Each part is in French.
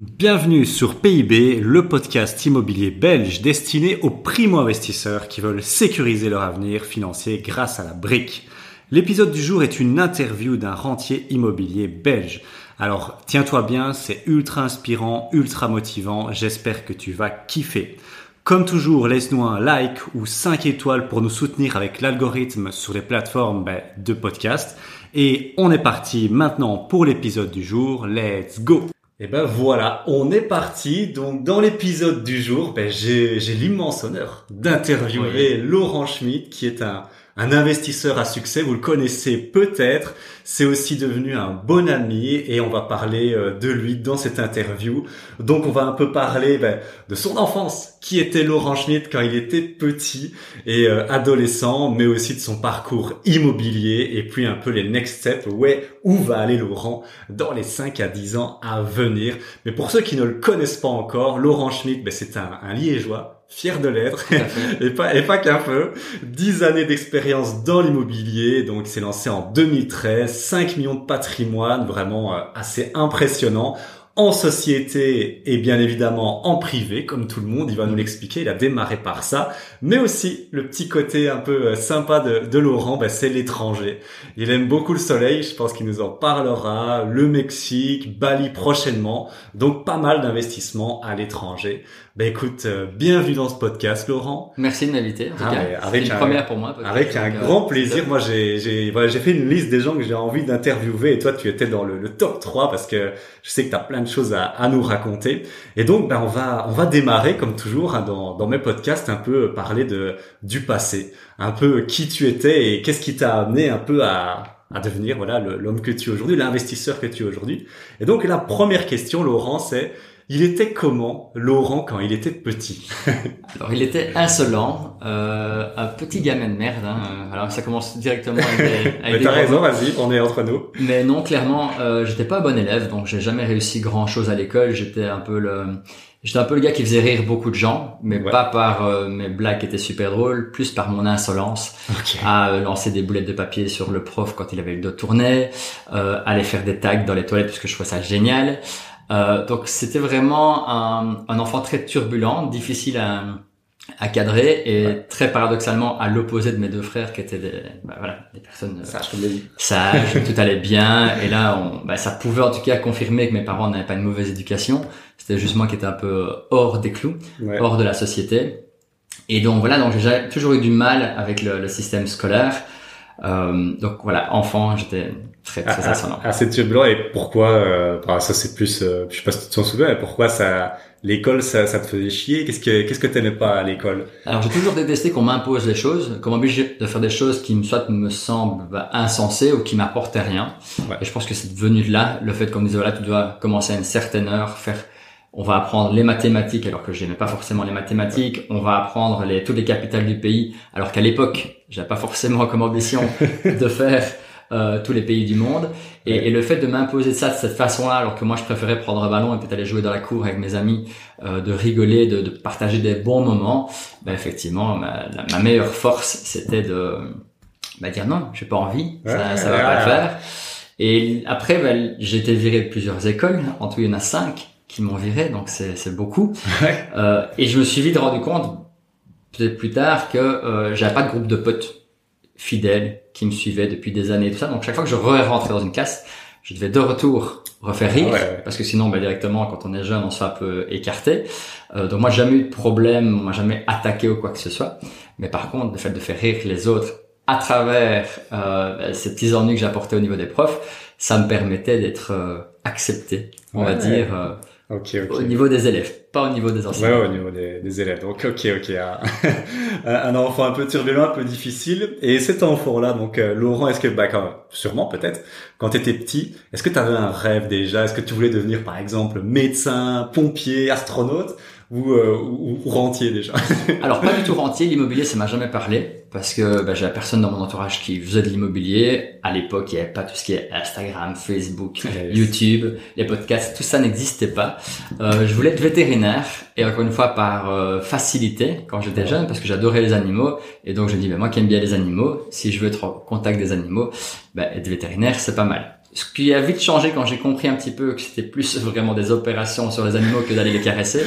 Bienvenue sur PIB, le podcast immobilier belge destiné aux primo-investisseurs qui veulent sécuriser leur avenir financier grâce à la brique. L'épisode du jour est une interview d'un rentier immobilier belge. Alors tiens-toi bien, c'est ultra inspirant, ultra motivant, j'espère que tu vas kiffer. Comme toujours, laisse-nous un like ou 5 étoiles pour nous soutenir avec l'algorithme sur les plateformes ben, de podcast. Et on est parti maintenant pour l'épisode du jour. Let's go et ben voilà, on est parti. Donc dans l'épisode du jour, ben, j'ai l'immense honneur d'interviewer Laurent Schmitt, qui est un, un investisseur à succès, vous le connaissez peut-être, c'est aussi devenu un bon ami et on va parler euh, de lui dans cette interview. Donc on va un peu parler ben, de son enfance, qui était Laurent Schmitt quand il était petit et euh, adolescent, mais aussi de son parcours immobilier et puis un peu les next steps, ouais, où va aller Laurent dans les 5 à 10 ans à venir? Mais pour ceux qui ne le connaissent pas encore, Laurent Schmitt, ben, c'est un, un liégeois fier de l'être et pas et pas qu'un peu. 10 années d'expérience dans l'immobilier, donc il s'est lancé en 2013, 5 millions de patrimoine, vraiment euh, assez impressionnant. En société et bien évidemment en privé, comme tout le monde, il va nous l'expliquer, il a démarré par ça, mais aussi le petit côté un peu euh, sympa de, de Laurent, bah, c'est l'étranger. Il aime beaucoup le soleil, je pense qu'il nous en parlera, le Mexique, Bali prochainement, donc pas mal d'investissements à l'étranger. Ben écoute, euh, bienvenue dans ce podcast, Laurent. Merci de m'inviter. En tout ah, cas, avec une première pour moi. Avec un euh, grand plaisir. Moi, j'ai j'ai voilà, j'ai fait une liste des gens que j'ai envie d'interviewer et toi, tu étais dans le, le, top 3 parce que je sais que tu as plein de choses à, à, nous raconter. Et donc, ben on va on va démarrer comme toujours hein, dans dans mes podcasts un peu parler de du passé, un peu qui tu étais et qu'est-ce qui t'a amené un peu à à devenir voilà l'homme que tu es aujourd'hui, l'investisseur que tu es aujourd'hui. Et donc la première question, Laurent, c'est il était comment, Laurent, quand il était petit? Alors, il était insolent, euh, un petit gamin de merde. Hein. Alors, ça commence directement avec des... Avec Mais t'as raison, vas-y, on est entre nous. Mais non, clairement, euh, j'étais pas un bon élève, donc j'ai jamais réussi grand-chose à l'école. J'étais un peu le... J'étais un peu le gars qui faisait rire beaucoup de gens, mais pas par euh, mes blagues qui étaient super drôles, plus par mon insolence à euh, lancer des boulettes de papier sur le prof quand il avait le dos tourné, euh, aller faire des tags dans les toilettes parce que je trouvais ça génial. Euh, donc c'était vraiment un, un, enfant très turbulent, difficile à, à cadrer et très paradoxalement à l'opposé de mes deux frères qui étaient des, bah, voilà, des personnes sages, sages tout allait bien. Et là on, bah, ça pouvait en tout cas confirmer que mes parents n'avaient pas une mauvaise éducation. C'était juste moi qui étais un peu hors des clous, hors de la société. Et donc voilà, donc j'ai toujours eu du mal avec le, le système scolaire. Euh, donc voilà, enfant, j'étais très très ah, ascendant. Assez turbulent et pourquoi euh, bah, Ça c'est plus, euh, je sais pas si tu t'en souviens, mais pourquoi ça, l'école ça, ça te faisait chier? Qu'est-ce que qu'est-ce que t'aimais pas à l'école? Alors j'ai toujours détesté qu'on m'impose les choses, qu'on m'oblige de faire des choses qui me soit me semblent bah, insensées ou qui m'apportaient rien. Et je pense que c'est devenu de là le fait qu'on me disait voilà tu dois commencer à une certaine heure, faire on va apprendre les mathématiques alors que j'aimais pas forcément les mathématiques. On va apprendre les, toutes les capitales du pays alors qu'à l'époque, j'avais pas forcément comme ambition de faire euh, tous les pays du monde. Et, et le fait de m'imposer ça de cette façon-là, alors que moi je préférais prendre un ballon et peut-être aller jouer dans la cour avec mes amis, euh, de rigoler, de, de, partager des bons moments, ben effectivement, ma, ma meilleure force, c'était de bah, dire non, j'ai pas envie, ça, ça va pas le faire. Et après, ben, j'ai été viré de plusieurs écoles. En tout, il y en a cinq qui m'ont viré, donc c'est beaucoup. Euh, et je me suis vite rendu compte, peut-être plus tard, que euh, j'avais pas de groupe de potes fidèles qui me suivaient depuis des années et tout ça. Donc chaque fois que je rentrais dans une casse, je devais de retour refaire rire, parce que sinon, bah, directement, quand on est jeune, on se fait un peu écarter. Euh, donc moi, j'ai jamais eu de problème, on m'a jamais attaqué ou quoi que ce soit. Mais par contre, le fait de faire rire les autres à travers euh, ces petits ennuis que j'apportais au niveau des profs, ça me permettait d'être euh, accepté, on va dire, euh, au niveau des élèves, pas au niveau des enseignants. Ouais, au niveau des, des élèves. Donc, ok, ok. Un, enfant un peu turbulent, un peu difficile. Et cet enfant-là, donc euh, Laurent, est-ce que, bah, quand, sûrement peut-être, quand tu étais petit, est-ce que tu avais un rêve déjà? Est-ce que tu voulais devenir, par exemple, médecin, pompier, astronaute? Ou, euh, ou, rentier déjà Alors pas du tout rentier, l'immobilier ça m'a jamais parlé parce que bah, j'avais personne dans mon entourage qui faisait de l'immobilier. À l'époque il n'y avait pas tout ce qui est Instagram, Facebook, YouTube, les podcasts, tout ça n'existait pas. Euh, je voulais être vétérinaire et encore une fois par euh, facilité quand j'étais jeune parce que j'adorais les animaux et donc je dis bah, moi qui aime bien les animaux, si je veux être en contact des animaux, bah, être vétérinaire c'est pas mal. Ce qui a vite changé quand j'ai compris un petit peu que c'était plus vraiment des opérations sur les animaux que d'aller les caresser.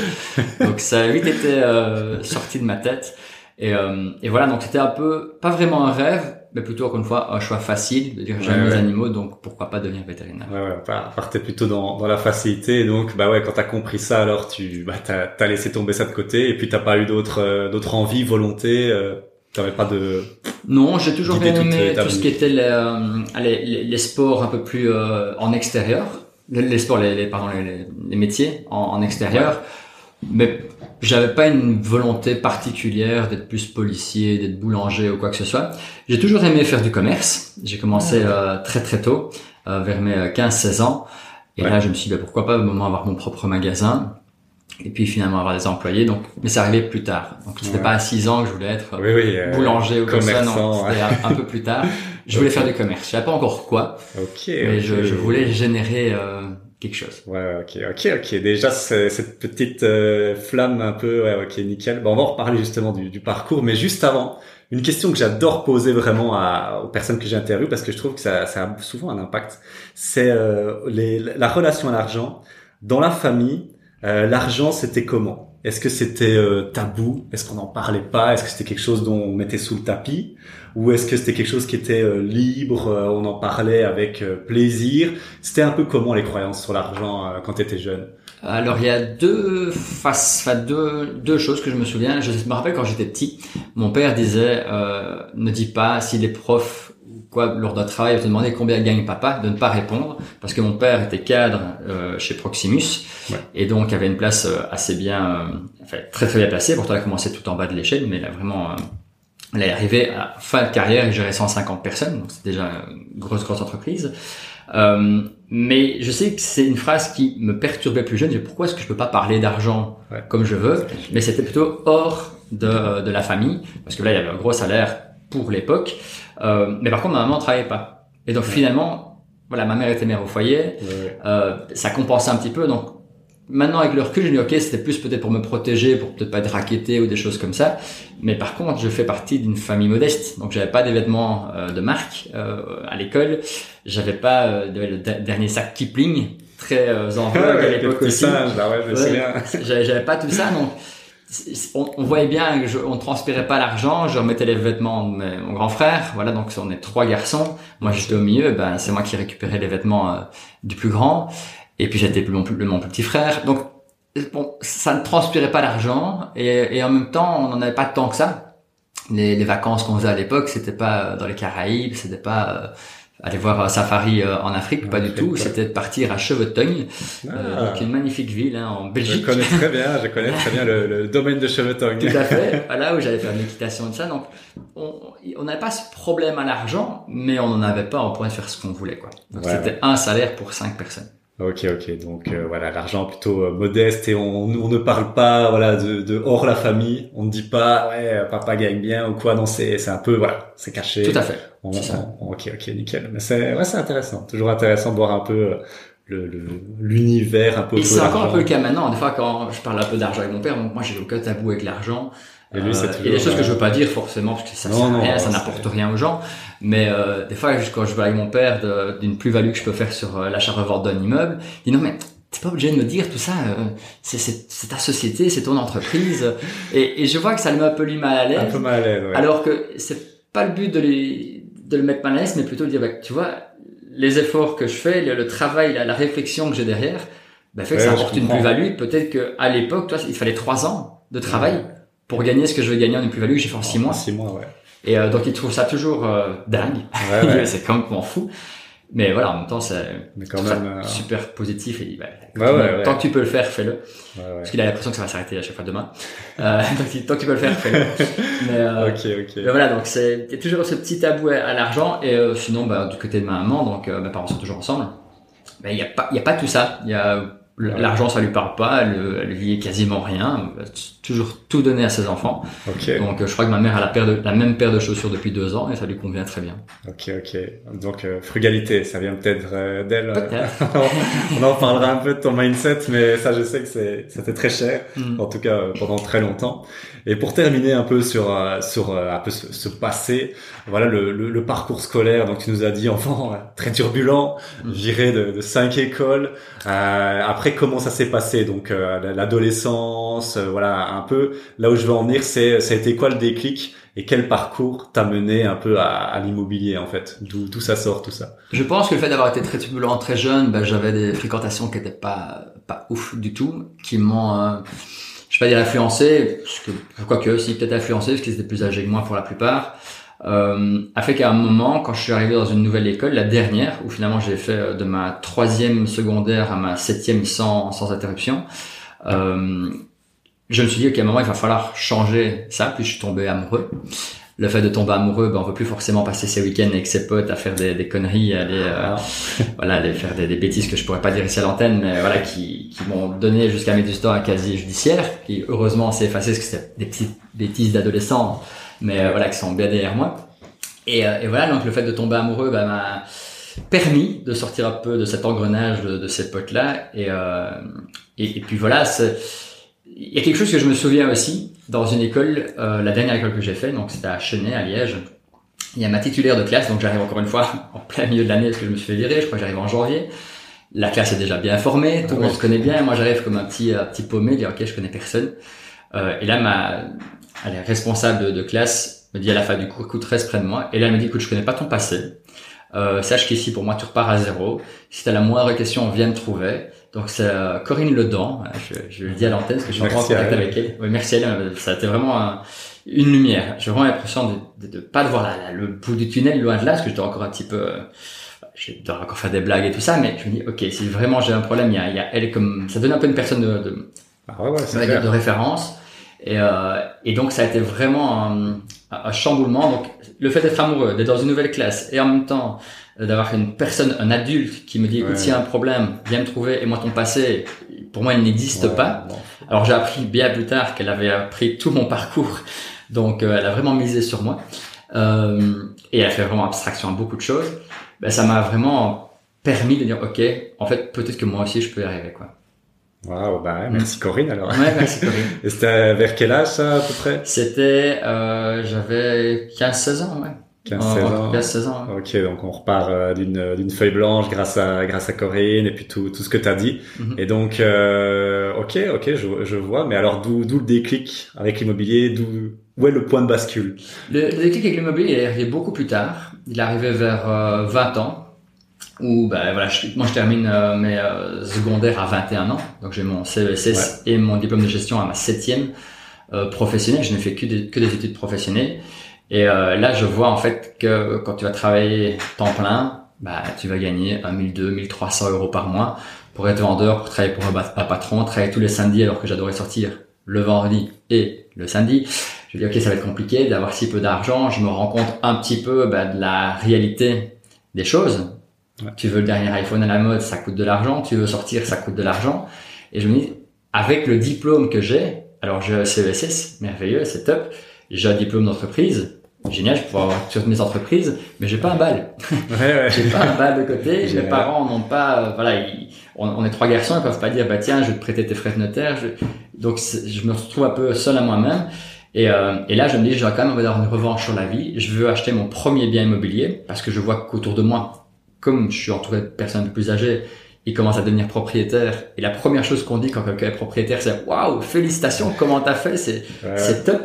donc ça a vite été euh, sorti de ma tête. Et, euh, et voilà, donc c'était un peu, pas vraiment un rêve, mais plutôt encore une fois un choix facile de dire j'aime les animaux, donc pourquoi pas devenir vétérinaire. Ouais, ouais, partais plutôt dans, dans la facilité, donc bah ouais, quand t'as compris ça, alors tu bah, t'as as laissé tomber ça de côté, et puis t'as pas eu d'autres euh, d'autres envies, volontés. Euh... T'avais pas de non, j'ai toujours bien aimé tout ce qui était les, euh, les, les, sports un peu plus euh, en extérieur, les, sports, les, pardon, les, métiers en, en extérieur. Mais j'avais pas une volonté particulière d'être plus policier, d'être boulanger ou quoi que ce soit. J'ai toujours aimé faire du commerce. J'ai commencé euh, très très tôt, euh, vers mes 15-16 ans. Et là, je me suis dit, bah, pourquoi pas au moment avoir mon propre magasin et puis finalement avoir des employés. Donc, mais ça arrivait plus tard. Donc c'était pas à 6 ans que je voulais être euh, boulanger ou comme ça. Non, c'était un, peu plus tard. Je voulais faire du commerce. Je savais pas encore quoi. Ok. Mais Je, je, voulais générer quelque chose. Ouais, ok, ok, ok. Déjà, cette petite euh, flamme un peu, ouais, ok, nickel. Bon, on va en reparler justement du, du parcours, mais juste avant, une question que j'adore poser vraiment à, aux personnes que j'interviewe parce que je trouve que ça, ça a souvent un impact. C'est euh, la relation à l'argent dans la famille. Euh, l'argent, c'était comment? Est-ce que c'était euh, tabou? Est-ce qu'on n'en parlait pas? Est-ce que c'était quelque chose dont on mettait sous le tapis? Ou est-ce que c'était quelque chose qui était euh, libre, euh, on en parlait avec euh, plaisir? C'était un peu comment les croyances sur l'argent quand tu étais jeune? Alors il y a deux faces, enfin deux deux choses que je me souviens. Je me rappelle quand j'étais petit, mon père disait ne dis pas si les profs quoi lors d'un travail te demander combien gagne papa, de ne pas répondre parce que mon père était cadre chez Proximus et donc avait une place assez bien, enfin très très bien placée. Pourtant il a commencé tout en bas de l'échelle, mais il a vraiment elle est arrivée à fin de carrière et gérait 150 personnes, donc c'est déjà une grosse grosse entreprise. Euh, mais je sais que c'est une phrase qui me perturbait plus jeune. Je pourquoi est-ce que je peux pas parler d'argent comme je veux? Mais c'était plutôt hors de, de la famille, parce que là il y avait un gros salaire pour l'époque. Euh, mais par contre ma maman travaillait pas. Et donc finalement, voilà, ma mère était mère au foyer. Euh, ça compensait un petit peu. Donc Maintenant, avec le recul, je me dis, ok, c'était plus peut-être pour me protéger, pour peut-être pas être raquetté ou des choses comme ça. Mais par contre, je fais partie d'une famille modeste. Donc, j'avais pas des vêtements euh, de marque euh, à l'école. J'avais pas euh, le dernier sac Kipling, très en vogue à l'époque aussi. Bah j'avais pas tout ça. Donc, on, voyait bien que je, on transpirait pas l'argent. Je remettais les vêtements de mon grand frère. Voilà, donc on est trois garçons. Moi, j'étais au milieu. Ben, c'est moi qui récupérais les vêtements du plus grand. Et puis j'étais mon, plus, mon petit frère. Donc bon, ça ne transpirait pas l'argent et, et, en même temps, on n'en avait pas tant que ça. Les, les vacances qu'on faisait à l'époque, c'était pas dans les Caraïbes, c'était pas euh, aller voir un safari euh, en Afrique, pas du tout. C'était de partir à Cheveteugne, euh, ah. donc une magnifique ville hein, en Belgique. Je connais très bien, je connais très bien le, le domaine de Cheveteugne. Tout à fait. Voilà où j'allais faire l'équitation de ça. Donc on n'avait pas ce problème à l'argent, mais on n'en avait pas. On pourrait faire ce qu'on voulait quoi. Donc c'était un salaire pour cinq personnes. Ok, ok. Donc euh, voilà, l'argent plutôt euh, modeste et on, on ne parle pas voilà de, de, hors la famille. On ne dit pas ouais papa gagne bien ou quoi. Non, c'est c'est un peu voilà, c'est caché. Tout à fait. Ok, ok, nickel. Mais c'est ouais, c'est intéressant. Toujours intéressant de voir un peu euh, le l'univers un peu. Et c'est encore un peu le cas maintenant. Des fois, quand je parle un peu d'argent avec mon père, donc moi j'ai aucun tabou avec l'argent. Et lui, c'est il y a des choses que je veux pas dire forcément parce que ça sert rien, ça n'apporte rien aux gens. Mais euh, des fois, quand je vais avec mon père d'une plus-value que je peux faire sur euh, l'achat-revente d'un immeuble, il dit non mais t'es pas obligé de me dire tout ça. Euh, c'est ta société, c'est ton entreprise. Et, et, je vois que ça le met un peu lui mal à l'aise. Un peu mal à l'aise. Ouais. Alors que c'est pas le but de lui de le mettre mal à l'aise, mais plutôt de dire bah, tu vois les efforts que je fais, le, travail, la, la, réflexion que j'ai derrière, bah, fait que ça apporte une plus-value. Peut-être que à l'époque, toi, il fallait trois ans de travail pour gagner ce que je veux gagner en une plus-value que j'ai fait en six mois. Six mois, ouais. Et euh, donc il trouve ça toujours euh, dingue. Ouais, ouais. c'est complètement fou. Mais voilà, en même temps, c'est quand même euh, super positif et bah, ouais, tant que tu peux le faire, fais-le. Parce qu'il a l'impression que ça va s'arrêter à chaque fois demain. euh, donc, tant que tu peux le faire, fais-le. Mais, euh. Mais voilà, donc c'est il y a toujours ce petit tabou à, l'argent et sinon, bah, du côté de ma maman, donc mes parents sont toujours ensemble. Mais il y a pas, il y a pas tout ça. Il y a L'argent, ça lui parle pas, elle, elle vit quasiment rien, elle a toujours tout donné à ses enfants. Ok. Donc euh, je crois que ma mère a la, paire de, la même paire de chaussures depuis deux ans et ça lui convient très bien. Ok, ok. Donc euh, frugalité, ça vient peut-être euh, d'elle. On en parlera un peu de ton mindset, mais ça, je sais que c'est, c'était très cher, Mm. en tout cas euh, pendant très longtemps. Et pour terminer un peu sur sur euh, un peu ce, ce passé, voilà le, le, le parcours scolaire. Donc tu nous as dit enfant très turbulent, Mm. viré de, de cinq écoles. Euh, après, comment ça s'est passé Donc euh, l'adolescence, euh, voilà un peu. Là où je veux en venir, c'est ça a été quoi le déclic et quel parcours t'a mené un peu à, à l'immobilier en fait? D'où d'où ça sort tout ça? Je pense que le fait d'avoir été très turbulent très jeune, ben, j'avais des fréquentations qui étaient pas pas ouf du tout, qui m'ont, euh, je vais pas dire influencé, parce que quoique si peut-être influencé parce qu'ils étaient plus âgés que moi pour la plupart, euh, a fait qu'à un moment, quand je suis arrivé dans une nouvelle école, la dernière, où finalement j'ai fait euh, de ma troisième secondaire à ma septième sans sans interruption, euh, je me suis dit qu'à un moment il va falloir changer ça, puis je suis tombé amoureux. Le fait de tomber amoureux, ben, on veut plus forcément passer ses week-ends avec ses potes à faire des, des conneries, aller, euh, voilà, aller faire des, des bêtises que je pourrais pas dire ici à l'antenne, mais voilà, qui, qui m'ont donné jusqu'à mes du temps un casier judiciaire, qui heureusement s'est effacé parce que c'était des petites bêtises d'adolescents, mais euh, voilà, qui sont bien derrière moi. Et, euh, et voilà, donc le fait de tomber amoureux ben, m'a permis de sortir un peu de cet engrenage de, de ces potes-là. Et, euh, et, et puis voilà, il y a quelque chose que je me souviens aussi dans une école, euh, la dernière école que j'ai fait, donc c'était à Chenet, à Liège. Il y a ma titulaire de classe, donc j'arrive encore une fois en plein milieu de l'année parce que je me suis fait virer, je crois que j'arrive en janvier. La classe est déjà bien formée, tout le monde se connaît bien, moi j'arrive comme un petit, un petit paumé, dire ok je connais personne. Euh, et là ma elle est responsable de, classe me dit à la fin du cours, écoute reste près de moi. Et là elle me dit écoute je connais pas ton passé, euh, sache qu'ici pour moi tu repars à zéro. Si t'as la moindre question, viens me trouver. Donc c'est euh, Corinne Ledan, je, je le dis à l'antenne parce que je suis encore en contact elle. avec elle. Oui, merci à elle, ça a été vraiment un- une lumière. J'ai vraiment l'impression de, de, de pas de voir la- la- le bout du tunnel loin de là, parce que je dois encore un petit peu, euh, je dois encore faire des blagues et tout ça, mais je me dis ok, si vraiment j'ai un problème, il y a, il y a elle comme ça donne un peu une personne de, de, Ah ouais, ouais, de référence. Et, euh, et donc ça a été vraiment un, un chamboulement. Donc le fait d'être amoureux, d'être dans une nouvelle classe et en même temps euh, d'avoir une personne, un adulte qui me dit écoute Ouais. s'il y a un problème, viens me trouver et moi ton passé, pour moi il n'existe Ouais, pas. bon. Alors j'ai appris bien plus tard qu'elle avait appris tout mon parcours, donc euh, elle a vraiment misé sur moi euh, et elle a fait vraiment abstraction à beaucoup de choses. Ben, ça m'a vraiment permis de dire ok, en fait peut-être que moi aussi je peux y arriver quoi. Waouh, bah merci Corinne alors. Ouais, merci Corinne. Et c'était vers quel âge ça à peu près? C'était, euh, j'avais 15-16 ans, ouais. 15-16 Entre ans. 15-16 ans. ouais. Ok, donc on repart euh, d'une d'une feuille blanche grâce à grâce à Corinne et puis tout tout ce que tu as dit. Mhm. Et donc euh, ok ok je, je vois. Mais alors d'où d'où le déclic avec l'immobilier? D'où où est le point de bascule? Le, le déclic avec l'immobilier, il est arrivé beaucoup plus tard. Il est arrivé vers euh, 20 ans. Où, ben voilà, je, moi je termine euh, mes euh, secondaires à 21 ans. Donc j'ai mon CESS et mon diplôme de gestion à ma septième euh, professionnelle. Je n'ai fait que des, que des études professionnelles. Et euh, là, je vois en fait que quand tu vas travailler temps plein, bah, tu vas gagner 1 1200, 1300 euros par mois pour être vendeur, pour travailler pour un, patron, travailler tous les samedis alors que j'adorais sortir le vendredi et le samedi. Je dis ok, ça va être compliqué d'avoir si peu d'argent. Je me rends compte un petit peu bah, de la réalité des choses. Ouais. Tu veux le dernier iPhone à la mode, ça coûte de l'argent. Tu veux sortir, ça coûte de l'argent. Et je me dis, avec le diplôme que j'ai, alors j'ai un CESS, merveilleux, c'est top. J'ai un diplôme d'entreprise, génial, je pourrais avoir toutes mes entreprises, mais j'ai pas un bal. Ouais ouais. J'ai pas un bal de côté. Mes parents n'ont pas, euh, voilà, ils- on, on est trois garçons, ils peuvent pas dire, bah tiens, je vais te prêter tes frais de notaire. Je- donc je me retrouve un peu seul à moi-même. Et, euh, et là, je me dis, j'ai quand même envie d'avoir une revanche sur la vie. Je veux acheter mon premier bien immobilier parce que je vois qu'autour de moi, comme je suis entouré de personnes plus âgées, ils commencent à devenir propriétaires. Et la première chose qu'on dit quand quelqu'un est propriétaire, c'est waouh, félicitations, comment t'as fait, c'est Ouais, c'est top.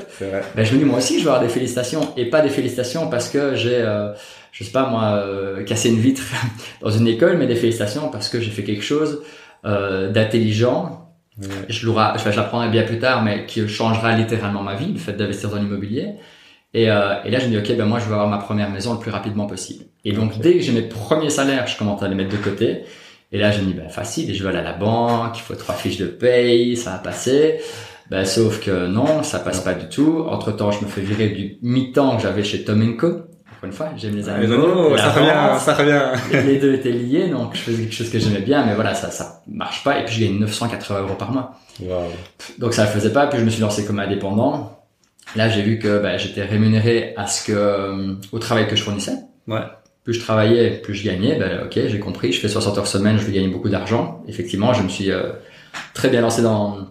Ben, je me dis moi aussi je vais avoir des félicitations et pas des félicitations parce que j'ai euh, je sais pas moi euh, cassé une vitre dans une école mais des félicitations parce que j'ai fait quelque chose euh, d'intelligent Ouais. je l'aurai je, je l'apprendrai bien plus tard mais qui changera littéralement ma vie le fait d'investir dans l'immobilier et, euh, et là je me dis ok ben moi je vais avoir ma première maison le plus rapidement possible et donc dès que j'ai mes premiers salaires je commence à les mettre de côté et là je me dis ben facile je vais aller à la banque il faut trois fiches de paye ça va passer ben, sauf que non, ça passe pas du tout. Entre temps, je me fais virer du mi-temps que j'avais chez Tom Co. encore une fois, j'aime les Ah, animaux. les la ça revient, ça revient. les deux étaient liés, donc je faisais quelque chose que j'aimais bien, mais voilà, ça, ça marche pas. Et puis je gagne 980 euros par mois. Waouh. Donc ça le faisait pas. Puis je me suis lancé comme indépendant. Là, j'ai vu que bah, j'étais rémunéré à ce que euh, au travail que je fournissais. Ouais. Plus je travaillais, plus je gagnais. Ben ok, j'ai compris. Je fais 60 heures semaine, je vais gagner beaucoup d'argent. Effectivement, je me suis euh, très bien lancé dans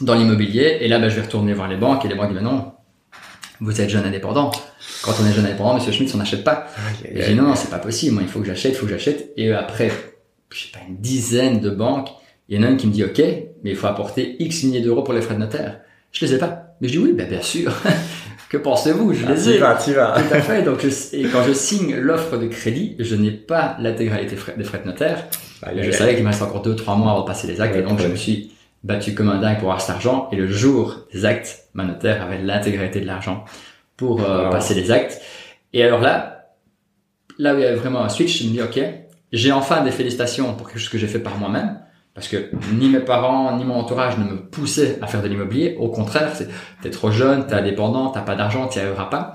dans l'immobilier. Et là, ben, je vais retourner voir les banques et les banques disent non, vous êtes jeune indépendant. Quand on est jeune indépendant, Monsieur Schmitz, on n'achète pas. Et j'ai dit non, non, c'est pas possible. Moi, il faut que j'achète, il faut que j'achète. Et après, je sais pas, une dizaine de banques, il y en a une qui me dit ok, mais il faut apporter X milliers d'euros pour les frais de notaire. Je les ai pas. Mais je dis oui, ben bien sûr. que pensez-vous? Je Ah, les ai. vas, vas. Tout à fait. Donc, je- et quand je signe l'offre de crédit, je n'ai pas l'intégralité des frais de notaire. Je savais qu'il me reste encore deux, trois mois avant de passer les actes. Ouais, et donc, je me suis battu comme un dingue pour avoir cet argent. Et le jour des actes, ma notaire avait l'intégralité de l'argent pour euh, Wow. passer les actes. Et alors là, là où il y avait vraiment un switch, je me dis, OK, j'ai enfin des félicitations pour quelque chose que j'ai fait par moi-même. Parce que ni mes parents, ni mon entourage ne me poussaient à faire de l'immobilier. Au contraire, c'est, t'es trop jeune, t'es indépendant, t'as pas d'argent, t'y arriveras pas.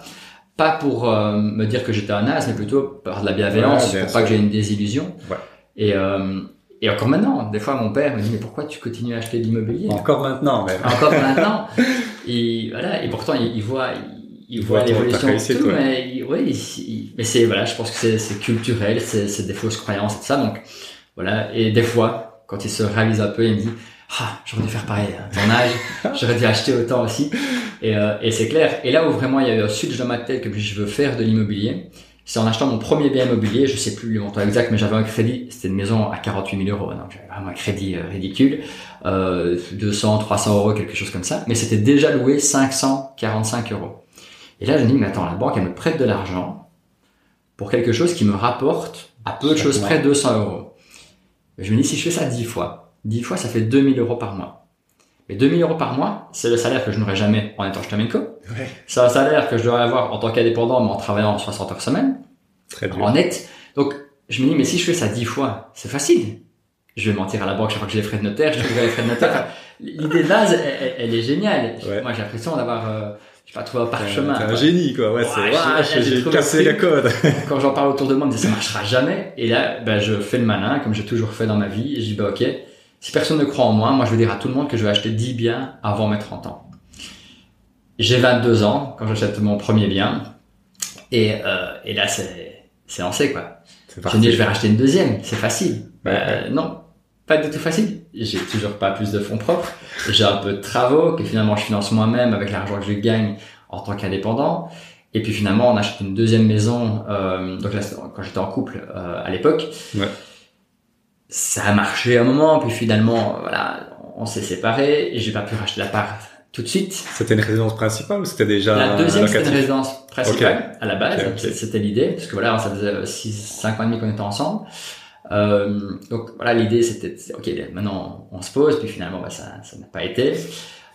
Pas pour euh, me dire que j'étais un as, mais plutôt par de la bienveillance, Ouais, pour pas que j'ai une désillusion. Ouais. Et, euh, et encore maintenant, des fois mon père me dit, mais pourquoi tu continues à acheter de l'immobilier? Encore maintenant, mais. encore maintenant. Et voilà, et pourtant il, il voit, il, il voit l'évolution tout, mais il- ouais, il- il- mais c'est voilà, je pense que c'est culturel, c'est des fausses croyances et tout ça, donc voilà. Et des fois, quand il se réalise un peu, il me dit, ah, j'aurais dû faire pareil à ton âge, j'aurais dû acheter autant aussi. Et, euh, et c'est clair. Et là où vraiment il y a eu un switch dans ma tête que je veux faire de l'immobilier, c'est en achetant mon premier bien immobilier, je sais plus le montant exact, mais j'avais un crédit, c'était une maison à 48 000 euros, donc j'avais vraiment un crédit euh, ridicule, euh, 200, 300 euros, quelque chose comme ça, mais c'était déjà loué 545 euros. Et là, je me dis, mais attends, la banque, elle me prête de l'argent pour quelque chose qui me rapporte à peu de choses près 200 euros. Je me dis, si je fais ça 10 fois, 10 fois, ça fait 2000 euros par mois. Mais 2000 euros par mois, c'est le salaire que je n'aurais jamais en étant Stamenko. Ouais. C'est un salaire que je devrais avoir en tant qu'indépendant, mais en travaillant 60 heures semaine, Très dur. en net. Donc, je me dis, mais si je fais ça 10 fois, c'est facile. Je vais mentir à la banque chaque fois que j'ai les frais de notaire, je trouverai les frais de notaire. L'idée de base, elle, elle- elle est géniale. Ouais. Moi, j'ai l'impression d'avoir, euh, je sais pas, toi, T'es parchemin. t'es un génie, quoi. Ouais, Ouais, c'est, j'ai- j'ai j'ai cassé le le code. Quand j'en parle autour de moi, on me dit ça marchera jamais. Et là, ben, je fais le malin, comme j'ai toujours fait dans ma vie. Et je dis, bah, ok, si personne ne croit en moi, moi, je vais dire à tout le monde que je vais acheter 10 biens avant mes 30 ans. J'ai 22 ans quand j'achète mon premier bien. Et, euh, et là, c'est, c'est lancé, quoi. Je me dis, je vais racheter une deuxième, c'est facile. Ouais, Euh, non, pas du tout facile. J'ai toujours pas plus de fonds propres. J'ai un peu de travaux que finalement je finance moi-même avec l'argent que je gagne en tant qu'indépendant. Et puis finalement, on achète une deuxième maison. Euh, donc là, quand j'étais en couple euh, à l'époque, Ouais. ça a marché un moment. Puis finalement, voilà, on s'est séparés et j'ai pas pu racheter la part tout de suite. C'était une résidence principale ou c'était déjà La deuxième, c'était une résidence principale, à la base. C'était l'idée, parce que voilà, ça faisait 6, 5 ans et demi qu'on était ensemble. Euh, donc voilà, l'idée c'était, ok, maintenant on se pose, puis finalement bah, ça ça n'a pas été.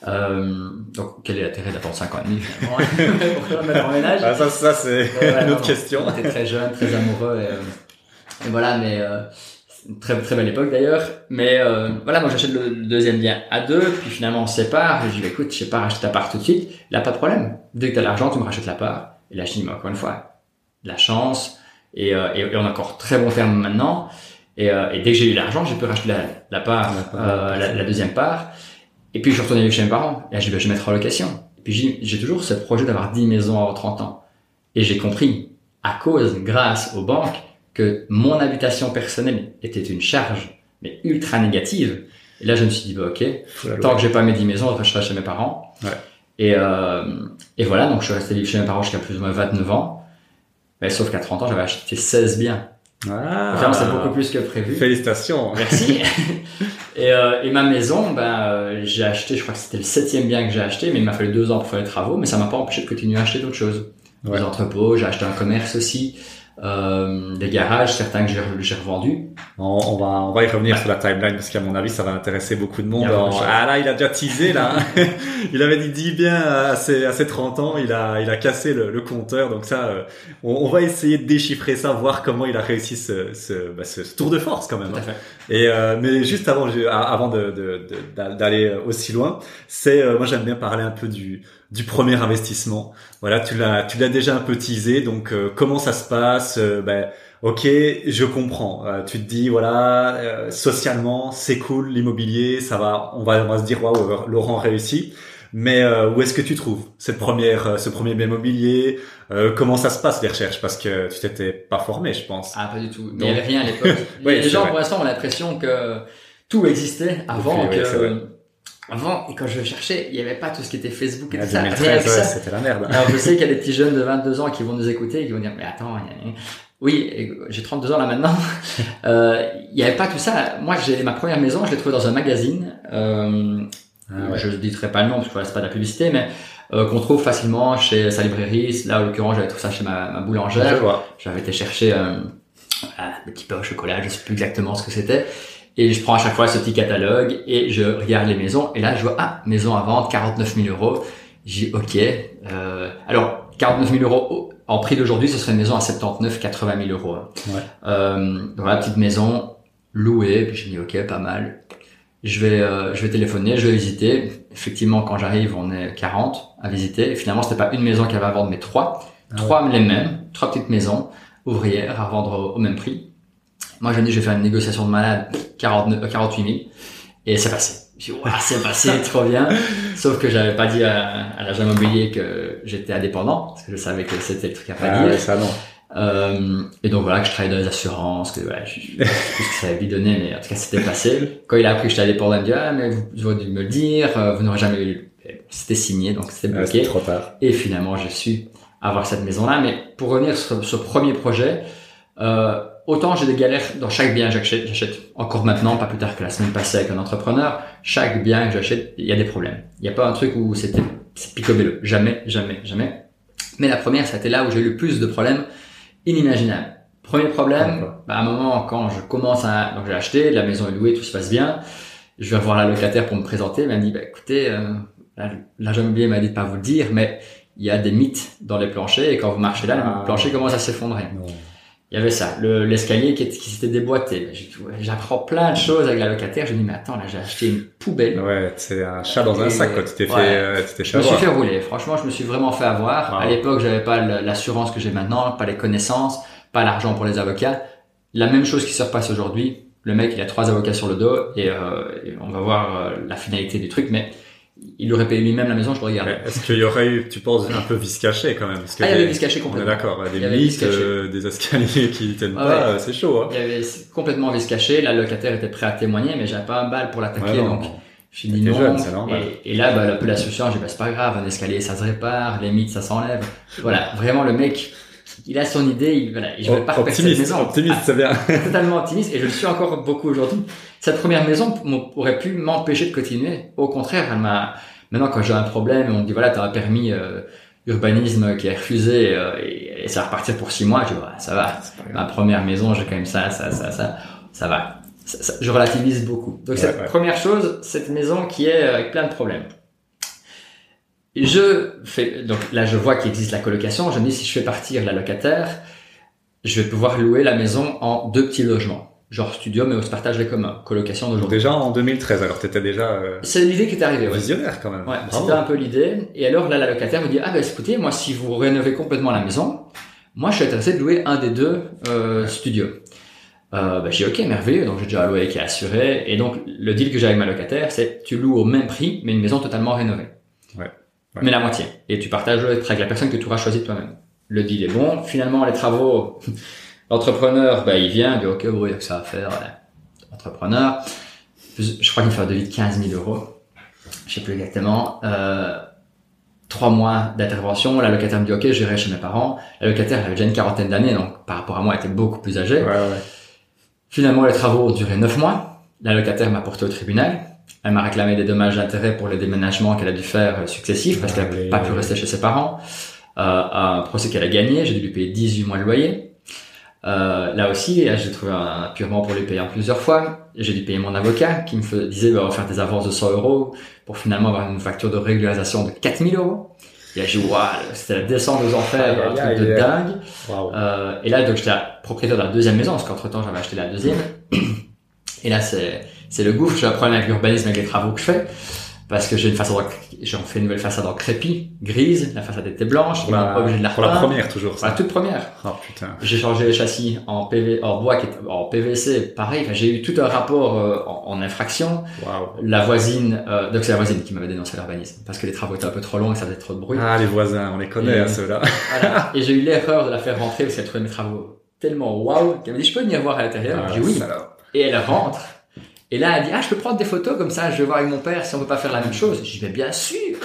Euh, donc quel est l'intérêt d'attendre 5 ans et demi finalement pour remettre en ménage? Ah, ça, ça c'est Ouais, une autre non. question. On était très jeunes, très amoureux. Et, euh, et voilà, mais euh, c'est une très très belle époque d'ailleurs. Mais euh, voilà, moi j'achète le, le deuxième bien à deux, puis finalement on se sépare. Je dis écoute, je sais pas racheter ta part tout de suite. Là, pas de problème. Dès que t'as l'argent, tu me rachètes la part. Et là, je dis mais encore une fois, la chance. Et, euh, et, et on a encore très bon terme maintenant. Et, euh, et dès que j'ai eu l'argent, j'ai pu racheter la, la part, euh, la, la deuxième part. Et puis je suis retourné vivre chez mes parents. Et là, je vais mettre en location. Et puis j'ai toujours ce projet d'avoir 10 maisons avant 30 ans. Et j'ai compris, à cause, grâce aux banques, que mon habitation personnelle était une charge, mais ultra négative. Et là, je me suis dit, bah, ok, tant que j'ai pas mes 10 maisons, je resterai chez mes parents. Ouais. Et, euh, et voilà, donc je suis resté vivre chez mes parents jusqu'à plus ou moins 29 ans. Mais sauf qu'à 30 ans, j'avais acheté 16 biens. Ah, Enfin, c'est beaucoup plus que prévu. Félicitations. Merci. et, euh, et ma maison, ben, euh, j'ai acheté, je crois que c'était le septième bien que j'ai acheté, mais il m'a fallu deux ans pour faire les travaux, mais ça m'a pas empêché de continuer à acheter d'autres choses. Ouais. Des entrepôts, j'ai acheté un commerce aussi, euh, des garages, certains que j'ai re- j'ai revendus. On, on va, on va y revenir sur la timeline parce qu'à mon avis, ça va intéresser beaucoup de monde. En- ah là, il a déjà teasé là. il avait dit 10 bien à ses, à ses 30 ans. Il a, il a cassé le, le compteur. Donc ça, euh, on, on va essayer de déchiffrer ça, voir comment il a réussi ce, ce, bah, ce, tour de force quand même. Tout à hein. fait. Et euh, mais juste avant, avant de, de- de- d'aller aussi loin, c'est euh, moi j'aime bien parler un peu du du premier investissement. Voilà, tu l'as, tu l'as déjà un peu teasé. Donc, euh, comment ça se passe euh, ben, ok, je comprends. tu te dis, voilà, socialement, c'est cool l'immobilier, ça va, on va, on va se dire, waouh, Laurent réussit. Mais où est-ce que tu trouves cette première, ce premier bien immobilier Comment ça se passe les recherches? Parce que tu t'étais pas formé, je pense. Ah, pas du tout. Il n'y avait rien à l'époque. les gens, pour l'instant, ont l'impression que tout existait avant que avant, et quand je cherchais, il n'y avait pas tout ce qui était Facebook et tout ça. c'était la merde. Alors, je sais qu'il y a des petits jeunes de 22 ans qui vont nous écouter et qui vont dire, mais attends, oui, j'ai 32 ans là maintenant. euh, il n'y avait pas tout ça. Moi, j'ai ma première maison, je l'ai trouvée dans un magazine. Euh, ah Je ne dirai pas le nom parce que c'est pas de la publicité, mais euh, qu'on trouve facilement chez sa librairie. Là, en l'occurrence, j'avais tout ça chez ma, ma boulangère. J'avais été chercher euh, un petit peu au chocolat, je sais plus exactement ce que c'était. Et je prends à chaque fois ce petit catalogue et je regarde les maisons. Et là, je vois, ah, maison à vendre, 49 000 euros. J'ai ok. Euh, alors, 49 000 euros en prix d'aujourd'hui, ce serait une maison à 79, 80 000 euros. Hein. Ouais. Euh, voilà, petite maison louée. Puis je me dis, ok, pas mal. Je vais, euh, je vais téléphoner, je vais visiter. Effectivement, quand j'arrive, on est 40 à visiter. Et finalement, c'était pas une maison avait à vendre, mais trois. Ah trois les mêmes, trois petites maisons ouvrières à vendre au même prix. Moi, je me dis, je vais faire une négociation de malade, 49, 48 000. Et c'est passé. Je dis, c'est passé, trop bien. Sauf que j'avais pas dit à, à l'agent immobilier que j'étais indépendant, parce que je savais que c'était le truc à pas ah, dire. ça non. Euh, et donc voilà, que je travaillais dans les assurances, que voilà, je, je, ce que ça avait donné, mais en tout cas c'était passé. Quand il a appris que j'étais indépendant, il me dit ah mais vous auriez dû me le dire, euh, vous n'aurez jamais eu. C'était signé, donc c'était ah, bloqué. trop tard. Et finalement, j'ai su avoir cette maison-là. Mais pour revenir sur ce premier projet, euh, autant j'ai des galères dans chaque bien que j'achète, j'achète encore maintenant, pas plus tard que la semaine passée avec un entrepreneur, chaque bien que j'achète, il y a des problèmes. Il n'y a pas un truc où c'était c'est picobello. Jamais, jamais, jamais. Mais la première, c'était là où j'ai eu le plus de problèmes inimaginables. Premier problème, bah, à un moment, quand je commence à, donc j'ai acheté, la maison est louée, tout se passe bien, je vais revoir la locataire pour me présenter, elle m'a dit, bah, écoutez, euh, l'agent immobilier m'a dit de pas vous le dire, mais il y a des mythes dans les planchers, et quand vous marchez là, le ah. plancher commence à s'effondrer il y avait ça, l'escalier qui, qui s'était déboîté. J'apprends plein de choses avec la locataire. Je me dis, mais attends, là, j'ai acheté une poubelle. Ouais, c'est un chat dans un sac, quoi. Tu t'es fait, euh, tu t'es Je me suis fait rouler. Franchement, je me suis vraiment fait avoir. À l'époque, j'avais pas l'assurance que j'ai maintenant, pas les connaissances, pas l'argent pour les avocats. La même chose qui se repasse aujourd'hui. Le mec, il a trois avocats sur le dos et, euh, et on va voir euh, la finalité du truc, mais il aurait payé lui-même la maison, je regarde. Est-ce qu'il y aurait eu, tu penses, un peu vis caché quand même? Ah, il y avait vis caché complètement. D'accord, des lits, euh, des escaliers qui tiennent pas, euh, c'est chaud. Hein. Il y avait complètement vis caché. La locataire était prêt à témoigner, mais j'avais pas un balle pour l'attaquer, donc j'ai dit non. Jeune, et, et, là, bah, un peu la solution, j'ai dit bah, c'est pas grave, un escalier ça se répare, les mythes ça s'enlève. Voilà, vraiment le mec, il a son idée, il, voilà, je vais pas optimiste, cette maison. Optimiste, c'est bien. totalement optimiste, et je le suis encore beaucoup aujourd'hui. Cette première maison aurait pu m'empêcher de continuer. Au contraire, elle m'a, Maintenant, quand j'ai un problème, on me dit voilà, t'as un permis euh, urbanisme qui est refusé euh, et, ça va repartir pour six mois. Je dis ça va. Ma première maison, j'ai quand même ça, ça, ça, ça, ça va. je relativise beaucoup. Donc cette première chose, cette maison qui est avec plein de problèmes. Je fais donc là, je vois qu'il existe la colocation. Je me dis si je fais partir la locataire, je vais pouvoir louer la maison en deux petits logements genre studio, mais au partage des communs, colocation d'aujourd'hui. Déjà en 2013, alors t'étais déjà... Euh, c'est l'idée qui est arrivée, ouais. Visionnaire quand même. Ouais, c'était un peu l'idée. Et alors là, la locataire me dit, ah ben écoutez, moi si vous rénovez complètement la maison, moi je suis intéressé de louer un des deux euh, studios. Euh, ben, j'ai ok, merveilleux, donc j'ai déjà un loyer qui est assuré. Et donc le deal que j'ai avec ma locataire, c'est tu loues au même prix, mais une maison totalement rénovée. Ouais. Mais la moitié. Et tu partages avec la personne que tu auras choisi toi-même. Le deal est bon. Finalement, les travaux... L'entrepreneur, bah, il vient, il dit, ok, bon, il y a que ça à faire. Entrepreneur, je crois qu'il fait un devis de 15 000 euros. Je sais plus exactement. Euh, trois mois d'intervention. La locataire me dit, ok, j'irai chez mes parents. La locataire avait déjà une quarantaine d'années, donc par rapport à moi, elle était beaucoup plus âgée. Ouais, ouais. Finalement, les travaux ont duré neuf mois. La locataire m'a porté au tribunal. Elle m'a réclamé des dommages d'intérêt pour les déménagements qu'elle a dû faire successifs parce qu'elle n'a pas pu rester chez ses parents. Euh, un procès qu'elle a gagné, j'ai dû lui payer 18 mois de loyer. Euh, là aussi, j'ai trouvé un purement pour les payer en plusieurs fois. J'ai dû payer mon avocat qui me disait bah, on va faire des avances de 100 euros pour finalement avoir une facture de régularisation de 4000 euros. Et là, j'ai dit, c'était la descente aux enfers, un truc de dingue. Euh, et là, donc, j'étais propriétaire de la deuxième maison, parce qu'entre temps, j'avais acheté la deuxième. Et là, c'est, c'est le gouffre. J'ai un problème avec l'urbanisme, avec les travaux que je fais. parce que j'ai une façade, j'en fais une nouvelle façade en crépi, grise, la façade était blanche, bah, pas obligé de la Pour la première toujours. La toute première. Oh putain. J'ai changé les châssis en PV, en bois qui était, en PVC, pareil. Enfin, j'ai eu tout un rapport euh, en, en, infraction. Wow. La voisine, euh, donc c'est la voisine qui m'avait dénoncé l'urbanisme parce que les travaux étaient un peu trop longs et ça faisait trop de bruit. Ah les voisins, on les connaît hein, ceux-là. Voilà. Et j'ai eu l'erreur de la faire rentrer parce qu'elle trouvait mes travaux tellement waouh qu'elle m'a dit je peux venir voir à l'intérieur. Ah, j'ai dit oui. Et elle rentre. Et là, elle dit, ah, je peux prendre des photos comme ça, je vais voir avec mon père si on peut pas faire la même chose. Je dis, mais bien sûr,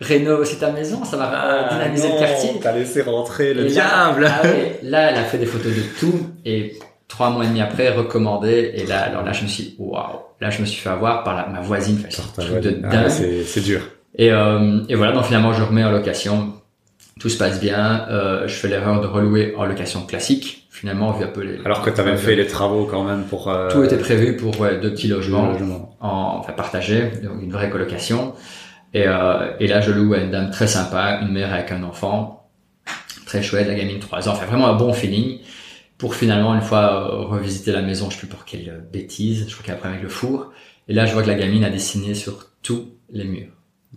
rénove aussi ta maison, ça va Ah, dynamiser non, le quartier. T'as laissé rentrer le Et là- diable. ah ouais, là, elle a fait des photos de tout et trois mois et demi après, recommandé. Et là, alors là, je me suis, waouh, là, je me suis fait avoir par la, ma voisine. Enfin, c'est ah, c'est c'est dur. Et, euh, et voilà, donc finalement, je remets en location. Tout se passe bien. Euh, je fais l'erreur de relouer en location classique. Finalement, vu un peu les... Alors que t'avais fait les travaux quand même pour. euh, Tout était prévu pour ouais, deux petits logements logement. en, enfin, partagés, donc une vraie colocation. Et, euh, et là, je loue à une dame très sympa, une mère avec un enfant, très chouette, la gamine 3 ans, enfin vraiment un bon feeling. Pour finalement, une fois euh, revisiter la maison, je sais plus pour quelle euh, bêtise, je crois qu'après avec le four. Et là, je vois que la gamine a dessiné sur tous les murs.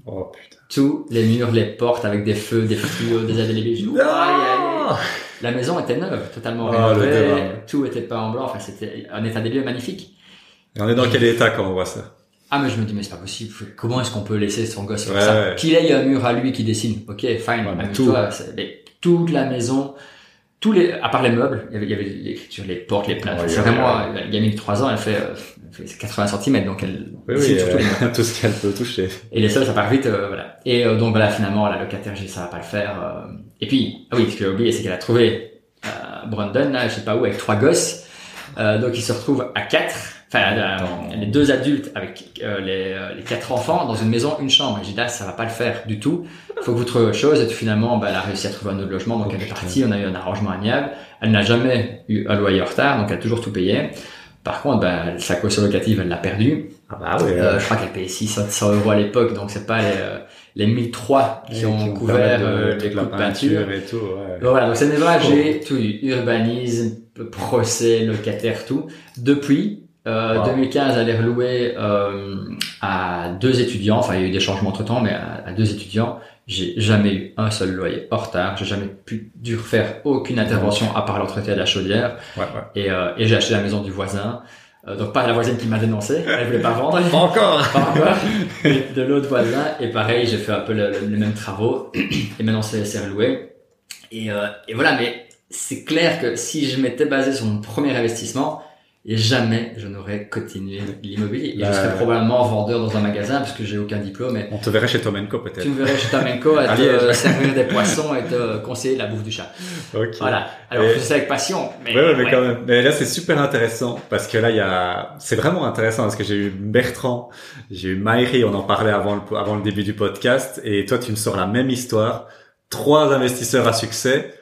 Oh putain. Tous les murs, les portes avec des feux, des fluos, des aïe, aïe, aïe. La maison était neuve, totalement Ah, rénovée, tout était peint en blanc, enfin c'était un état des lieux magnifique. Et on est dans quel état quand on voit ça? Ah mais je me dis mais c'est pas possible. Comment est-ce qu'on peut laisser son gosse faire Ouais, ça? ouais. Qu'il ait un mur à lui qui dessine. Ok, fine. Ouais, mais c'est- mais toute la maison, tous les, à part les meubles, il y avait, il y avait l'écriture, les portes, les plaintes. Ouais, vraiment ouais. la gamine de 3 ans, elle fait, euh, elle fait 80 cm donc elle Oui, oui, les euh, tout ce qu'elle peut toucher. Et les sols, ça part vite, euh, voilà. Et euh, donc voilà, finalement, la locataire, j'ai ça va pas le faire. euh. Et puis, ah oui, ce que j'ai oublié, c'est qu'elle a trouvé euh, Brandon, là, je sais pas où, avec trois gosses. Euh, donc ils se retrouvent à quatre, enfin euh, les deux adultes avec euh, les, euh, les quatre enfants dans une maison, une chambre. Et j'ai dit là, ça va pas le faire du tout. Faut que vous trouviez autre chose. Et finalement, bah, elle a réussi à trouver un autre logement, donc Oh, elle est putain. partie. On a eu un arrangement amiable. Elle n'a jamais eu un loyer en retard, donc elle a toujours tout payé. Par contre, bah, sa caution locative, elle l'a perdue. Ah bah oui. Euh, je crois qu'elle payait 600 euros à l'époque, donc c'est pas les, euh, les 1003 qui ont couvert les coûts de peinture. et tout. Ouais. Donc voilà, donc cette maison-là, j'ai tout eu, urbanisme, procès, locataire, tout. Depuis euh, Wow. 2015, elle est relouée euh, à deux étudiants, enfin il y a eu des changements entre-temps, mais à, à deux étudiants, j'ai jamais eu un seul loyer hors retard, j'ai jamais pu dû faire aucune intervention à part l'entretien de la chaudière, Ouais, ouais. et, euh, et j'ai acheté la maison du voisin. Euh, donc pas la voisine qui m'a dénoncé, elle voulait pas vendre. Pas encore. Pas encore. De l'autre voisin. Et pareil, j'ai fait un peu le, le- les mêmes travaux. Et maintenant, c'est c'est reloué. Et, euh, et voilà, mais c'est clair que si je m'étais basé sur mon premier investissement, et jamais je n'aurais continué l'immobilier. Et Bah, je serais probablement vendeur dans un magasin parce que j'ai aucun diplôme. Et On te verrait chez Tomenko tu peut-être. me verrais chez Tamenco à te servir des poissons et te conseiller la bouffe du chat. Ok. Voilà. Alors, Et- je fais ça avec passion. Mais, Ouais, ouais, mais ouais. quand même. Mais là, c'est super intéressant parce que là, il y a, c'est vraiment intéressant parce que j'ai eu Bertrand, j'ai eu Maïri, on en parlait avant le, avant le début du podcast, et toi, tu me sors la même histoire. Trois investisseurs à succès,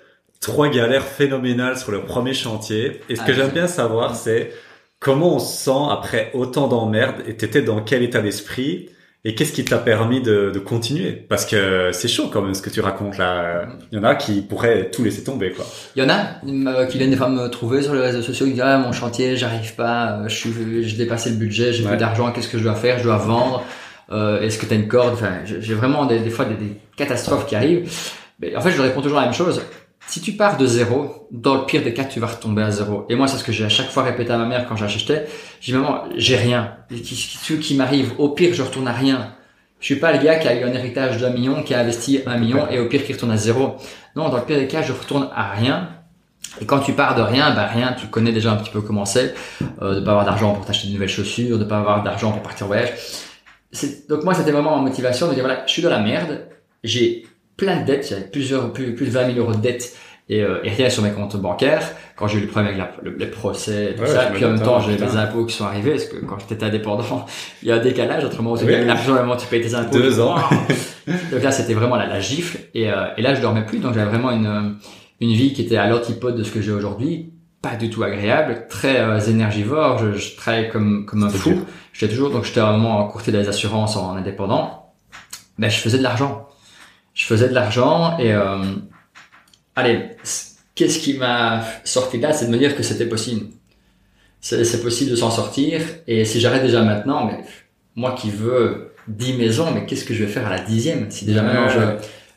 trois galères phénoménales sur le premier chantier. Et ce Ah, que j'aime c'est- bien savoir, c'est comment on se sent après autant d'emmerdes et t'étais dans quel état d'esprit et qu'est-ce qui t'a permis de, de continuer? Parce que c'est chaud quand même ce que tu racontes là. Il y en a qui pourraient tout laisser tomber, quoi. Il y en a euh, qui viennent des fois me trouver sur les réseaux sociaux, qui disent ah mon chantier, j'arrive pas, euh, je suis, j'ai dépassé le budget, j'ai Ouais. plus d'argent, qu'est-ce que je dois faire, je dois vendre, euh, est-ce que t'as une corde, enfin j'ai vraiment des, des fois des, des catastrophes qui arrivent. Mais en fait je réponds toujours la même chose. Si tu pars de zéro, dans le pire des cas, tu vas retomber à zéro. Et moi, c'est ce que j'ai à chaque fois répété à ma mère quand j'achetais. J'ai dit, maman, j'ai rien. Qui, qui, m'arrive, au pire, je retourne à rien. Je suis pas le gars qui a eu un héritage d'un million, qui a investi un million, et au pire, qui retourne à zéro. Non, dans le pire des cas, je retourne à rien. Et quand tu pars de rien, bah rien, tu connais déjà un petit peu comment c'est, euh, de pas avoir d'argent pour t'acheter de nouvelles chaussures, de pas avoir d'argent pour partir en voyage. Donc moi, c'était vraiment ma motivation de dire voilà, je suis dans la merde, j'ai plein de dettes, j'avais plusieurs, plus, plus de 20 000 euros de dettes et, euh, et rien sur mes comptes bancaires. Quand j'ai eu le problème avec la- le, les procès, tout Ouais, ça, puis en même temps, j'ai les impôts qui sont arrivés, parce que quand j'étais indépendant, il y a un décalage entre le moment où tu Oui. l'argent et le moment où tu payes tes impôts. Deux ans. Donc là, c'était vraiment la, la gifle. Et, euh, et là, je dormais plus. Donc j'avais vraiment une, une vie qui était à l'antipode de ce que j'ai aujourd'hui. Pas du tout agréable, très euh, énergivore. Je, je travaillais comme, comme un fou. J'étais toujours, donc j'étais vraiment en courtier des assurances en indépendant. Ben, je faisais de l'argent. Je faisais de l'argent et, euh, allez, qu'est-ce qui m'a sorti de là, c'est de me dire que c'était possible. C'est possible de s'en sortir. Et si j'arrête déjà maintenant, mais moi qui veux 10 maisons, mais qu'est-ce que je vais faire à la dixième si déjà maintenant je,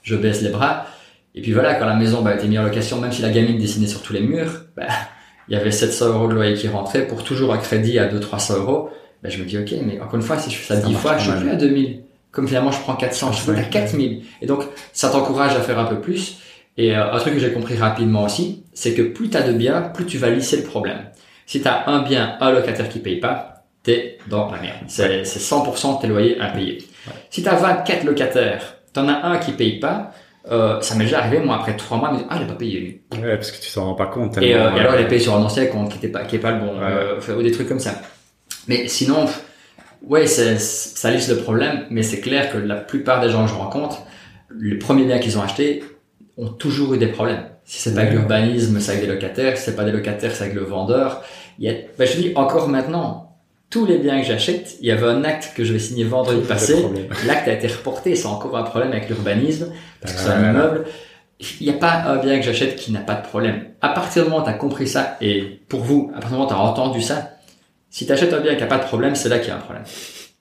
je baisse les bras? Et puis voilà, quand la maison bah, a été mise en location, même si la gamine dessinait sur tous les murs, bah, il y avait 700 euros de loyer qui rentrait pour toujours un crédit à 200-300 euros. Bah, je me dis, ok, mais encore une fois, si je fais ça, 10 fois, je suis plus à 2000. Comme finalement, je prends 400, je suis à 4000. Et donc, ça t'encourage à faire un peu plus. Et euh, un truc que j'ai compris rapidement aussi, c'est que plus tu as de biens, plus tu vas lisser le problème. Si tu as un bien, un locataire qui paye pas, t'es dans la merde. C'est 100% de tes loyers impayés. Si tu as 24 locataires, t'en as un qui paye pas, euh, ça m'est déjà arrivé, moi, après trois mois, me ah, a pas payé lui. Ouais, parce que tu t'en rends pas compte. Et, euh, et, alors, il a payé sur un ancien compte qui était pas, qui est pas le bon, euh, ou des trucs comme ça. Mais sinon, ouais, ça lisse le problème, mais c'est clair que la plupart des gens que je rencontre, les premiers biens qu'ils ont achetés ont toujours eu des problèmes. Si c'est pas avec l'urbanisme, c'est avec des locataires. Si c'est pas des locataires, c'est avec le vendeur. Il y a, ben je dis encore maintenant, tous les biens que j'achète, il y avait un acte que je vais signer vendredi passé. L'acte a été reporté. C'est encore un problème avec l'urbanisme parce que c'est un immeuble. Il n'y a pas un bien que j'achète qui n'a pas de problème. À partir du moment où tu as compris ça, et pour vous, à partir du moment où tu as entendu ça, si tu achètes un bien qui n'a pas de problème, c'est là qu'il y a un problème.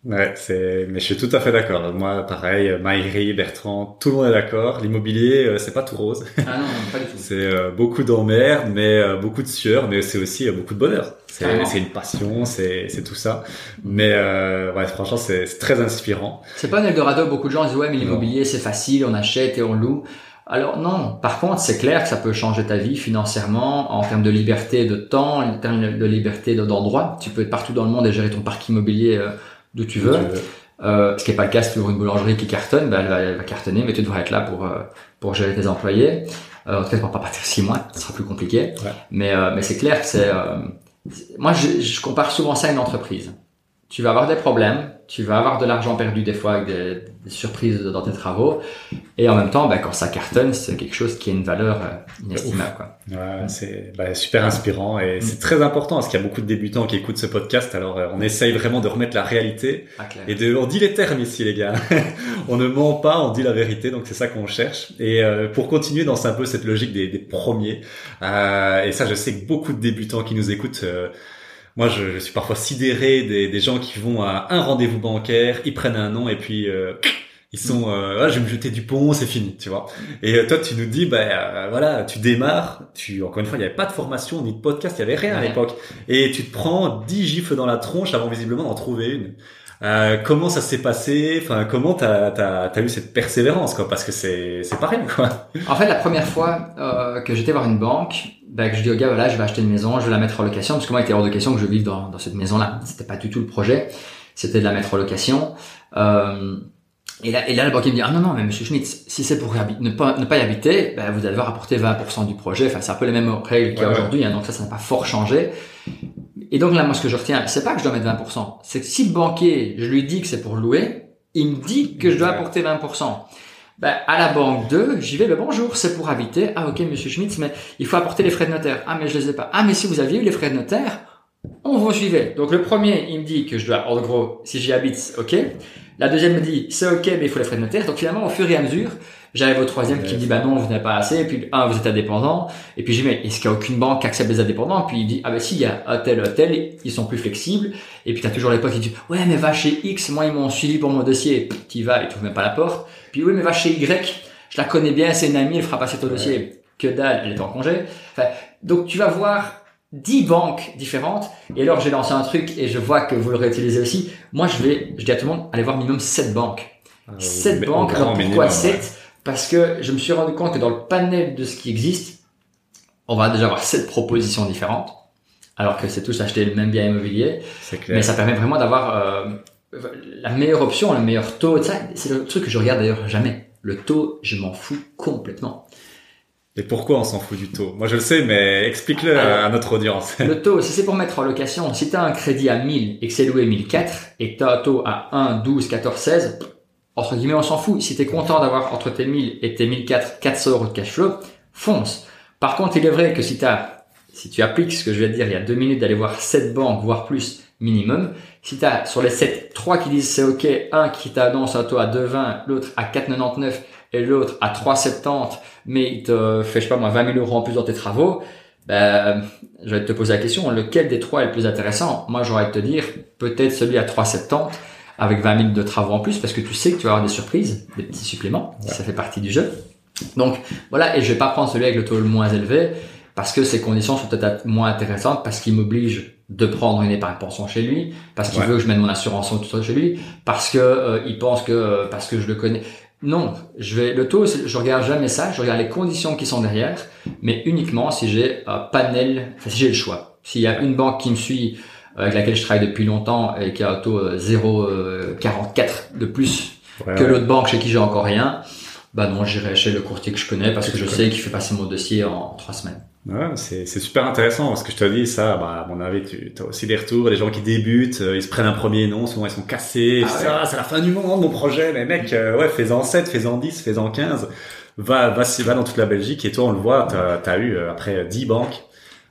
Ouais, c'est, mais je suis tout à fait d'accord. Moi, pareil, Maïri, Bertrand, tout le monde est d'accord. L'immobilier, euh, c'est pas tout rose. Ah non, pas du tout. c'est euh, beaucoup d'emmerdes, mais euh, beaucoup de sueur, mais c'est aussi beaucoup de bonheur. C'est, une passion, c'est, c'est tout ça. Mais ouais, franchement, c'est, c'est très inspirant. C'est pas un Eldorado. Beaucoup de gens disent ouais, mais l'immobilier, c'est facile, on achète et on loue. Alors non, par contre, c'est clair que ça peut changer ta vie financièrement, en termes de liberté de temps, en termes de liberté d'endroit. Tu peux être partout dans le monde et gérer ton parc immobilier d'où tu veux. Euh, ce qui n'est pas le cas si tu ouvres une boulangerie qui cartonne, bah, elle, va, cartonner, mais tu devrais être là pour euh, pour gérer tes employés. Euh, en tout cas, pour pas partir six mois, ce sera plus compliqué. Mais euh, mais c'est clair que c'est euh, moi je, je, compare souvent ça à une entreprise. Tu vas avoir des problèmes, tu vas avoir de l'argent perdu des fois avec des, des, surprises dans tes travaux. Et en même temps, bah, quand ça cartonne, c'est quelque chose qui a une valeur euh, inestimable. Quoi. Ouais, c'est bah, super inspirant et mm. c'est très important parce qu'il y a beaucoup de débutants qui écoutent ce podcast. Alors euh, on essaye vraiment de remettre la réalité ah, et de, on dit les termes ici les gars. on ne ment pas, on dit la vérité. Donc c'est ça qu'on cherche. Et euh, pour continuer dans un peu cette logique des, des premiers, euh, et ça je sais que beaucoup de débutants qui nous écoutent moi, je, je, suis parfois sidéré des, des, gens qui vont à un rendez-vous bancaire, ils prennent un nom et puis euh, ils sont, euh, ah, je vais me jeter du pont, c'est fini, tu vois. Et euh, toi, tu nous dis, bah euh, voilà, tu démarres, tu encore une fois, il n'y avait pas de formation ni de podcast, il y avait rien à l'époque, et tu te prends 10 gifles dans la tronche avant visiblement d'en trouver une. Euh, comment ça s'est passé? Enfin, comment t'as as, as, eu cette persévérance quoi? Parce que c'est c'est pareil quoi. En fait, la première fois euh, que j'étais voir une banque, bah, que je dis au gars voilà, je vais acheter une maison, je vais la mettre en location parce que moi, il était hors de question que je vive dans, dans cette maison-là. C'était pas du tout le projet. C'était de la mettre en location. Euh, et là, et là, le banquier me dit, ah non, non, mais monsieur Schmitz, si c'est pour ne pas, ne pas y habiter, bah, vous allez devoir apporter 20% du projet. Enfin, c'est un peu les mêmes règles qu'il y a aujourd'hui, hein, donc ça, ça n'a pas fort changé. Et donc là, moi, ce que je retiens, c'est pas que je dois mettre 20%. C'est que si le banquier, je lui dis que c'est pour louer, il me dit que je dois apporter 20%. Ben, à la banque 2, j'y vais le bonjour, c'est pour habiter. Ah, ok, monsieur Schmitz, mais il faut apporter les frais de notaire. Ah, mais je les ai pas. Ah, mais si vous aviez eu les frais de notaire, on vous suivait. Donc le premier, il me dit que je dois, en gros, si j'y habite, ok. La deuxième me dit, c'est ok, mais il faut les frais de notaire. Donc finalement, au fur et à mesure, J'arrive au troisième qui me dit bah non, vous n'avez pas assez. Et puis un, vous êtes indépendant. Et puis j'ai mais est-ce qu'il y a aucune banque qui accepte les indépendants Puis il dit ah bah si, il y a un tel, un tel, ils sont plus flexibles. Et puis t'as toujours les potes qui disent ouais mais va chez X, moi ils m'ont suivi pour mon dossier. Tu vas, ils trouvent même pas la porte. Puis oui mais va chez Y, je la connais bien, c'est une amie, elle fera passer ton dossier. Que dalle, elle est en congé. Enfin, donc tu vas voir 10 banques différentes. Et alors, j'ai lancé un truc et je vois que vous le réutilisez aussi. Moi, je vais, je dis à tout le monde, allez voir minimum 7 banques. 7 ah, banques. Alors, pourquoi 7? Parce que je me suis rendu compte que dans le panel de ce qui existe, on va déjà avoir sept propositions différentes, alors que c'est tous acheter le même bien immobilier. Mais ça permet vraiment d'avoir euh, la meilleure option, le meilleur taux. C'est le truc que je regarde d'ailleurs jamais. Le taux, je m'en fous complètement. Et pourquoi on s'en fout du taux? Moi je le sais, mais explique-le à notre audience. le taux, si c'est pour mettre en location, si tu as un crédit à 1000 et que c'est loué 1004 et tu as un taux à 1, 12, 14, 16, entre guillemets, on s'en fout. Si tu es content d'avoir entre tes 1000 et tes 1004, 400 euros de cash flow, fonce. Par contre, il est vrai que si tu si tu appliques ce que je viens de dire il y a deux minutes d'aller voir 7 banques, voire plus minimum, si tu as sur les 7, 3 qui disent c'est ok, un qui t'annonce un taux à 2,20, l'autre à 4,99 et l'autre à 3,70, mais il te fait, je sais pas moi, 20 000 euros en plus dans tes travaux, ben, je vais te poser la question, lequel des trois est le plus intéressant? Moi, j'aurais te dire peut-être celui à 3,70 avec 20 000 de travaux en plus parce que tu sais que tu vas avoir des surprises, des petits suppléments. Ça fait partie du jeu. Donc voilà, et je vais pas prendre celui avec le taux le moins élevé parce que ses conditions sont peut-être moins intéressantes parce qu'il m'oblige de prendre une épargne pension chez lui, parce qu'il veut que je mette mon assurance tout ça chez lui, parce que euh, il pense que euh, parce que je le connais. Non, je vais le taux, je regarde jamais ça, je regarde les conditions qui sont derrière, mais uniquement si j'ai un panel, enfin, si j'ai le choix. S'il y a une banque qui me suit, avec laquelle je travaille depuis longtemps et qui a un taux 0,44 de plus que l'autre banque chez qui j'ai encore rien, bah non, j'irai chez le courtier que je connais parce que, je sais qu'il fait passer mon dossier en trois semaines. Ouais, c'est, super intéressant parce que je te dis ça, bah, à mon avis, tu as aussi des retours, des gens qui débutent, euh, ils se prennent un premier nom, souvent ils sont cassés, ah, ah c'est la fin du monde mon projet, mais mec, euh, ouais, fais-en 7, fais-en 10, fais-en 15, va, va, va dans toute la Belgique et toi on le voit, t'as, as eu euh, après 10 banques,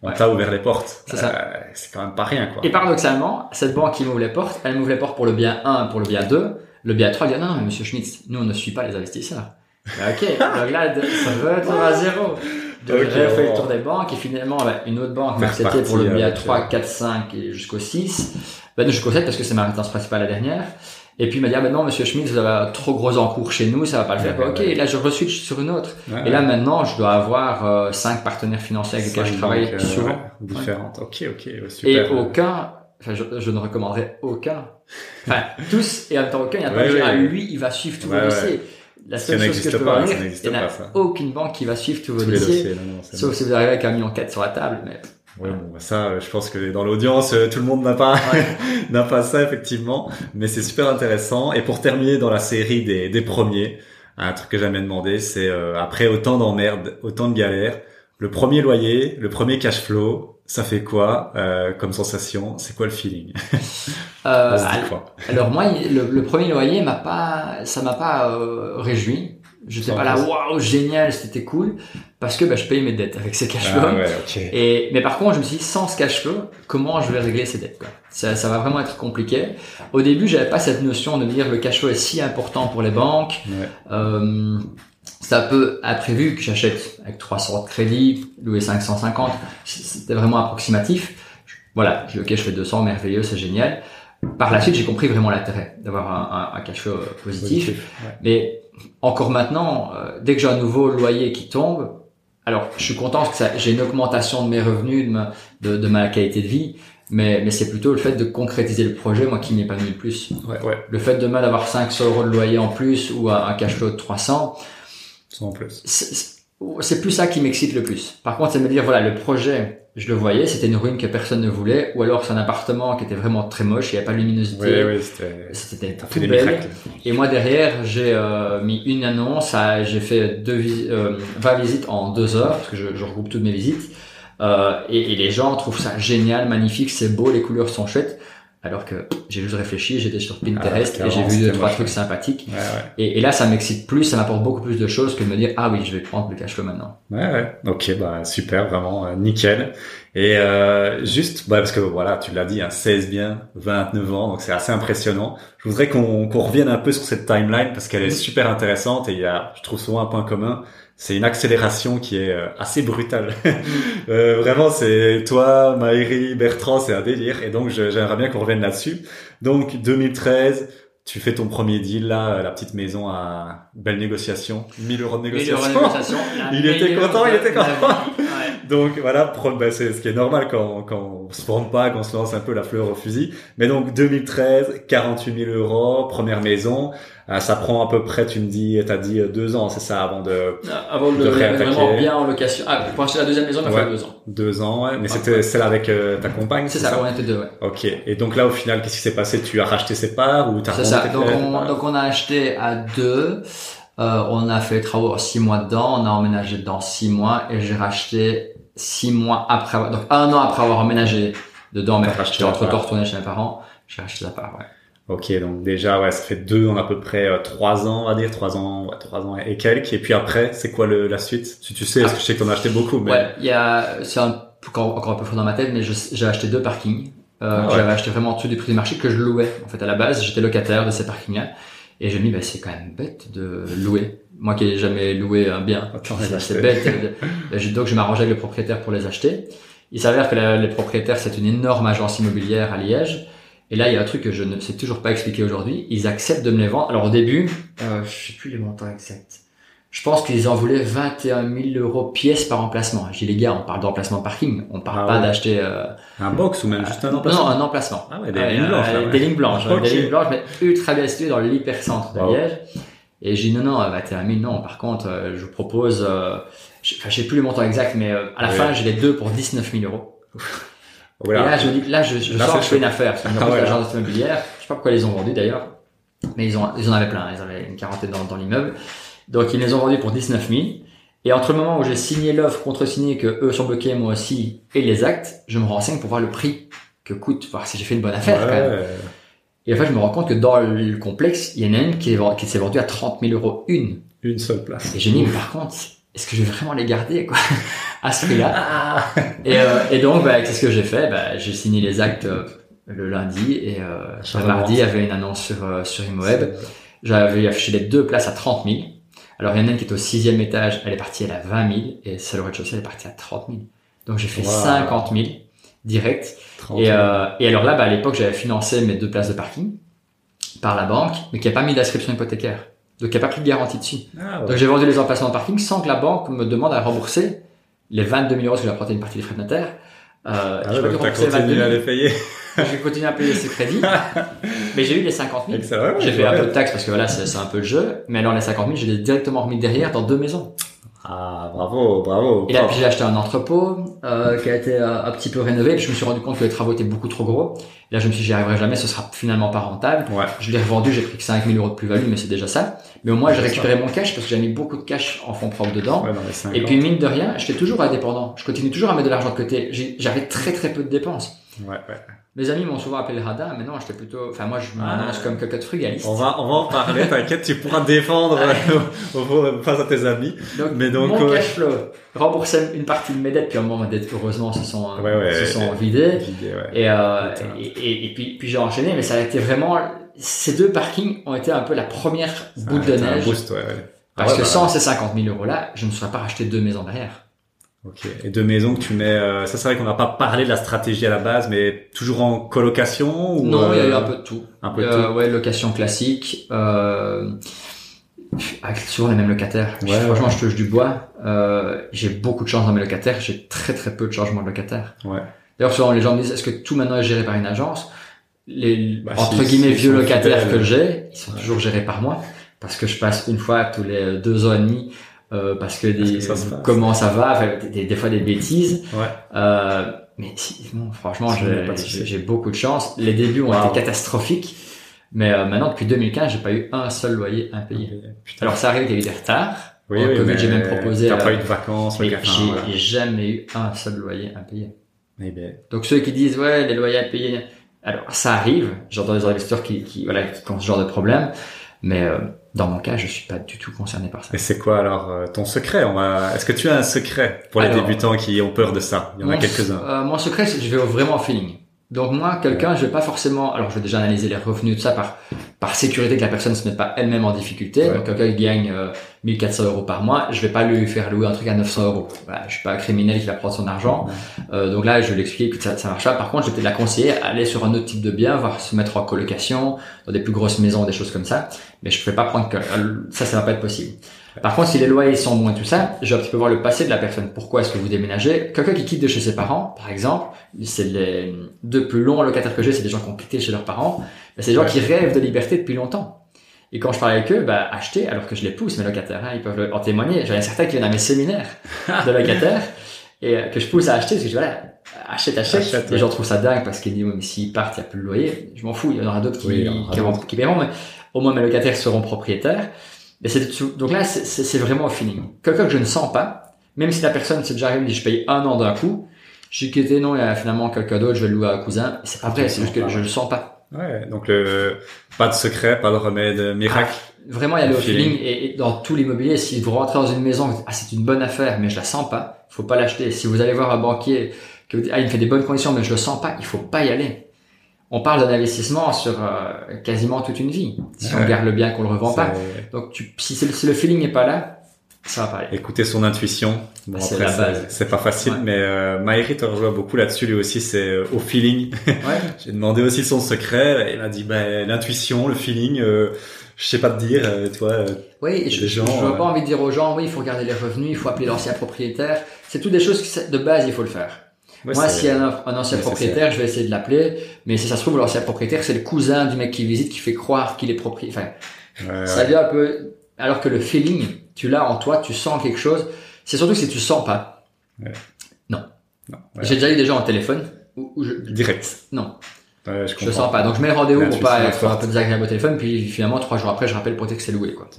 on t'a ouvert les portes. C'est ça. c'est quand même pas rien quoi. Et paradoxalement, cette banque qui m'ouvre les portes, elle m'ouvre les portes pour le bien 1, pour le bien 2, le bien 3, elle dit non, mais monsieur Schmitz, nous on ne suit pas les investisseurs. ok, donc là, ça veut être à zéro. Donc okay, j'ai fait le tour des banques et finalement une autre banque m'a accepté pour le BA 3, 4, 5 et jusqu'au 6. Ben, jusqu'au 7 parce que c'est ma résidence principale la dernière. Et puis il m'a dit ah ben non monsieur Schmidt vous avez un trop gros encours chez nous ça va pas le faire. ok là je reswitch sur une autre. et là maintenant je dois avoir euh, cinq partenaires financiers avec lesquels je travaille euh, souvent. différentes. Ok ok super. Et aucun Enfin, je, je, ne recommanderais aucun. Enfin, tous et en même temps aucun. Il y a pas ah, lui, il va suivre tous vos dossiers. La seule chose que je peux pas, dire, il n'y a aucune banque qui va suivre tous vos dossiers, sauf si vous arrivez avec un million quatre sur la table, mais. Oui, bon, bah, ça, je pense que dans l'audience, euh, tout le monde n'a pas, n'a pas ça, effectivement. Mais c'est super intéressant. Et pour terminer dans la série des, des premiers, un truc que j'aimais demander, c'est, euh, après autant d'emmerdes, autant de galères, le premier loyer, le premier cash flow, ça fait quoi euh, comme sensation? C'est quoi le feeling? Euh, Alors moi, le, premier loyer m'a pas, ça m'a pas euh, réjoui. Je sais pas là, waouh, génial, c'était cool, parce que bah, je payais mes dettes avec ces cash flow. Ah Et mais par contre, je me suis dit, sans ce cash flow, comment je vais régler ces dettes quoi? Ça, ça va vraiment être compliqué. Au début, j'avais pas cette notion de dire le cash flow est si important pour les banques. Euh, ça peut être prévu que j'achète avec 300 de crédit, louer 550. C'était vraiment approximatif. Voilà, je, ok, je fais 200, merveilleux, c'est génial. Par la suite, j'ai compris vraiment l'intérêt d'avoir un, un, cash flow positif. Mais encore maintenant, euh, dès que j'ai un nouveau loyer qui tombe, alors je suis content parce que j'ai une augmentation de mes revenus, de ma, de, de ma qualité de vie, mais, mais c'est plutôt le fait de concrétiser le projet, moi, qui m'épanouit le plus. Ouais, ouais. Le fait demain d'avoir 500 euros de loyer en plus ou un, un cash flow de 300, en plus. C'est plus ça qui m'excite le plus. Par contre, c'est me dire, voilà, le projet, je le voyais, c'était une ruine que personne ne voulait, ou alors c'est un appartement qui était vraiment très moche, il n'y avait pas de luminosité. Oui, c'était tout belle. Et moi derrière, j'ai euh, mis une annonce, j'ai fait deux euh, 20 visites en deux heures, parce que je, je regroupe toutes mes visites. Euh, et, et, les gens trouvent ça génial, magnifique, c'est beau, les couleurs sont chouettes. Alors que j'ai juste réfléchi, j'étais sur Pinterest ah, et j'ai vu deux, trois trucs sympathiques. Ouais, ouais. Et, et, là, ça m'excite plus, ça m'apporte beaucoup plus de choses que de me dire, ah oui, je vais prendre le cash flow maintenant. Ouais, ouais. Ok, bah, super, vraiment, euh, nickel. Et euh, juste, bah, parce que voilà, tu l'as dit, hein, 16 bien, 29 ans, donc c'est assez impressionnant. Je voudrais qu'on qu'on revienne un peu sur cette timeline parce qu'elle est super intéressante et il y a, je trouve souvent un point commun c'est une accélération qui est euh, assez brutale. euh, vraiment, c'est toi, Maëri, Bertrand, c'est un délire. Et donc, j'aimerais bien qu'on revienne là-dessus. Donc, 2013, tu fais ton premier deal là, la petite maison à belle négociation, 1000 euros de négociation. 1000 euros de négociation il était content, il était content. Donc voilà, ben, c'est ce qui est normal quand, quand on se forme pas, quand on se lance un peu la fleur au fusil. Mais donc 2013, 48 000 euros, première maison. Euh, ça prend à peu près, tu me dis, t'as dit euh, deux ans, c'est ça, avant de ah, avant de, de vraiment bien en location. Ah, pour acheter la deuxième maison, il a deux ans. Deux ans, ouais. Mais c'était celle avec euh, ta compagne. C'est ça, on était deux, ouais. Ok. Et donc là, au final, qu'est-ce qui s'est passé? Tu as racheté ses parts ou t'as C'est ça. Donc on, donc on a acheté à deux. Euh, on a fait les travaux six mois dedans, on a emménagé dans six mois et j'ai racheté six mois après avoir, donc un an après avoir emménagé dedans, mais j'ai entre temps retourné chez mes parents, j'ai racheté la part, ouais. Ok, donc déjà, ouais, ça fait deux en à peu près euh, trois ans, on va dire, trois ans, ouais, trois ans et quelques. Et puis après, c'est quoi le, la suite? Si tu sais, parce que je sais que t'en as acheté beaucoup. Mais... Ouais, il y a, c'est encore, encore un peu fou dans ma tête, mais j'ai acheté deux parkings. Euh, ah J'avais acheté vraiment en dessous du prix du marché que je louais. En fait, à la base, j'étais locataire de ces parkings-là. Et je me dis, bah, c'est quand même bête de louer. Moi qui ai jamais loué un bien, c'est bête. donc je m'arrangeais avec le propriétaire pour les acheter. Il s'avère que les propriétaires, c'est une énorme agence immobilière à Liège. Et là, il y a un truc que je ne sais toujours pas expliquer aujourd'hui. Ils acceptent de me les vendre. Alors au début, euh, je sais plus les montants exacts. Je pense qu'ils en voulaient 21 000 euros pièce par emplacement. J'ai les gars, on parle d'emplacement parking. On parle Ah pas ouais. d'acheter euh, Un box ou même juste un emplacement non, un emplacement. Ah ouais, des Euh, lignes blanches, là, ouais. Des lignes blanches, des lignes blanches, mais ultra bien situées dans l'hypercentre de Wow. Liège. Et j'ai dit non, non, 21 000, non. Par contre, euh, je vous propose, euh, je enfin, je sais plus le montant exact, mais euh, à la Ouais. fin, j'ai les deux pour 19 000 euros. Voilà. Et là, je me dis, là, je, je Là, je fais une affaire. Parce que Ah ouais, là. l'agence immobilière, je sais pas pourquoi ils les ont vendus d'ailleurs, mais ils, ont, ils en avaient plein. Ils avaient une quarantaine dans, dans l'immeuble. Donc, ils les ont vendus pour 19 000. Et entre le moment où j'ai signé l'offre, contre-signé, que eux sont bloqués, moi aussi, et les actes, je me renseigne pour voir le prix que coûte, voir si j'ai fait une bonne affaire. quand même. Et en fait, je me rends compte que dans le complexe, il y en a une qui, s'est vendue à 30 000 euros une. Une seule place. Et j'ai dit, mais par contre, est-ce que je vais vraiment les garder, quoi, à ce prix-là Ah. et, euh, et donc, bah, qu'est-ce que j'ai fait? Bah, J'ai signé les actes euh, le lundi et euh, mardi, il y avait une annonce sur, euh, sur ImoWeb. J'avais affiché les deux places à 30 000. Alors, il y en a une qui est au sixième étage, elle est partie elle à 20 000 et celle au rez-de-chaussée, elle est partie à 30 000. Donc, j'ai fait Wow. 50 000 direct. 30. Et, euh, et alors là, bah, à l'époque, j'avais financé mes deux places de parking par la banque, mais qui n'a pas mis d'inscription hypothécaire. Donc, il n'y a pas pris de garantie dessus. Ah, ouais. Donc, j'ai vendu les emplacements de parking sans que la banque me demande à rembourser les 22 000 euros que j'ai apporté une partie des frais de notaire. Euh, Ah ouais, donc t'as rembourser les 22 continué 000. à les payer. J'ai continué à payer ce crédit. mais j'ai eu les 50 000. Excellent. J'ai fait un peu de taxes parce que voilà, c'est c'est un peu le jeu. Mais alors, les 50 000, je les ai directement remis derrière dans deux maisons. Ah, bravo, bravo. Et là, puis j'ai acheté un entrepôt euh, qui a été euh, un petit peu rénové. Puis je me suis rendu compte que les travaux étaient beaucoup trop gros. Et là, je me suis dit, j'y arriverai jamais, ce sera finalement pas rentable. Ouais. Je l'ai revendu, j'ai pris que 5 000 euros de plus-value, mais c'est déjà ça. Mais au moins, j'ai récupéré mon cash parce que j'ai mis beaucoup de cash en fonds propres dedans. Ouais, dans les 50. Et puis, mine de rien, j'étais toujours indépendant. Je continue toujours à mettre de l'argent de côté. J'avais très très peu de dépenses. Ouais, ouais. Mes amis m'ont souvent appelé radin, mais non, j'étais plutôt, enfin, moi, je Ah. m'annonce comme quelqu'un de frugaliste. On va, on va en parler, t'inquiète, tu pourras te défendre face à tes amis. Donc, Mais donc, mon ouais. cash flow, rembourser une partie de mes dettes, puis à un moment, mes dettes, heureusement, se sont, Ouais, ouais, se sont vidées. Vidé, ouais. Et, euh, et, et, et puis, puis j'ai enchaîné, mais ça a été vraiment, ces deux parkings ont été un peu la première boule de Ah, un neige. boost, ouais, ouais. Parce Ah que bah, sans ces 50 000 euros là, je ne serais pas racheté deux maisons derrière. Ok. Et deux maisons que tu mets, euh, ça c'est vrai qu'on n'a pas parlé de la stratégie à la base, mais toujours en colocation ou non, il y a eu euh, un peu de tout. un peu de Euh, tout. Ouais, location classique, euh, avec souvent les mêmes locataires. Ouais, Franchement, ouais. je touche du bois. Euh, j'ai beaucoup de chance dans mes locataires. J'ai très très peu de changements de locataires. Ouais. D'ailleurs, souvent les gens me disent est-ce que tout maintenant est géré par une agence? Les Bah, entre guillemets vieux locataires fidèles. que j'ai, ils sont Ouais. toujours gérés par moi parce que je passe une fois tous les deux ans et demi. Euh, parce que des, que ça comment ça va, enfin, des, des fois des bêtises. Ouais. Euh, mais bon, franchement, j'ai- beaucoup de chance. Les débuts ont Wow. été catastrophiques. Mais euh, maintenant, depuis 2015, j'ai pas eu un seul loyer impayé. Putain. Alors, ça arrive qu'il y a eu des retards. oui, oui, Covid, j'ai même proposé. T'as pas eu de vacances, mais le café, j'ai jamais eu un seul loyer impayé. Eh ben, Donc, ceux qui disent, ouais, les loyers impayés. Alors, ça arrive. J'entends des investisseurs qui, qui, voilà, qui ont ce genre de problème. Mais euh, dans mon cas, je suis pas du tout concerné par ça. Et c'est quoi alors euh, ton secret? Va. Est-ce que tu as un secret pour les Alors, débutants qui ont peur de ça? Il y en a quelques-uns. euh, mon secret, c'est que je vais vraiment au feeling. Donc moi, quelqu'un, je vais pas forcément. Alors, je vais déjà analyser les revenus de ça par par sécurité que la personne se mette pas elle-même en difficulté. Ouais. Donc quelqu'un qui gagne euh, 1400 euros par mois, je vais pas lui faire louer un truc à 900 euros. Voilà, je suis pas un criminel qui va prendre son argent. Euh, donc là, je vais lui expliquer que ça, ça marche pas. Par contre, je vais peut-être la conseiller à aller sur un autre type de bien, voire se mettre en colocation, dans des plus grosses maisons, des choses comme ça. Mais je ne vais pas prendre que euh, ça, ça va pas être possible. Par contre, si les loyers sont bons et tout ça, je vais un petit peu voir le passé de la personne. Pourquoi est-ce que vous déménagez Quelqu'un qui quitte de chez ses parents, par exemple, c'est les deux plus longs locataires que j'ai, c'est des gens qui ont quitté chez leurs parents. Mais c'est des gens Ouais. qui rêvent de liberté depuis longtemps. Et quand je parle avec eux, bah, acheter, alors que je les pousse, mes locataires, hein, ils peuvent le- en témoigner. J'en ai certains qui viennent à mes séminaires de locataires et euh, que je pousse à acheter parce que je dis, voilà, achète, achète. Achète, les ouais. gens trouvent ça dingue parce qu'ils disent, mais s'ils partent, il n'y a plus de loyer. Je m'en fous, il y en aura d'autres qui, Oui, qui paieront, mais au moins mes locataires seront propriétaires. Et c'est donc là, c'est- c'est c'est vraiment au feeling. Quelqu'un que je ne sens pas, même si la personne s'est déjà arrivée et dit, je paye un an d'un coup, je dis que non, il y a finalement quelqu'un d'autre, je vais le louer à un cousin. C'est pas vrai, c'est juste que je le sens pas. Ouais. Donc le pas de secret, pas de remède miracle. Vraiment, il y a le Feeling. feeling et, et dans tout l'immobilier, si vous rentrez dans une maison, vous dites, ah, c'est une bonne affaire, mais je la sens pas, faut pas l'acheter. Si vous allez voir un banquier, que vous dites, ah, il me fait des bonnes conditions, mais je le sens pas, il faut pas y aller. On parle d'un investissement sur euh, quasiment toute une vie. Si on garde le bien, qu'on le revend pas. Donc, tu, si, c'est- si le feeling n'est pas là, ça va pas aller. Écouter son intuition. Bon, c'est la base. C'est pas facile, mais euh, Maïri te rejoint beaucoup là-dessus. Lui aussi, c'est euh, au feeling. Ouais. J'ai demandé aussi son secret. Il m'a dit, bah, l'intuition, le feeling. Euh, je sais pas te dire, euh, toi. Euh, oui, je, gens, je, pas envie de dire aux gens, oui, il faut regarder les revenus, il faut appeler l'ancien propriétaire. C'est toutes des choses que de base, il faut le faire. Moi, s'il y a un, ancien propriétaire, je vais essayer de l'appeler. Mais si ça se trouve, l'ancien propriétaire, c'est le cousin du mec qui visite, qui fait croire qu'il est propriétaire. Enfin, ça vient un peu. Alors que le feeling, tu l'as en toi, tu sens quelque chose. C'est surtout si tu sens pas. Non. non J'ai déjà eu des gens en téléphone où, je... direct. Non. Ouais, je, je sens pas. Donc je mets le rendez-vous pour pas être un peu désagréable au téléphone, puis finalement trois jours après je rappelle pour dire que c'est loué quoi.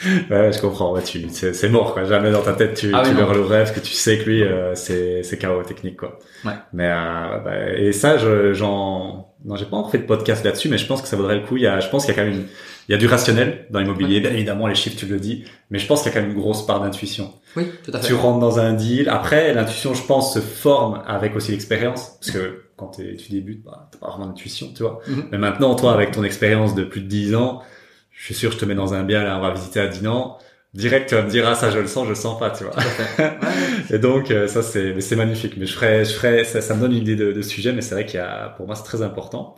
Ouais. ouais, je comprends. Ouais, tu, c'est, mort quoi. Jamais dans ta tête tu, ah, tu le rêve que tu sais que lui euh, c'est, c'est chaos technique quoi. Ouais. Mais euh, bah, et ça, je, j'en, non, j'ai pas encore fait de podcast là-dessus, mais je pense que ça vaudrait le coup. Il y a, je pense qu'il y a quand même une, il y a du rationnel dans l'immobilier, bien évidemment les chiffres tu le dis, mais je pense qu'il y a quand même une grosse part d'intuition. Oui, tout à fait. Tu rentres dans un deal. Après, l'intuition, je pense, se forme avec aussi l'expérience, parce que quand tu débutes, bah, t'as pas vraiment d'intuition, tu vois. Mhm. Mais maintenant, toi, avec ton expérience de plus de 10 ans, je suis sûr, je te mets dans un bien, là, on va visiter à Dinan. Direct, tu vas me dire, ah, ça, je le sens, je le sens pas, tu vois. et donc, euh, ça, c'est, c'est magnifique. Mais je ferais, je ferais, ça, ça me donne une idée de, de sujet, mais c'est vrai qu'il y a, pour moi, c'est très important.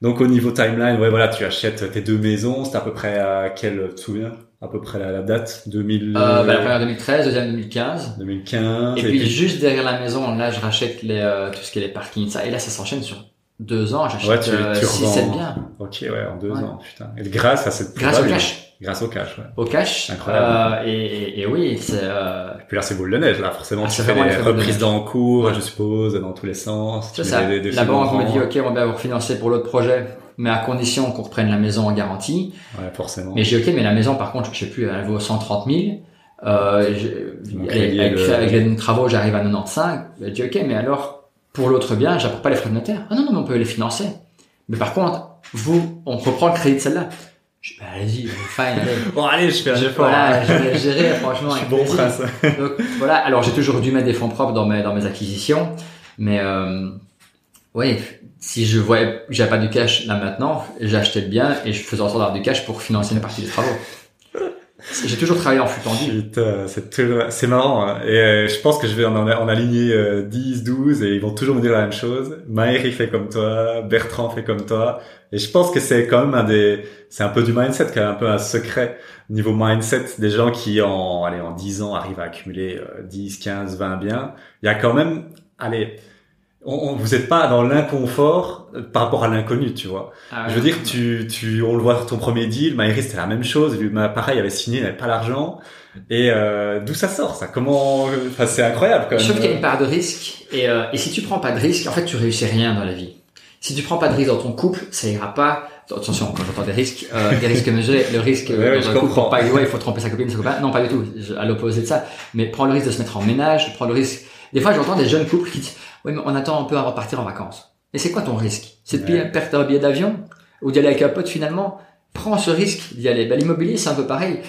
Donc, au niveau timeline, ouais, voilà, tu achètes tes deux maisons, c'est à peu près à quel, tu te souviens? À peu près la, la date 2000 euh, bah, la première 2013 deuxième 2015 2015 et, puis, juste derrière la maison là je rachète les euh, tout ce qui est les parkings ça et là ça s'enchaîne sur deux ans. J'achète ouais, tu, euh, 6 7 biens. Ok ouais en deux ans putain. Et grâce à cette grâce au cash. Grâce au cash ouais. Au cash incroyable. euh, et, et, oui c'est euh... et puis là c'est boule de neige là forcément ah, tu fais des reprises d'encours je suppose dans tous les sens c'est ça. la banque me dit ok on va vous refinancer pour l'autre projet mais à condition qu'on reprenne la maison en garantie. Ouais, forcément. Mais j'ai ok, mais la maison, par contre, je sais plus, elle vaut 130 000. Euh, avec, les travaux, j'arrive à 95. J'ai dit ok, mais alors pour l'autre bien, j'apporte pas les frais de notaire. Ah non, non, mais on peut les financer. Mais par contre, vous, on reprend le crédit de celle-là. Je bah, allez-y, fine, allez. bon, allez, je fais un effort. Voilà, je vais gérer, franchement. Je suis bon prince. Donc, voilà. Alors, j'ai toujours dû mettre des fonds propres dans mes, dans mes acquisitions. Mais, euh, oui, si je voyais j'avais pas du cash là maintenant, j'achetais le bien et je faisais en sorte d'avoir du cash pour financer une partie des travaux. J'ai toujours travaillé en flux tendu. C'est marrant. Hein. Et euh, je pense que je vais en, en aligner 10, 12 et ils vont toujours me dire la même chose. Maëri fait comme toi, Bertrand fait comme toi. Et je pense que c'est quand même un des... C'est un peu du mindset, quand même un peu un secret niveau mindset des gens qui en, allez, en 10 ans arrivent à accumuler 10, 15, 20 biens. Il y a quand même... Allez, on, vous êtes pas dans l'inconfort euh, par rapport à l'inconnu, tu vois. Ah je veux dire, tu, tu, on le voit sur ton premier deal, Maïri c'était la même chose, lui, pareil, il avait signé, il n'avait pas l'argent. Et euh, d'où ça sort, ça? Comment Enfin, c'est incroyable quand même. Je trouve qu'il y a une part de risque. Et, euh, et si tu prends pas de risque, en fait, tu réussis rien dans la vie. Si tu prends pas de risque dans ton couple, ça ira pas. Attention, quand j'entends des risques, euh, des risques mesurés, le risque ouais, dans un couple, pas, ouais, il faut tromper sa copine, sa copain. Non, pas du tout. À l'opposé de ça. Mais prends le risque de se mettre en ménage, prends le risque. Des fois, j'entends des jeunes couples qui disent oui, mais on attend un peu à repartir en vacances. Et c'est quoi ton risque? C'est de perdre un billet d'avion? Ou d'y aller avec un pote finalement? Prends ce risque d'y aller. Ben, L'immobilier, c'est un peu pareil.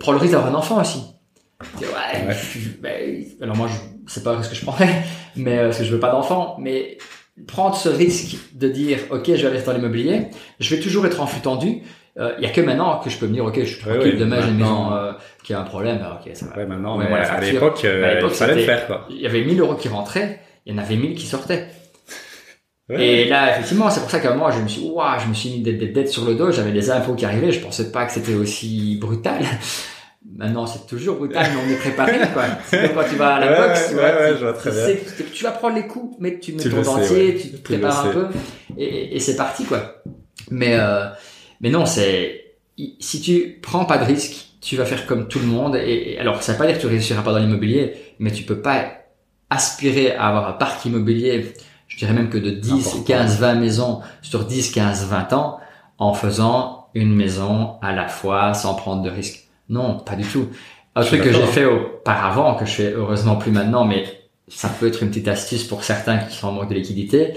Prends le risque d'avoir un enfant aussi. Ouais, ben, alors moi, je sais pas ce que je prendrais, mais euh, parce que je veux pas d'enfant. Mais prendre ce risque de dire, ok, je vais aller dans l'immobilier, je vais toujours être en flux tendu. Euh, il y a que maintenant que je peux me dire, ok, je suis tranquille, demain j'ai une maison euh, qui a un problème, ben, ok, ça va. Ouais, maintenant, mais à l'époque, il fallait le faire, quoi. Il y avait 1000 euros qui rentraient il y en avait mille qui sortaient. Et là, effectivement, c'est pour ça qu'à moi, je me suis, ouah, je me suis mis des, dettes sur le dos, j'avais des infos qui arrivaient, je pensais pas que c'était aussi brutal. Maintenant, c'est toujours brutal, mais on est préparé, quoi. Quand tu vas à la boxe, tu vois. tu, vas prendre les coups, mais tu mets ton dentier, tu te prépares un peu, et, et c'est parti, quoi. Mais, euh, mais non, c'est, si tu prends pas de risque, tu vas faire comme tout le monde, et, alors, ça veut pas dire que tu réussiras pas dans l'immobilier, mais tu peux pas aspirer à avoir un parc immobilier, je dirais même que de 10, 15, 20 maisons sur 10, 15, 20 ans en faisant une maison à la fois sans prendre de risques. Non, pas du tout. Un truc que j'ai fait auparavant, que je fais heureusement plus maintenant, mais ça peut être une petite astuce pour certains qui sont en manque de liquidité.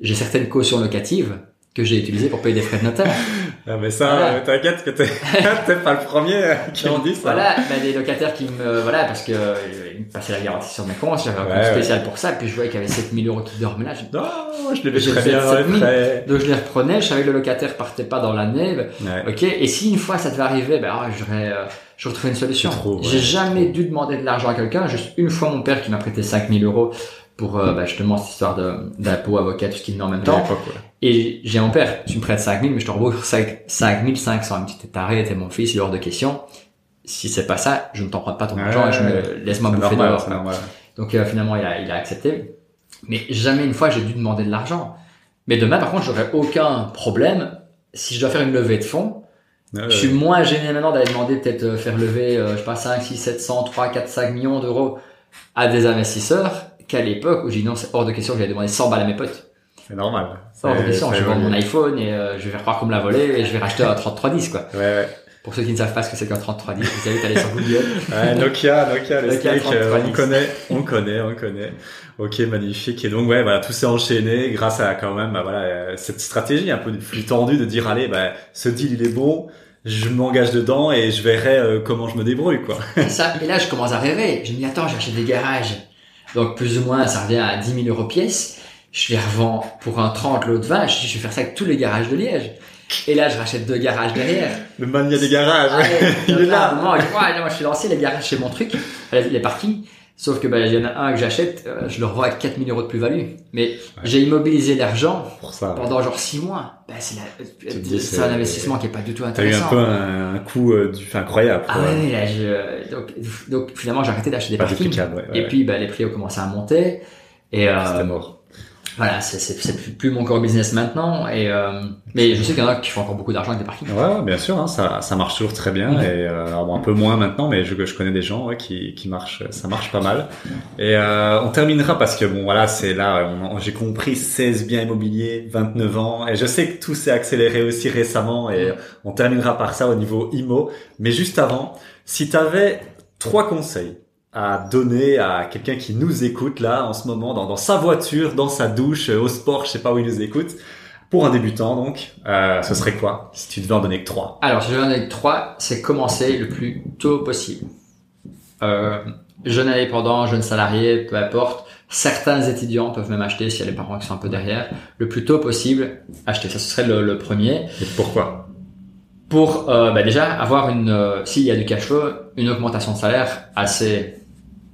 J'ai certaines cautions locatives que j'ai utilisées pour payer des frais de notaire. Ah, mais ça, voilà. euh, t'inquiète que t'es, t'es pas le premier qui Donc, me dit ça. Voilà, bah, des locataires qui me, voilà, parce que euh, ils me passaient la garantie sur mes comptes, j'avais un compte Ouais, spécial pour ça, puis je voyais qu'il y avait 7000 euros qui dormaient là. je- Non, je J'ai très bien dans les 7000. frais. Donc je les reprenais, je savais que le locataire partait pas dans l'année, bah, Ouais. ok. Et si une fois ça devait arriver, ben ah, j'aurais, euh, j'aurais trouvé une solution. J'ai jamais dû demander de l'argent à quelqu'un, juste une fois mon père qui m'a prêté 5000 euros pour euh, bah, justement cette histoire de, d'impôt, avocat, tout ce qu'il venait en même temps. Et j'ai mon père, tu me prêtes 5000, mais je te rembourse 5 5500. Il me dit, t'es taré, t'es mon fils, il est hors de question. Si c'est pas ça, je ne t'emprunte pas ton Ouais, argent et je me laisse-moi bouffer dehors. Donc euh, finalement, il a, il a accepté. Mais jamais une fois, j'ai dû demander de l'argent. Mais demain, par contre, j'aurais aucun problème si je dois faire une levée de fonds. Je suis moins gêné maintenant d'aller demander peut-être euh, faire lever, euh, je sais pas, 5, 6, 700, 3, 4, 5 millions d'euros à des investisseurs qu'à l'époque où j'ai dit non, c'est hors de question que j'allais demander 100 balles à mes potes. C'est normal. C'est hors de question. Je vais vendre mon iPhone et euh, je vais faire croire qu'on me l'a volé et je vais racheter un 3310 quoi. Ouais, ouais. Pour ceux qui ne savent pas ce que c'est qu'un 3310, vous allez sur Google. Ouais, Nokia, Nokia, le Nokia steak, euh, 3310. on connaît, on connaît, on connaît. Ok, magnifique. Et donc, ouais, voilà, tout s'est enchaîné grâce à quand même, bah, voilà, euh, cette stratégie un peu plus tendue de dire, allez, bah, ce deal, il est bon, je m'engage dedans et je verrai euh, comment je me débrouille, quoi. Et ça, et là, je commence à rêver. Je me dis, attends, j'ai acheté des garages. Donc, plus ou moins, ça revient à 10 000 euros pièce. Je les revends pour un 30, l'autre 20. Je dis, je vais faire ça avec tous les garages de Liège. Et là, je rachète deux garages derrière. Le mania des garages, Allez, il est là. Moi, je, ouais, moi, je suis lancé les garages chez mon truc, les parkings. Sauf que, ben, il y en a un que j'achète, euh, je le revends avec 4000 euros de plus-value. Mais j'ai immobilisé l'argent pendant genre 6 mois. Ben, c'est la- dis, c'est un investissement qui est pas du tout T'as eu intéressant. un peu un, un coup euh, du, incroyable. Ah ouais, là, je, donc, donc finalement, j'ai arrêté d'acheter des parkings. duplicable, ouais, ouais, Et puis, bah, les prix ont commencé à monter. Et euh, C'était mort. Voilà, c'est, plus- plus mon core business maintenant. Et euh, mais je sais qu'il y en a qui font encore beaucoup d'argent avec des parkings. Ouais, bien sûr, hein, ça, ça marche toujours très bien et euh, alors bon, un peu moins maintenant, mais je, je connais des gens ouais, qui, qui marchent, ça marche pas mal. Et euh, on terminera parce que bon, voilà, c'est là, j'ai compris 16 biens immobiliers, 29 ans, et je sais que tout s'est accéléré aussi récemment, et on terminera par ça au niveau IMO. Mais juste avant, si tu avais trois conseils à donner à quelqu'un qui nous écoute là en ce moment, dans, dans sa voiture, dans sa douche, euh, au sport, je sais pas où il nous écoute. Pour un débutant, donc, euh, ce serait quoi si tu devais en donner que trois? Alors, si je viens avec trois, c'est commencer le plus tôt possible. Euh, jeune indépendant, jeune salarié, peu importe. Certains étudiants peuvent même acheter s'il y a les parents qui sont un peu derrière. Le plus tôt possible, acheter. Ça, ce serait le, le premier. Et pourquoi? Pour euh, bah déjà avoir une euh, s'il y a du cash flow une augmentation de salaire assez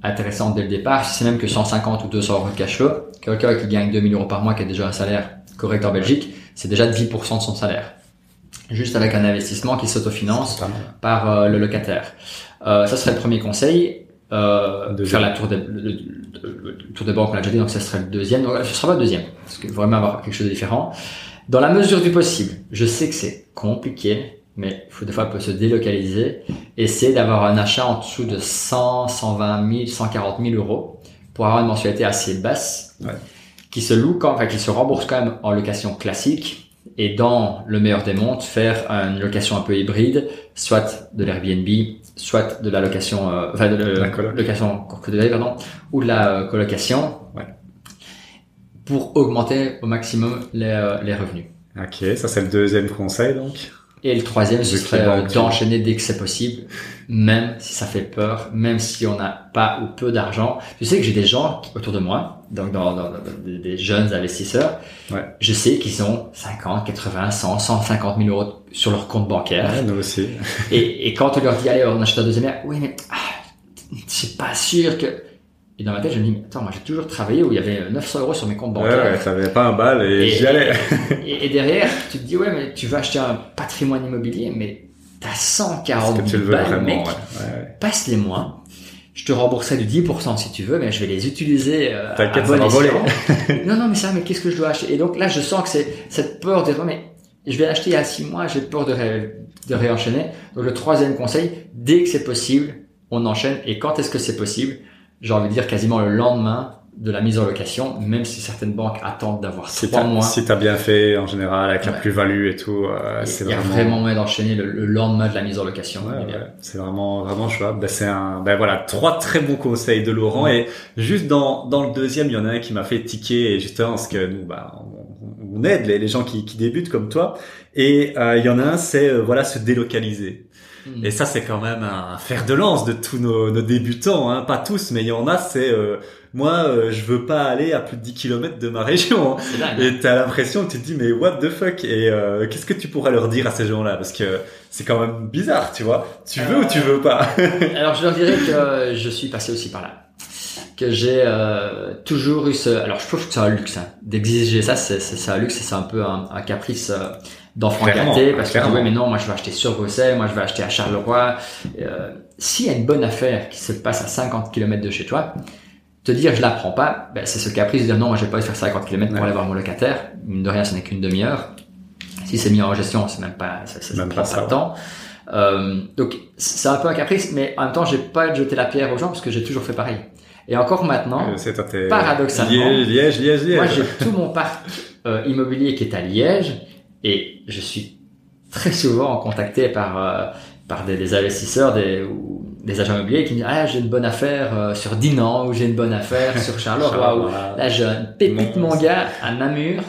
intéressante dès le départ. C'est même que 150 ou 200 euros de cash flow. Quelqu'un qui gagne 2000 euros par mois qui a déjà un salaire correct en Belgique c'est déjà 10% de son salaire. Juste avec un investissement qui s'autofinance par euh, le locataire. Euh, ça serait le premier conseil euh, faire la tour des, le, le- le- le tour des banques on l'a déjà dit donc ça serait le deuxième. Donc ce sera pas le deuxième parce que vraiment avoir quelque chose de différent. Dans la mesure du possible je sais que c'est compliqué mais il faut des fois un peu se délocaliser essayer d'avoir un achat en dessous de 100 120 000 140 000 euros pour avoir une mensualité assez basse Ouais. qui se loue quand enfin qui se rembourse quand même en location classique et dans le meilleur des mondes faire une location un peu hybride soit de l'Airbnb soit de la location euh, enfin de la La location pardon ou de la euh, colocation Ouais. pour augmenter au maximum les, euh, les revenus Ok, ça c'est le deuxième conseil donc. Et le troisième, ce serait euh, d'enchaîner dès que c'est possible, même si ça fait peur, même si on n'a pas ou peu d'argent. Je sais que j'ai des gens qui- autour de moi, donc dans, dans- dans- des- jeunes investisseurs, Ouais. je sais qu'ils ont 50, 80, 100, 150 000 euros sur leur compte bancaire. Ouais, nous aussi. Et, et quand on leur dit, allez, on achète un deuxième oui, mais ah, c'est pas sûr que... Et dans ma tête, je me dis, mais attends, moi j'ai toujours travaillé où il y avait 900 euros sur mes comptes Ouais, bancaires. ouais, t'avais pas un bal et, Et- j'y allais. Et, et derrière, tu te dis, ouais, mais tu veux acheter un patrimoine immobilier, mais t'as 140 Parce que tu 000 le veux balles, vraiment, mec, ouais. ouais. ouais. passe-les moi. Je te rembourserai du 10% si tu veux, mais je vais les utiliser euh, à T'inquiète, bon ça va voler. escient. non, non, mais ça, mais qu'est-ce que je dois acheter? Et donc là, je sens que c'est cette peur de, mais je vais l'acheter il y a 6 mois, j'ai peur de, ré- de réenchaîner. Donc le troisième conseil, dès que c'est possible, on enchaîne. Et quand est-ce que c'est possible? J'ai envie de dire quasiment le lendemain de la mise en location, même si certaines banques attendent d'avoir Si 3 t'as mois. si t'as bien fait en général avec la Ouais. plus-value et tout, euh, c'est Il y a vraiment. vraiment moyen d'enchaîner le, le lendemain de la mise en location. Ouais, c'est vraiment vraiment jouable. Ben, c'est un ben voilà trois très bons conseils de Laurent et juste dans dans le deuxième il y en a un qui m'a fait tiquer et justement parce que nous bah on, aide les, gens qui, qui, débutent comme toi. Et il y en a un, c'est voilà se délocaliser. Hmm. Et ça, c'est quand même un fer de lance de tous nos, nos débutants, hein. pas tous, mais il y en a, c'est moi euh, je veux pas aller à plus de 10 km de ma région hein. et t'as l'impression tu te dis mais what the fuck? Et euh, qu'est-ce que tu pourrais leur dire à ces gens-là? Parce que c'est quand même bizarre tu vois tu veux ou tu veux pas? alors je leur dirais que je suis passé aussi par là que j'ai euh, toujours eu ce alors je trouve que c'est un luxe hein. d'exiger ça c'est c'est un luxe c'est un peu un, un caprice euh, d'enfant gâté parce que mais non moi je vais acheter sur Bruxelles moi je vais acheter à Charleroi euh, s'il y a une bonne affaire qui se passe à 50 km de chez toi te dire je la prends pas, ben, c'est ce caprice de dire non, moi j'ai pas envie de faire 50 km pour aller voir mon locataire. Mine de rien, ce n'est qu'une demi-heure. Si c'est mis en gestion, c'est même pas, ça, ça, même pas, ça, temps. Euh, donc c'est un peu un caprice, mais en même temps, j'ai pas jeté la pierre aux gens parce que j'ai toujours fait pareil. Et encore maintenant, euh, paradoxalement, Liège, Liège, Liège, moi j'ai tout mon parc euh, immobilier qui est à Liège et je suis très souvent contacté par euh, par des, des investisseurs des, ou des agents immobiliers qui me disent ah j'ai une bonne affaire euh, sur Dinan ou j'ai une bonne affaire sur Charleroi ou là j'ai une pépite mon gars à Namur.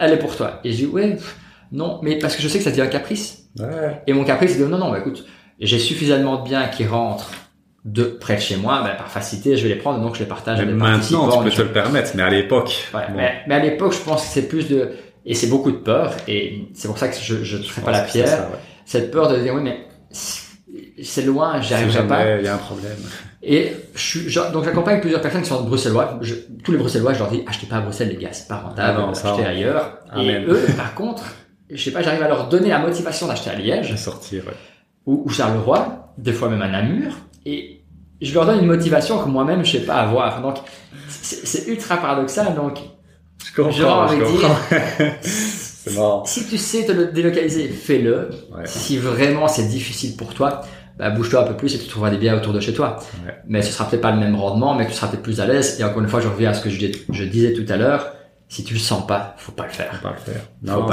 Elle est pour toi et je dis ouais non mais parce que je sais que ça devient un caprice. Ouais. et mon caprice c'est de non non bah, écoute j'ai suffisamment de biens qui rentrent de près de chez moi, bah, par facilité, je vais les prendre, donc je les partage mais Maintenant, tu peux te le permettre, mais à l'époque. Ouais, mais, mais, à l'époque, je pense que c'est plus de, et c'est beaucoup de peur, et c'est pour ça que je, je ne ferai pas la pierre. Cette peur de dire, oui, mais c'est loin, j'y arriverai pas. Il y a un problème. Et je suis, donc j'accompagne plusieurs personnes qui sont bruxellois. Je, tous les bruxellois, je leur dis, achetez pas à Bruxelles, les gars, c'est pas rentable, ah achetez ailleurs. Et eux, par contre, je sais pas, j'arrive à leur donner la motivation d'acheter à Liège. sortir, ouais. Ou, ou Charleroi, des fois même à Namur. Et je leur donne une motivation que moi-même, je sais pas avoir. Donc, c'est ultra paradoxal. Donc, je comprends, je comprends. Si tu sais te délocaliser, fais-le. Si vraiment c'est difficile pour toi, bah, bouge-toi un peu plus et tu trouveras des biens autour de chez toi. Mais ce sera peut-être pas le même rendement, mais tu seras peut-être plus à l'aise. Et encore une fois, je reviens à ce que je, je disais tout à l'heure. Si tu le sens pas, faut pas le faire. Faut pas le faire. Non,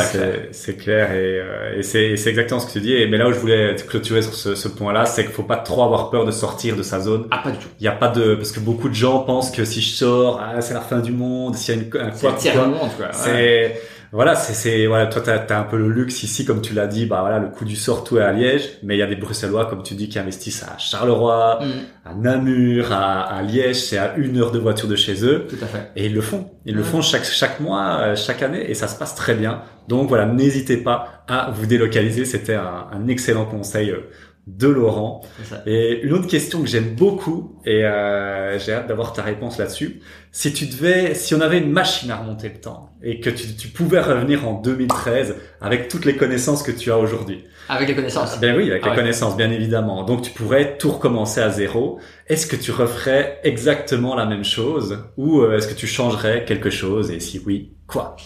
c'est clair et, euh, et c'est exactement ce que tu dis. Et, mais là où je voulais clôturer sur ce, ce point-là, c'est qu'il faut pas trop avoir peur de sortir de sa zone. Ah, pas du tout. Il y a pas de parce que beaucoup de gens pensent que si je sors, ah, c'est la fin du monde. S'il y a une un quoi, monde quoi. C'est voilà, c'est, voilà, toi, t'as, as un peu le luxe ici, comme tu l'as dit, bah voilà, le coup du sort, tout est à Liège, mais il y a des Bruxellois, comme tu dis, qui investissent à Charleroi, mm. à Namur, à, à Liège, c'est à une heure de voiture de chez eux. Tout à fait. Et ils le font. Ils le font chaque, chaque mois, euh, chaque année, et ça se passe très bien. Donc voilà, n'hésitez pas à vous délocaliser. C'était un, un excellent conseil euh, de Laurent. Et une autre question que j'aime beaucoup, et euh, j'ai hâte d'avoir ta réponse là-dessus. Si tu devais, si on avait une machine à remonter le temps et que tu, tu pouvais revenir en 2013 avec toutes les connaissances que tu as aujourd'hui. Avec les connaissances. Ben oui, avec les connaissances, bien évidemment. Donc tu pourrais tout recommencer à zéro. Est-ce que tu referais exactement la même chose ou euh, est-ce que tu changerais quelque chose et si oui, quoi?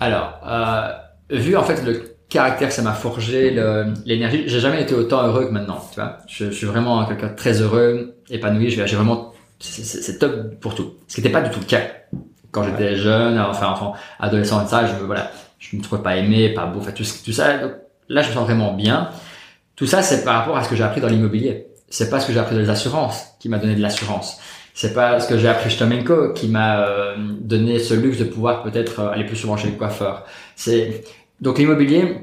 Alors, euh, vu en fait le caractère ça m'a forgé, l'énergie. J'ai jamais été autant heureux que maintenant. Tu vois, je, suis vraiment quelqu'un de très heureux, épanoui. J'ai vraiment, c'est top pour tout. Ce qui n'était pas du tout le cas quand j'étais jeune, enfin enfant, adolescent et ça. Je voilà, je me trouvais pas aimé, pas beau, enfin tout, tout ça. là, je me sens vraiment bien. Tout ça, c'est par rapport à ce que j'ai appris dans l'immobilier. C'est pas ce que j'ai appris dans les assurances qui m'a donné de l'assurance. C'est pas ce que j'ai appris chez Tomenko qui m'a euh, donné ce luxe de pouvoir peut-être euh, aller plus souvent chez le coiffeur. C'est donc l'immobilier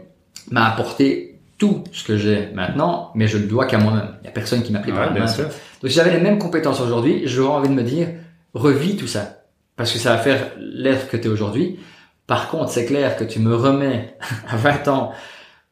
m'a apporté tout ce que j'ai maintenant, mais je ne le dois qu'à moi-même. Il n'y a personne qui m'a pris par la main. Donc si j'avais les mêmes compétences aujourd'hui, j'aurais envie de me dire, revis tout ça. Parce que ça va faire l'être que tu es aujourd'hui. Par contre, c'est clair que tu me remets à 20 ans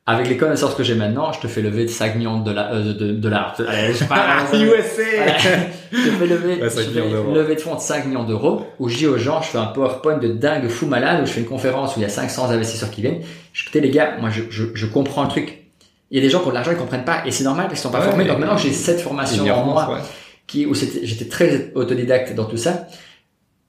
avec les connaissances que j'ai maintenant, je te fais lever de 5 millions de dollars. Euh, de, dollars. Allez, je parle USA Je te fais lever, je fais lever de fonds de 5 millions d'euros. Où je dis aux gens, je fais un PowerPoint de dingue fou malade, où je fais une conférence où il y a 500 investisseurs qui viennent. Je dis, les gars, moi je, je, je, comprends le truc. Il y a des gens qui ont de l'argent, ils comprennent pas. Et c'est normal parce qu'ils sont pas formés. Donc maintenant j'ai cette formation en moi, qui, où j'étais très autodidacte dans tout ça.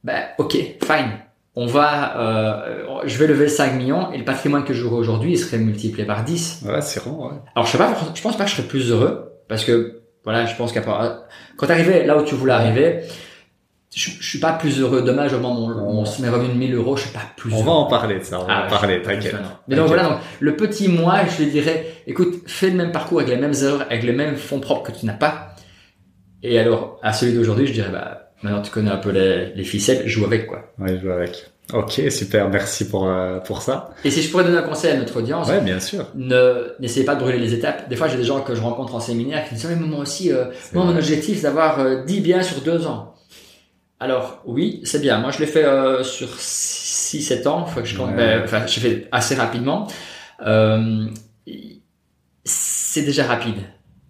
Ben, ok, fine on va, euh, je vais lever 5 millions et le patrimoine que j'aurai aujourd'hui, il serait multiplié par 10. Ouais, c'est rond, ouais. Alors, je sais pas, je pense pas que je serais plus heureux parce que, voilà, je pense qu'à quand t'arrivais là où tu voulais arriver, je, je suis pas plus heureux. Demain, je mon, mon, mes revenus de 1000 euros, je suis pas plus on heureux. va en parler de ça, on va en ah, parler, t'inquiète. Mais donc voilà, donc, le petit moi, je lui dirais, écoute, fais le même parcours avec les mêmes erreurs, avec les mêmes fonds propres que tu n'as pas. Et alors, à celui d'aujourd'hui, je dirais, bah, maintenant tu connais un peu les, les ficelles, joue avec, quoi. Ouais, joue avec. Ok, super, merci pour euh, pour ça. Et si je pourrais donner un conseil à notre audience, ouais, bien sûr. Ne n'essayez pas de brûler les étapes. Des fois, j'ai des gens que je rencontre en séminaire qui disent "Oui, mais moi aussi, euh, moi mon objectif c'est d'avoir euh, 10 biens sur deux ans." Alors oui, c'est bien. Moi, je l'ai fait euh, sur 6-7 ans. Faut que je compte. Ben, enfin, j'ai fait assez rapidement. Euh, c'est déjà rapide.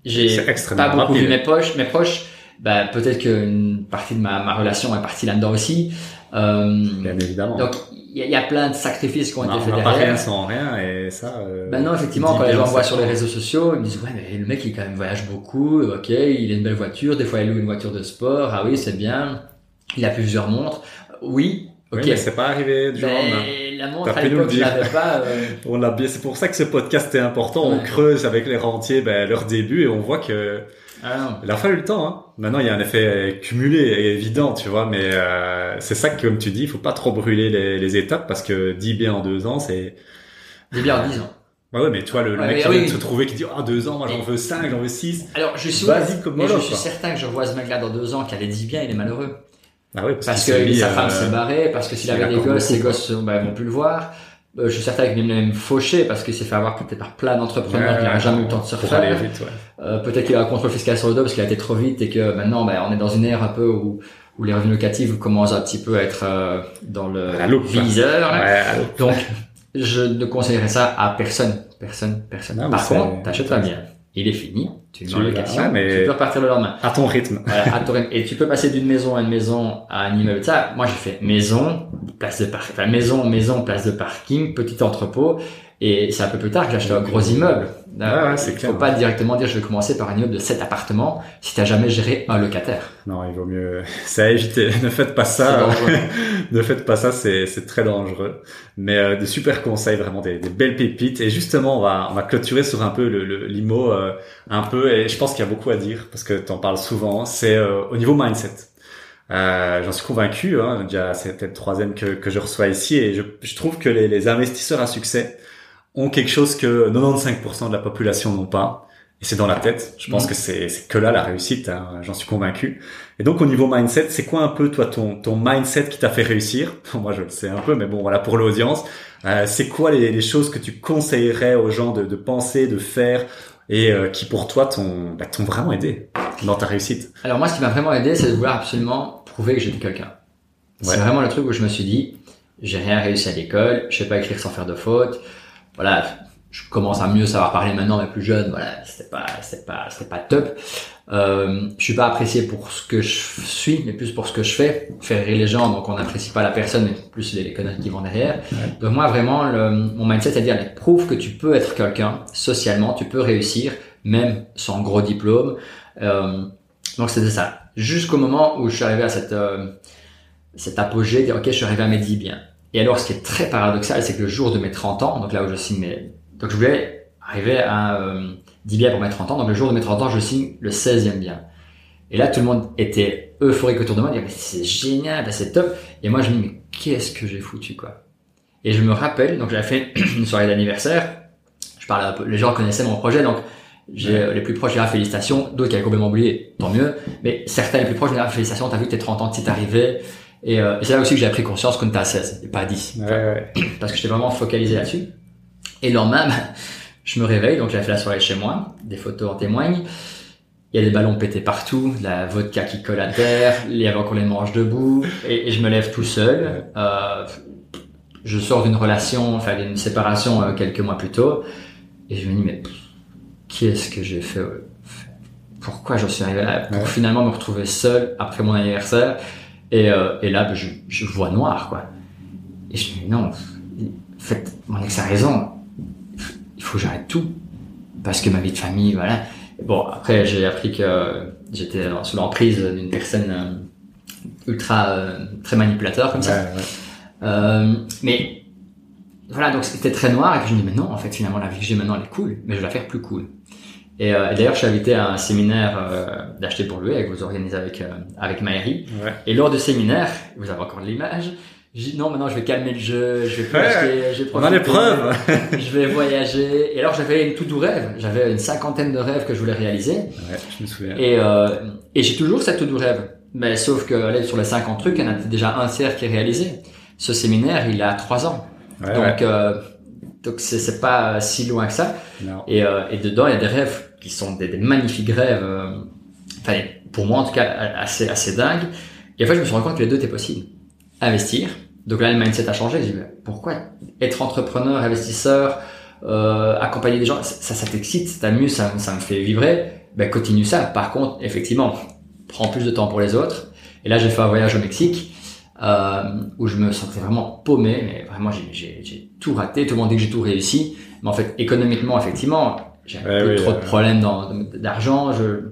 J'ai pas beaucoup vu mes poches, mes proches. Ben, peut-être qu'une partie de ma, ma relation est partie là-dedans aussi. Euh, Bien évidemment. Donc, il y, a plein de sacrifices qui ont été faits derrière. On n'a pas rien sans rien et ça. Euh, ben non, effectivement, quand les gens voient sur les réseaux sociaux, ils me disent ouais, mais le mec il quand même voyage beaucoup, ok, il a une belle voiture, des fois il loue une voiture de sport, ah oui c'est bien, il a plusieurs montres, oui. Ok. Oui, mais c'est pas arrivé du jour La montre à l'époque, je l'avais pas. Euh... on l'a bien. C'est pour ça que ce podcast est important. Ouais. On creuse avec les rentiers ben, leur début et on voit que ah il a fallu le temps. Hein. Maintenant, il y a un effet cumulé et évident, tu vois. Mais euh, c'est ça que, comme tu dis, il faut pas trop brûler les, les étapes parce que 10 biens en deux ans, c'est... 10 biens en 10 ans. Bah ouais, mais toi, le, le Ouais, mec qui oui. vient de se trouver, qui dit, ah, deux ans, moi j'en veux 5, j'en veux 6. Alors, je suis, Vas-y comme mais je suis certain que je vois ce mec-là dans deux ans qui a les 10 biens, il est malheureux. Ah ouais, Parce qu'il que mis, sa euh, femme s'est barrée, parce que s'il il avait des gosses, ses gosses bah, vont plus le voir. Euh, je suis certain qu'il est même fauché parce qu'il s'est fait avoir peut-être par plein d'entrepreneurs Ouais, qui n'auraient jamais eu le temps de se refaire. ouais. Euh, peut-être qu'il a un contrôle fiscal sur le dos parce qu'il a été trop vite et que maintenant ben, on est dans une ère un peu où, où les revenus locatifs commencent un petit peu à être euh, dans le viseur. Ouais. Donc je ne conseillerais ça à personne. Personne, personne. Non, Par contre, t'achètes un bien. Il est fini, tu location, ouais, mais- tu peux repartir le lendemain. À ton rythme. Voilà, à Torrent. Et tu peux passer d'une maison à une maison à un immeuble. Ça, moi j'ai fait maison, place de parking, enfin maison, maison, place de parking, petit entrepôt. Et c'est un peu plus tard que j'ai acheté un gros immeuble. Ouais, ouais, c'est Il clair. faut pas directement dire je vais commencer par un immeuble de 7 appartements si t'as jamais géré un locataire. Non, il vaut mieux. C'est à éviter. ne faites pas ça. ne faites pas ça, c'est c'est très dangereux. Mais euh, des super conseils, vraiment des, des belles pépites. Et justement, on va on va clôturer sur un peu le, le l'IMO euh, un peu. Et je pense qu'il y a beaucoup à dire parce que tu en parles souvent. C'est euh, au niveau mindset. Euh, J'en suis convaincu. Hein, déjà, c'est peut-être le troisième que que je reçois ici. Et je, je trouve que les, les investisseurs à succès ont quelque chose que 95% de la population n'ont pas. Et c'est dans la tête. Je pense Mhm. que c'est que là la réussite. hein, J'en suis convaincu. Et donc au niveau mindset, c'est quoi un peu toi ton ton mindset qui t'a fait réussir? Moi je le sais un peu, mais bon voilà pour l'audience, euh, c'est quoi les, les choses que tu conseillerais aux gens de, de penser, de faire et euh, qui pour toi t'ont bah, t'ont vraiment aidé dans ta réussite? Alors moi, ce qui m'a vraiment aidé, c'est de vouloir absolument prouver que j'étais quelqu'un. Ouais. C'est vraiment le truc où je me suis dit, j'ai rien réussi à l'école, je sais pas écrire sans faire de fautes. Voilà, je commence à mieux savoir parler maintenant, mais plus jeune, voilà, c'était pas, c'était pas, c'était pas top. Euh, je suis pas apprécié pour ce que je suis, mais plus pour ce que je fais. Faire rire les gens, donc on n'apprécie pas la personne, mais plus les, les conneries qui vont derrière. Donc moi, vraiment, le, mon mindset, c'est à dire, prouve que tu peux être quelqu'un socialement, tu peux réussir, même sans gros diplôme. Euh, donc c'était ça. Jusqu'au moment où je suis arrivé à cette, euh, cet apogée, dire, ok, je suis arrivé à mes 10 biens. Et alors, ce qui est très paradoxal, c'est que le jour de mes 30 ans, donc là où je signe mes... Donc je voulais arriver à euh, 10 biens pour mes 30 ans, donc le jour de mes 30 ans, je signe le 16e bien. Et là, tout le monde était euphorique autour de moi, disait, mais c'est génial, bah, c'est top. Et moi, je me dis, mais qu'est-ce que j'ai foutu, quoi? Et je me rappelle, donc j'avais fait une soirée d'anniversaire, je parlais un peu, les gens connaissaient mon projet, donc j'ai les plus proches, j'ai félicitations, d'autres qui avaient complètement oublié, tant mieux, mais certains les plus proches, ah, félicitations, t'as vu que tes 30 ans, t'y arrivé, et, euh, et c'est là aussi que j'ai pris conscience qu'on était à 16, et pas à 10, Ouais, ouais. parce que j'étais vraiment focalisé là-dessus. Et le lendemain, bah, je me réveille, donc j'avais fait la soirée chez moi, des photos en témoignent, il y a des ballons pétés partout, de la vodka qui colle à terre, il y avait encore les manches debout, et, et je me lève tout seul. Euh, je sors d'une relation, enfin d'une séparation euh, quelques mois plus tôt, et je me dis mais qu'est-ce que j'ai fait Pourquoi je suis arrivé là? Pour Ouais. finalement me retrouver seul après mon anniversaire, et, euh, et là ben, je, je vois noir quoi. Et je me dis non, en fait mon ex a raison, il faut que j'arrête tout parce que ma vie de famille, voilà. Bon, après, j'ai appris que j'étais sous l'emprise d'une personne euh, ultra euh, très manipulateur comme ça. Ouais, ouais. Euh, mais voilà, donc c'était très noir et puis je me dis mais non, en fait finalement la vie que j'ai maintenant elle est cool, mais je vais la faire plus cool. Et, euh, et d'ailleurs, je suis invité à un séminaire euh, d'acheter pour lui, que vous organisez avec euh, avec Maëri. Ouais. Et lors du séminaire, vous avez encore de l'image. J'ai dit non, maintenant je vais calmer le jeu, je vais plus Ouais, acheter, les profiter preuves. je vais voyager. Et alors j'avais une tout doux rêve. J'avais une cinquantaine de rêves que je voulais réaliser. Ouais, je me souviens. Et, euh, et j'ai toujours cette tout doux rêve. Mais sauf que allez, sur les 50 trucs, il y en a déjà un tiers qui est réalisé. Ce séminaire, il a trois ans. donc, euh, donc c'est, c'est pas si loin que ça. Et, euh, et dedans, il y a des rêves qui sont des, des magnifiques rêves. Euh, enfin, pour moi en tout cas, assez assez dingues. Et en fait, je me suis rendu compte que les deux étaient possibles. Investir. Donc là, le mindset a changé. J'ai dit, pourquoi être entrepreneur, investisseur, euh, accompagner des gens, ça, ça t'excite, ça t'amuse, ça, ça me fait vibrer. Ben continue ça. Par contre, effectivement, prends plus de temps pour les autres. Et là, j'ai fait un voyage au Mexique euh, où je me sentais vraiment paumé. Mais vraiment, j'ai tout raté. Tout le monde dit que j'ai tout réussi, mais en fait, économiquement, effectivement, j'ai trop de problèmes d'argent. Je...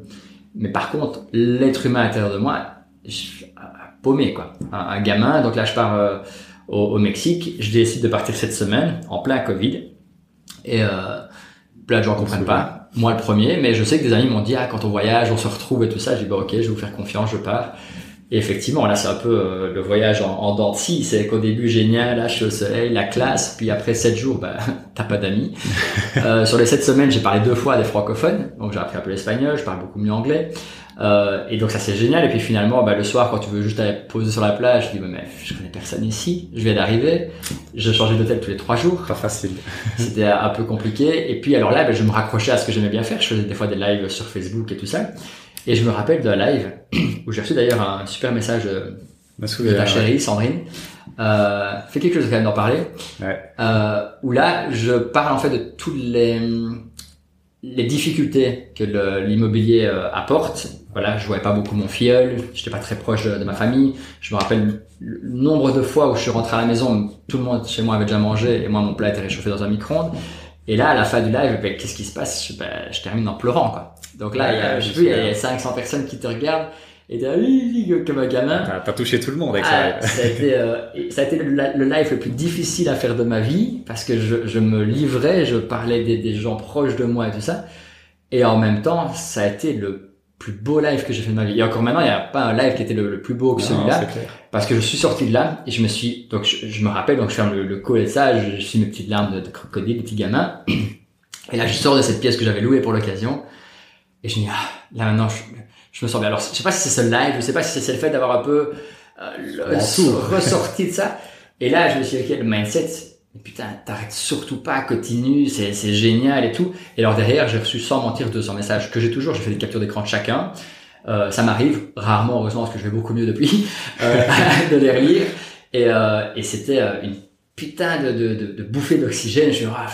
Mais par contre, l'être humain à l'intérieur de moi, je, paumé quoi. Un, gamin. Donc là, je pars euh, au, au, Mexique. Je décide de partir cette semaine en plein Covid. Et euh, plein de gens comprennent pas. Moi le premier, mais je sais que des amis m'ont dit ah quand on voyage, on se retrouve et tout ça. J'ai dit bah ok, je vais vous faire confiance, je pars. Et effectivement, là, c'est un peu euh, le voyage en, en dents C'est qu'au début, génial, là, je suis au soleil, la classe. Puis après sept jours, bah, t'as pas d'amis. euh, sur les sept semaines, j'ai parlé deux fois à des francophones. Donc, j'ai appris un peu l'espagnol, je parle beaucoup mieux anglais. Euh, et donc, ça, c'est génial. Et puis, finalement, bah, le soir, quand tu veux juste aller poser sur la plage, je dis, bah, mais je connais personne ici. Je viens d'arriver. Je changeais d'hôtel tous les trois jours. Pas facile. C'était un peu compliqué. Et puis, alors là, bah, je me raccrochais à ce que j'aimais bien faire. Je faisais des fois des lives sur Facebook et tout ça. Et je me rappelle d'un live où j'ai reçu d'ailleurs un super message de, ta chérie Sandrine. Euh, fait quelque chose quand même d'en parler. Ouais. Euh, où là, je parle en fait de toutes les les difficultés que l'immobilier euh, apporte. Voilà, je voyais pas beaucoup mon filleul, j'étais pas très proche de, ma famille. Je me rappelle le nombre de fois où je suis rentré à la maison, tout le monde chez moi avait déjà mangé et moi mon plat était réchauffé dans un micro-ondes. Et là, à la fin du live, ben, qu'est-ce qui se passe? Je, ben, je termine en pleurant, quoi. Donc là, il y a, je il y a 500 personnes qui te regardent et t'as comme un gamin. T'as touché tout le monde avec ah, ça. Ça a été, euh, ça a été le, live le plus difficile à faire de ma vie parce que je, je me livrais, je parlais des, des, gens proches de moi et tout ça. Et en même temps, ça a été le plus beau live que j'ai fait de ma vie. Et encore maintenant, il n'y a pas un live qui était le, plus beau que celui-là. Parce que je suis sorti de là et je me suis, donc je, me rappelle, donc je ferme le, le call et ça, je, je suis mes petites larmes de, de crocodile, petit gamin. Et là, je sors de cette pièce que j'avais louée pour l'occasion. Et je me dis, ah, là maintenant, je, je, me sens bien. Alors, je sais pas si c'est ce live, je sais pas si c'est le fait d'avoir un peu euh, ressorti de ça. Et là, je me suis dit, ok, le mindset, putain, t'arrêtes surtout pas, continue, c'est, c'est génial et tout. Et alors derrière, j'ai reçu sans mentir 200 messages que j'ai toujours, j'ai fait des captures d'écran de chacun. Euh, ça m'arrive rarement, heureusement, parce que je vais beaucoup mieux depuis, euh, de les relire. Et, euh, et c'était une putain de, de, de, de bouffée d'oxygène. Je ah,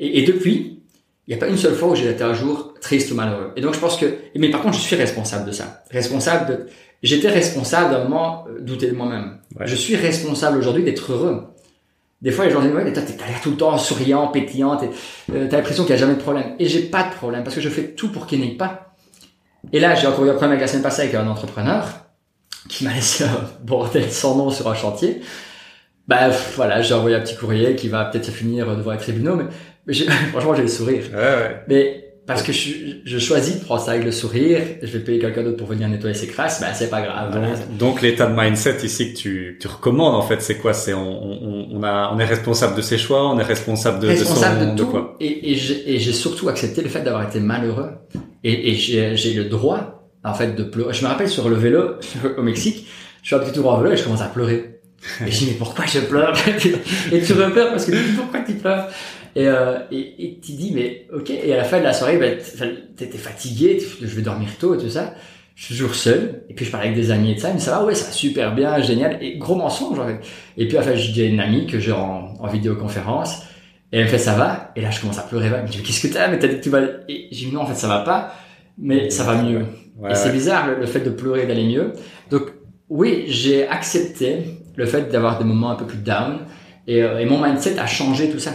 et, et depuis, il n'y a pas une seule fois où j'ai été un jour triste ou malheureux. Et donc je pense que, mais par contre, je suis responsable de ça. Responsable de, j'étais responsable d'un moment euh, douter de moi-même. Je suis responsable aujourd'hui d'être heureux. Des fois, les gens disent, ouais, mais t'as l'air tout le temps souriant, pétillant, euh, t'as l'impression qu'il n'y a jamais de problème. Et j'ai pas de problème parce que je fais tout pour qu'il n'y ait pas. Et là, j'ai encore eu un problème avec la semaine passée avec un entrepreneur qui m'a laissé un bordel sans nom sur un chantier. Bah voilà, j'ai envoyé un petit courrier qui va peut-être se finir devant les tribunaux, mais franchement, j'ai le sourire. Ouais, ouais. Mais parce que je, je, choisis de prendre ça avec le sourire, je vais payer quelqu'un d'autre pour venir nettoyer ses crasses, ben c'est pas grave. Donc, donc l'état de mindset ici que tu, tu recommandes en fait, c'est quoi? C'est on, on, on, a, on est responsable de ses choix, on est responsable de, responsable de, son, de, tout, quoi? Et, et j'ai surtout accepté le fait d'avoir été malheureux. Et, et j'ai le droit en fait de pleurer. Je me rappelle sur le vélo au Mexique, je fais un petit tour en vélo et je commence à pleurer. Et je dis mais pourquoi je pleure? Et tu repères parce que pourquoi tu pleures? Et, euh, et, tu dis, mais ok, et à la fin de la soirée, ben, t'étais fatigué, je vais dormir tôt et tout ça. Je suis toujours seul, et puis je parle avec des amis et de ça, ils me disent, ah ouais, ça va super bien, génial, et gros mensonge. En fait. Et puis enfin, je dis à une amie que j'ai en, en vidéoconférence, et elle me fait, ça va, et là je commence à pleurer, elle me dit, qu'est-ce que t'as, mais t'as dit que tu vas... Et j'ai dit, non, en fait, ça va pas, mais ça va mieux. et c'est bizarre, le, fait de pleurer et d'aller mieux. Donc, oui, j'ai accepté le fait d'avoir des moments un peu plus down, et, euh, et mon mindset a changé tout ça.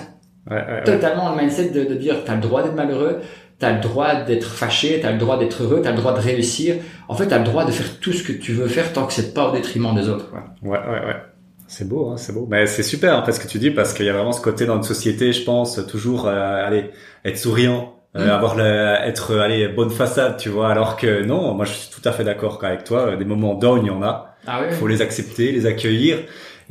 Ouais, Totalement le mindset de, de dire t'as le droit d'être malheureux, t'as le droit d'être fâché, t'as le droit d'être heureux, t'as le droit de réussir. En fait, t'as le droit de faire tout ce que tu veux faire tant que c'est pas au détriment des autres. Quoi. Ouais, ouais, ouais. C'est beau, hein, c'est beau. Mais c'est super en fait ce que tu dis parce qu'il y a vraiment ce côté dans une société, je pense, toujours euh, aller être souriant, euh, mm. avoir le, être allez bonne façade, tu vois. Alors que non, moi je suis tout à fait d'accord avec toi. Des moments down, il y en a. Ah ouais. Faut les accepter, les accueillir.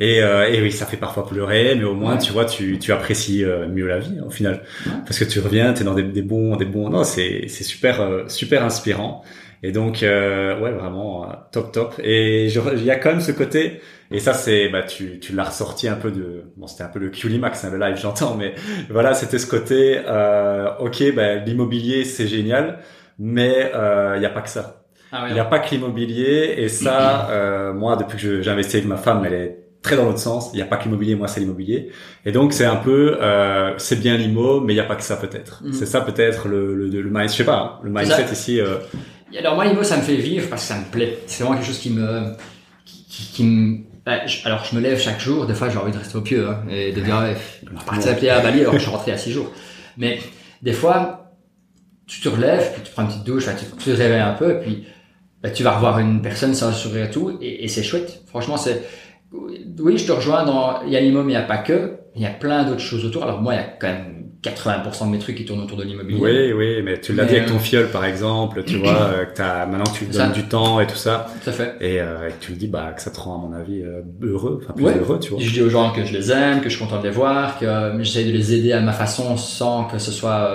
Et, euh, et oui, ça fait parfois pleurer, mais au moins, tu vois, tu, tu apprécies euh, mieux la vie au final, parce que tu reviens, t'es dans des, des bons, des bons. Non, c'est c'est super euh, super inspirant. Et donc, euh, ouais, vraiment top top. Et il y a quand même ce côté. Et ça, c'est, bah, tu, tu l'as ressorti un peu de, bon, c'était un peu le Max, hein, le live, j'entends, mais voilà, c'était ce côté, euh, ok, bah, l'immobilier, c'est génial, mais il n'y a pas que ça. Ah il n'y a pas que l'immobilier et ça, euh, moi depuis que j'ai investi avec ma femme, elle est très dans l'autre sens. Il n'y a pas que l'immobilier, moi c'est l'immobilier. Et donc c'est un peu, euh, c'est bien l'immo, mais il n'y a pas que ça peut-être. Mhm. C'est ça peut-être le, le, le, mindset, je sais pas, le mindset ici. Euh... Alors moi l'immo ça me fait vivre parce que ça me plaît. C'est vraiment quelque chose qui me, qui, qui me bah, alors je me lève chaque jour, des fois j'ai envie de rester au pieu hein, et de dire ouais, partir à Bali alors que je suis rentré à six jours. Mais des fois tu te relèves, puis tu prends une petite douche, tu, tu te réveilles un peu, puis bah, tu vas revoir une personne sans sourire et tout, et, et c'est chouette. Franchement, c'est oui, je te rejoins dans il y a l'immobilier, mais il n'y a pas que, il y a plein d'autres choses autour. Alors moi, il y a quand même 80% de mes trucs qui tournent autour de l'immobilier. Oui, oui, mais tu l'as dit avec ton euh, fiole, par exemple, tu vois, euh, que as, maintenant tu donnes du temps et tout ça. Tout à fait. Et, euh, tu le dis, bah, que ça te rend, à mon avis, euh, heureux, enfin plus heureux, tu vois. Je dis aux gens que je les aime, que je suis content de les voir, que j'essaie de les aider à ma façon sans que ce soit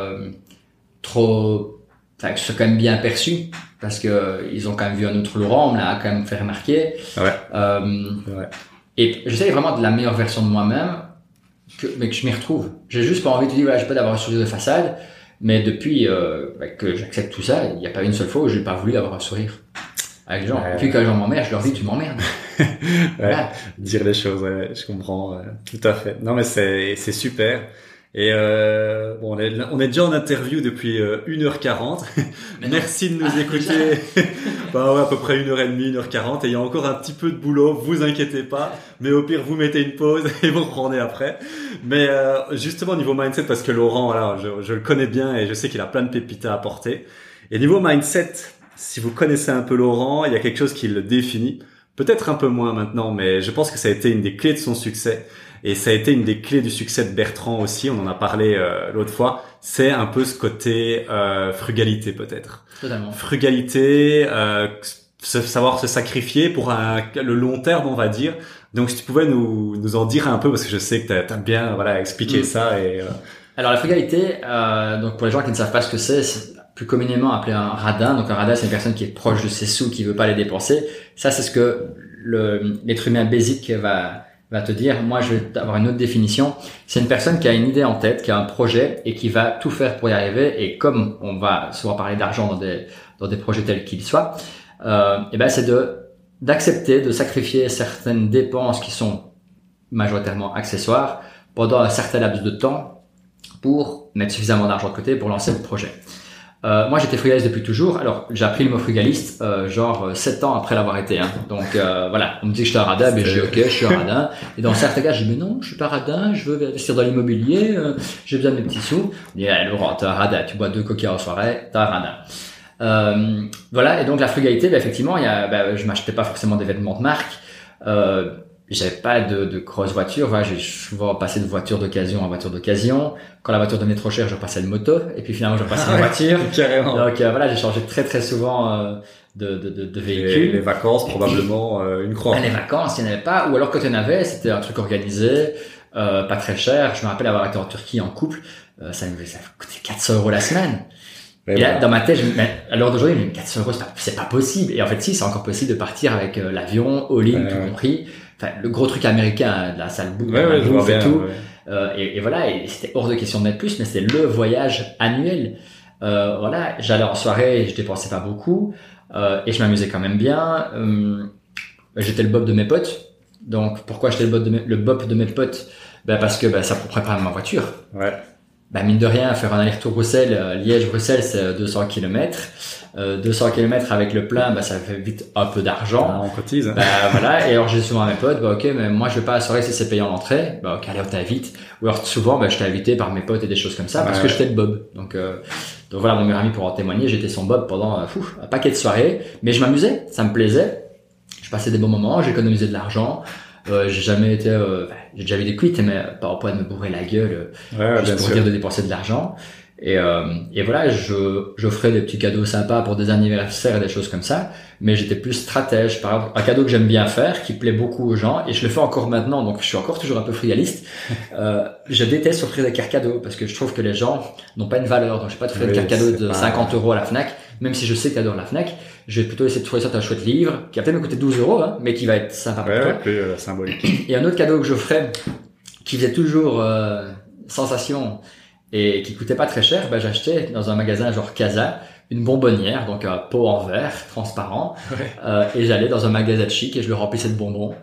trop, enfin, que ce soit quand même bien perçu parce que ils ont quand même vu un autre Laurent, on me l'a quand même fait remarquer. Ouais. Euh, ouais. Et j'essaie vraiment de la meilleure version de moi-même, que, mais que je m'y retrouve. J'ai juste pas envie de dire, voilà, j'ai pas d'avoir un sourire de façade, mais depuis euh, bah, que j'accepte tout ça, il n'y a pas une seule fois où j'ai pas voulu avoir un sourire avec les gens. Et puis quand les gens m'emmerdent, je leur dis, tu m'emmerdes. ouais, Dire les choses, ouais, je comprends, tout à fait. Non mais c'est c'est super. Et euh, bon, on est, on est déjà en interview depuis 1h40. Euh, Merci de nous ah, écouter. bah ouais, à peu près 1h30, 1h40. Et il y a encore un petit peu de boulot, vous inquiétez pas. Mais au pire, vous mettez une pause et vous reprenez après. Mais euh, justement, niveau mindset, parce que Laurent, voilà, je, je le connais bien et je sais qu'il a plein de pépites à apporter. Et niveau mindset, si vous connaissez un peu Laurent, il y a quelque chose qui le définit. Peut-être un peu moins maintenant, mais je pense que ça a été une des clés de son succès et ça a été une des clés du succès de Bertrand aussi, on en a parlé euh, l'autre fois, c'est un peu ce côté euh, frugalité peut-être. Totalement. Frugalité, euh, savoir se sacrifier pour un, le long terme on va dire. Donc si tu pouvais nous, nous en dire un peu, parce que je sais que tu as, bien voilà, expliqué mm. ça. Et, euh, Alors la frugalité, euh, donc pour les gens qui ne savent pas ce que c'est, c'est plus communément appelé un radin. Donc un radin c'est une personne qui est proche de ses sous, qui veut pas les dépenser. Ça c'est ce que l'être humain basique va va te dire, moi je vais avoir une autre définition. C'est une personne qui a une idée en tête, qui a un projet et qui va tout faire pour y arriver. Et comme on va souvent parler d'argent dans des, dans des projets tels qu'ils soient, euh, et ben c'est de d'accepter de sacrifier certaines dépenses qui sont majoritairement accessoires pendant un certain laps de temps pour mettre suffisamment d'argent de côté pour lancer le projet. Euh, moi, j'étais frugaliste depuis toujours. Alors, j'ai appris le mot frugaliste, euh, genre 7 euh, ans après l'avoir été. Hein. Donc, euh, voilà, on me dit que je suis un radin, mais je dis ok, je suis un radin. Et dans certains cas, je dis mais non, je suis pas radin, je veux investir dans l'immobilier, euh, j'ai besoin de mes petits sous. On dit eh, Laurent, t'es un radin, tu bois deux coquilles en soirée, t'es un radin. voilà, et donc la frugalité, bah, effectivement, y a, bah, je m'achetais pas forcément des vêtements de marque. Euh, j'avais pas de, de grosse voiture. Voilà, j'ai souvent passé de voiture d'occasion en voiture d'occasion. Quand la voiture devenait trop chère, je repassais de moto. Et puis finalement, je repassais en voiture. Carrément. Donc euh, voilà, j'ai changé très très souvent euh, de, de, de, de véhicule. Les, vacances, probablement euh, une croix. Ben, les vacances, il n'y en avait pas. Ou alors quand il y en avait, c'était un truc organisé, pas très cher. Je me rappelle avoir été en Turquie en couple. ça me ça coûtait 400 euros la semaine. et là, dans ma tête, je, à l'heure d'aujourd'hui, 400 euros, c'est pas, pas, possible. Et en fait, si, c'est encore possible de partir avec l'avion, all-in, tout compris enfin le gros truc américain, la salle bouffe, ouais, et tout. Euh, et, et, voilà, et c'était hors de question de mettre plus, mais c'était le voyage annuel. Euh, voilà, j'allais en soirée, je dépensais pas beaucoup, euh, et je m'amusais quand même bien. J'étais le bob de mes potes. Donc pourquoi j'étais le bob de mes, le bob de mes potes? Ben parce que ben, ça préparait ma voiture. Ouais. Ben, mine de rien, faire un aller-retour Bruxelles, Liège-Bruxelles, c'est 200 km. Euh, 200 km avec le plein, bah, ça fait vite un peu d'argent. Ah, on cotise. Bah, voilà. Et alors, j'ai souvent à mes potes, bah, ok, mais moi, je vais pas soirée si c'est payant l'entrée. Bah, ok, allez, on t'invite. Ou alors, souvent, bah, je t'ai invité par mes potes et des choses comme ça, parce que j'étais le Bob. Donc, euh, donc voilà, mon meilleur ami pour en témoigner, j'étais son Bob pendant, euh, fou, un paquet de soirées. Mais je m'amusais, ça me plaisait. Je passais des bons moments, j'économisais de l'argent. Euh, j'ai jamais été, euh, j'ai déjà eu des quits, mais pas au point de me bourrer la gueule, euh, juste pour dire de dépenser de l'argent. Et, euh, et voilà, je j'offrais des petits cadeaux sympas pour des anniversaires et des choses comme ça, mais j'étais plus stratège. Par exemple, un cadeau que j'aime bien faire, qui plaît beaucoup aux gens, et je le fais encore maintenant, donc je suis encore toujours un peu frialiste. Euh, je déteste offrir des cartes cadeaux parce que je trouve que les gens n'ont pas une valeur. Donc je vais pas te faire une carte cadeau de 50 euros à la Fnac, même si je sais que tu adores la Fnac. Je vais plutôt essayer de trouver ça un chouette livre qui va peut-être me coûter 12 euros, hein, mais qui va être sympa pour toi. plus euh, symbolique. Et un autre cadeau que je ferais, qui faisait toujours euh, sensation et qui coûtait pas très cher, ben, j'achetais dans un magasin genre Casa une bonbonnière, donc un pot en verre transparent, euh, et j'allais dans un magasin chic et je le remplissais de bonbons.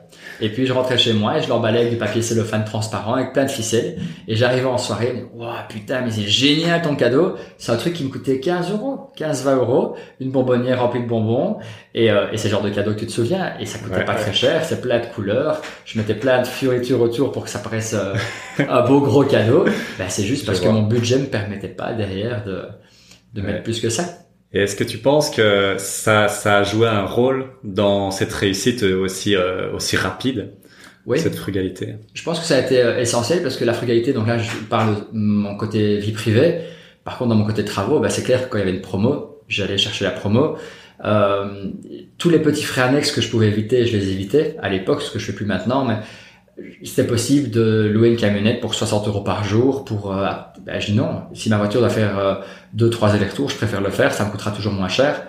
Et puis je rentrais chez moi et je l'emballais avec du papier cellophane transparent avec plein de ficelles. Et j'arrivais en soirée, waouh putain mais c'est génial ton cadeau. C'est un truc qui me coûtait 15 euros, 15-20 euros, une bonbonnière remplie de bonbons. Et, euh, et c'est le genre de cadeau que tu te souviens. Et ça coûtait pas très cher, c'est plein de couleurs. Je mettais plein de fioritures autour pour que ça paraisse euh, un beau gros cadeau. Ben, c'est juste parce que mon budget me permettait pas derrière de de mettre plus que ça. Et est-ce que tu penses que ça, ça a joué un rôle dans cette réussite aussi, euh, aussi rapide oui. cette frugalité? Je pense que ça a été euh, essentiel parce que la frugalité, donc là je parle de mon côté vie privée, par contre dans mon côté travaux, bah, c'est clair que quand il y avait une promo, j'allais chercher la promo. Euh, tous les petits frais annexes que je pouvais éviter, je les évitais à l'époque, ce que je fais plus maintenant, mais c'était possible de louer une camionnette pour 60 euros par jour pour euh, ben, je dis non. Si ma voiture doit faire euh, deux trois allers-retours je préfère le faire. Ça me coûtera toujours moins cher.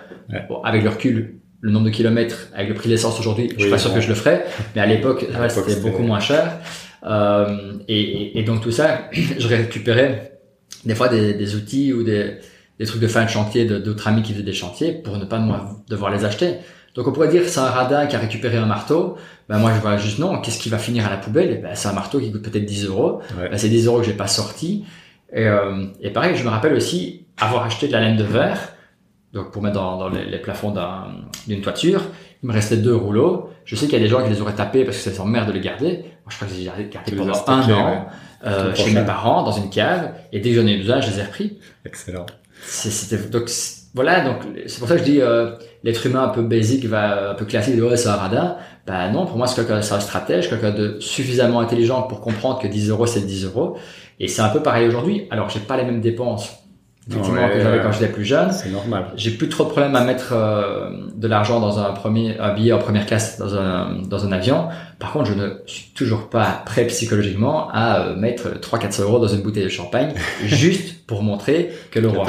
Bon, avec le recul le nombre de kilomètres avec le prix de l'essence aujourd'hui je suis pas sûr que je le ferais mais à l'époque c'était beaucoup moins cher. Euh, et, et, donc tout ça je récupérais des fois des, des outils ou des, des trucs de fin de chantier d'autres amis qui faisaient des chantiers pour ne pas devoir les acheter. Donc on pourrait dire c'est un radin qui a récupéré un marteau. Ben moi je vois juste non, qu'est-ce qui va finir à la poubelle? Ben, C'est un marteau qui coûte peut-être 10 euros. Ben, c'est 10 euros que j'ai pas sorti. Et, euh, et pareil, je me rappelle aussi avoir acheté de la laine de verre, donc pour mettre dans, dans les, plafonds d'une toiture. Il me restait deux rouleaux. Je sais qu'il y a des gens qui les auraient tapés parce que ça merde de les garder. Moi je crois que j'ai gardé pendant un an euh, chez mes parents dans une cave. Et dès que j'en ai besoin, je les ai repris. Excellent. C'était donc voilà, donc c'est pour ça que je dis euh, l'être humain un peu basique, va un peu classique, ouais, c'est un radin. Bah non, pour moi c'est quelqu'un un stratège, quelqu'un de suffisamment intelligent pour comprendre que 10 euros c'est 10 euros. Et c'est un peu pareil aujourd'hui. Alors j'ai pas les mêmes dépenses effectivement que j'avais quand j'étais plus jeune. C'est normal. J'ai plus trop de problème à mettre euh, de l'argent dans un premier un billet en première classe dans un dans un avion. Par contre, je ne suis toujours pas prêt psychologiquement à euh, mettre 3 400 euros dans une bouteille de champagne juste pour montrer que le roi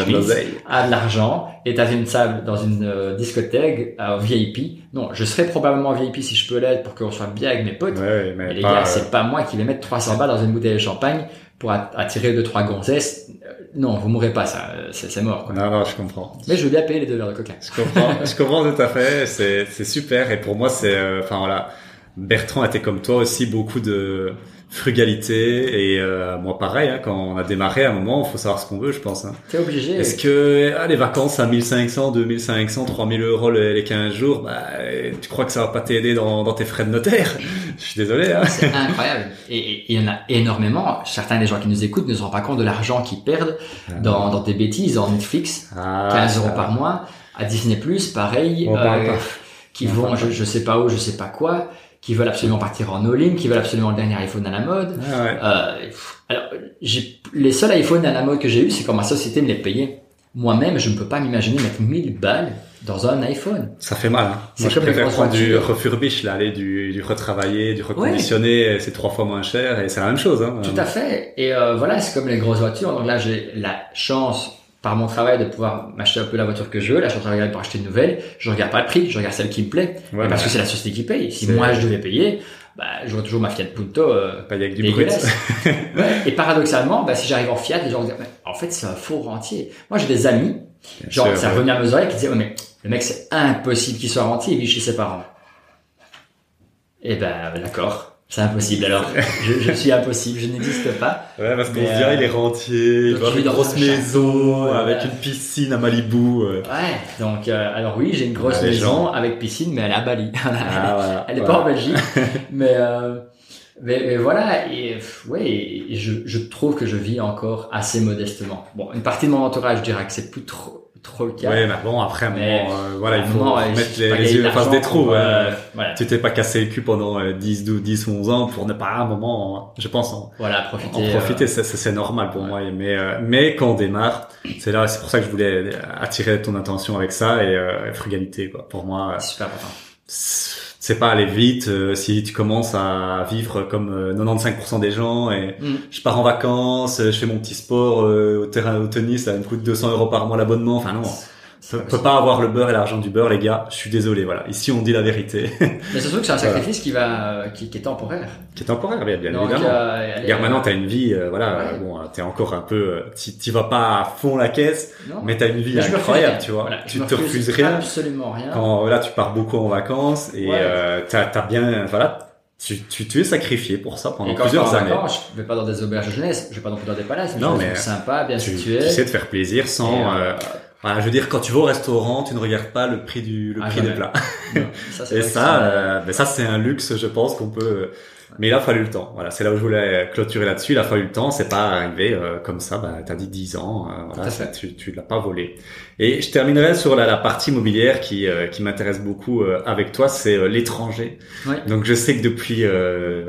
a de l'argent est à une table dans une euh, discothèque à VIP. Non, je serais probablement VIP si je peux l'être pour qu'on soit bien avec mes potes. mais, mais les gars, c'est pas moi qui vais mettre 300 balles dans une bouteille de champagne pour attirer deux trois gonzesses, euh, non, vous mourrez pas, ça, c'est mort. Quoi. Non, non, je comprends. Mais je veux bien payer les deux verres de coca. Je comprends, je comprends tout à fait. C'est, c'est super. Et pour moi, c'est, euh, enfin voilà, Bertrand était comme toi aussi beaucoup de frugalité et euh, moi pareil hein, quand on a démarré à un moment il faut savoir ce qu'on veut je pense hein. t'es obligé. Est-ce que ah, les vacances à 1500 2500 3000 euros les, 15 jours bah, tu crois que ça va pas t'aider dans, dans tes frais de notaire? Je suis désolé hein. c'est incroyable. Et il y en a énormément. Certains des gens qui nous écoutent ne se rendent pas compte de l'argent qu'ils perdent ah. dans, dans des bêtises en Netflix. 15 ah, euros par mois. À Disney Plus pareil euh, qui vont je, je sais pas où je sais pas quoi qui veulent absolument partir en all-in, qui veulent absolument le dernier iPhone à la mode. Ah ouais. euh, alors, j'ai, les seuls iPhones à la mode que j'ai eu, c'est quand ma société me les payait. Moi-même, je ne peux pas m'imaginer mettre 1000 balles dans un iPhone. Ça fait mal. Hein. Moi, je préfère prendre du refurbish, là, aller du, du retravaillé, du reconditionné. C'est trois fois moins cher et c'est la même chose. Hein. Tout à fait. Et euh, voilà, c'est comme les grosses voitures. Donc là, j'ai la chance par mon travail de pouvoir m'acheter un peu la voiture que je veux. Là, je suis en train de pour acheter une nouvelle. Je regarde pas le prix, je regarde celle qui me plaît. parce bah, que c'est la société qui paye. Si moi je devais payer, bah, je vois toujours ma Fiat Punto. Euh, pas avec du brut. Et paradoxalement, bah, si j'arrive en Fiat, les gens dire, en fait, c'est un faux rentier. Moi, j'ai des amis, genre, ça revient à mes oreilles, qui disaient, mais le mec, c'est impossible qu'il soit rentier, il vit chez ses parents. Eh ben, d'accord. C'est impossible alors. je, je, suis impossible, je n'existe pas. Ouais, parce qu'on se dirait il est rentier, il doit une grosse maison avec une piscine à Malibu. Ouais, donc euh, alors oui, j'ai une grosse maison avec piscine, mais elle est à Bali. Ah, elle est pas en Belgique, mais, euh, mais, mais voilà. Et ouais, je, je trouve que je vis encore assez modestement. Bon, une partie de mon entourage dirait que c'est plus trop trop le cas. Ouais, mais bon, après, bon, voilà, il faut mettre les, les yeux face des trous. Tu t'es pas cassé le cul pendant 10, 12, 10 11 ans pour ne pas à un moment, je pense, en, voilà, profiter. En profiter, c'est normal pour moi. Mais, mais quand on démarre, c'est là, c'est pour ça que je voulais attirer ton attention avec ça et frugalité, quoi. Pour moi. C'est super important c'est pas aller vite euh, si tu commences à vivre comme 95% euh, des gens et mm. je pars en vacances, je fais mon petit sport euh, au terrain au tennis, ça me coûte 200 euros par mois l'abonnement. Enfin non, on peut pas avoir le beurre et l'argent du beurre, les gars. Je suis désolé, voilà. Ici, on dit la vérité. Mais c'est sûr que c'est un sacrifice qui va, qui, qui, est temporaire. Qui est temporaire, bien, bien évidemment. Euh, maintenant, t'as une vie, euh, voilà. Bon, t'es encore un peu, euh, tu vas pas à fond la caisse, mais t'as une vie incroyable, tu vois. tu te refuses rien. Absolument rien. Quand, là, tu pars beaucoup en vacances et euh, t'as, bien, voilà. Tu, tu, tu es sacrifié pour ça pendant plusieurs années. Vacances, je vais pas dans des auberges de jeunesse, je vais pas non plus dans des palaces, mais non, mais sympa, bien situé. Tu sais te faire plaisir sans, je veux dire, quand tu vas au restaurant, tu ne regardes pas le prix du le ah, prix des plats. ça, et ça, euh, ben ça c'est un luxe, je pense qu'on peut. Mais il a fallu le temps. Voilà, c'est là où je voulais clôturer là-dessus. Il a fallu le temps. C'est pas arrivé euh, comme ça. Bah, t'as dit 10 ans. Euh, voilà, tu tu l'as pas volé. Et je terminerai sur la, la partie immobilière qui euh, qui m'intéresse beaucoup avec toi. C'est l'étranger. Donc je sais que depuis,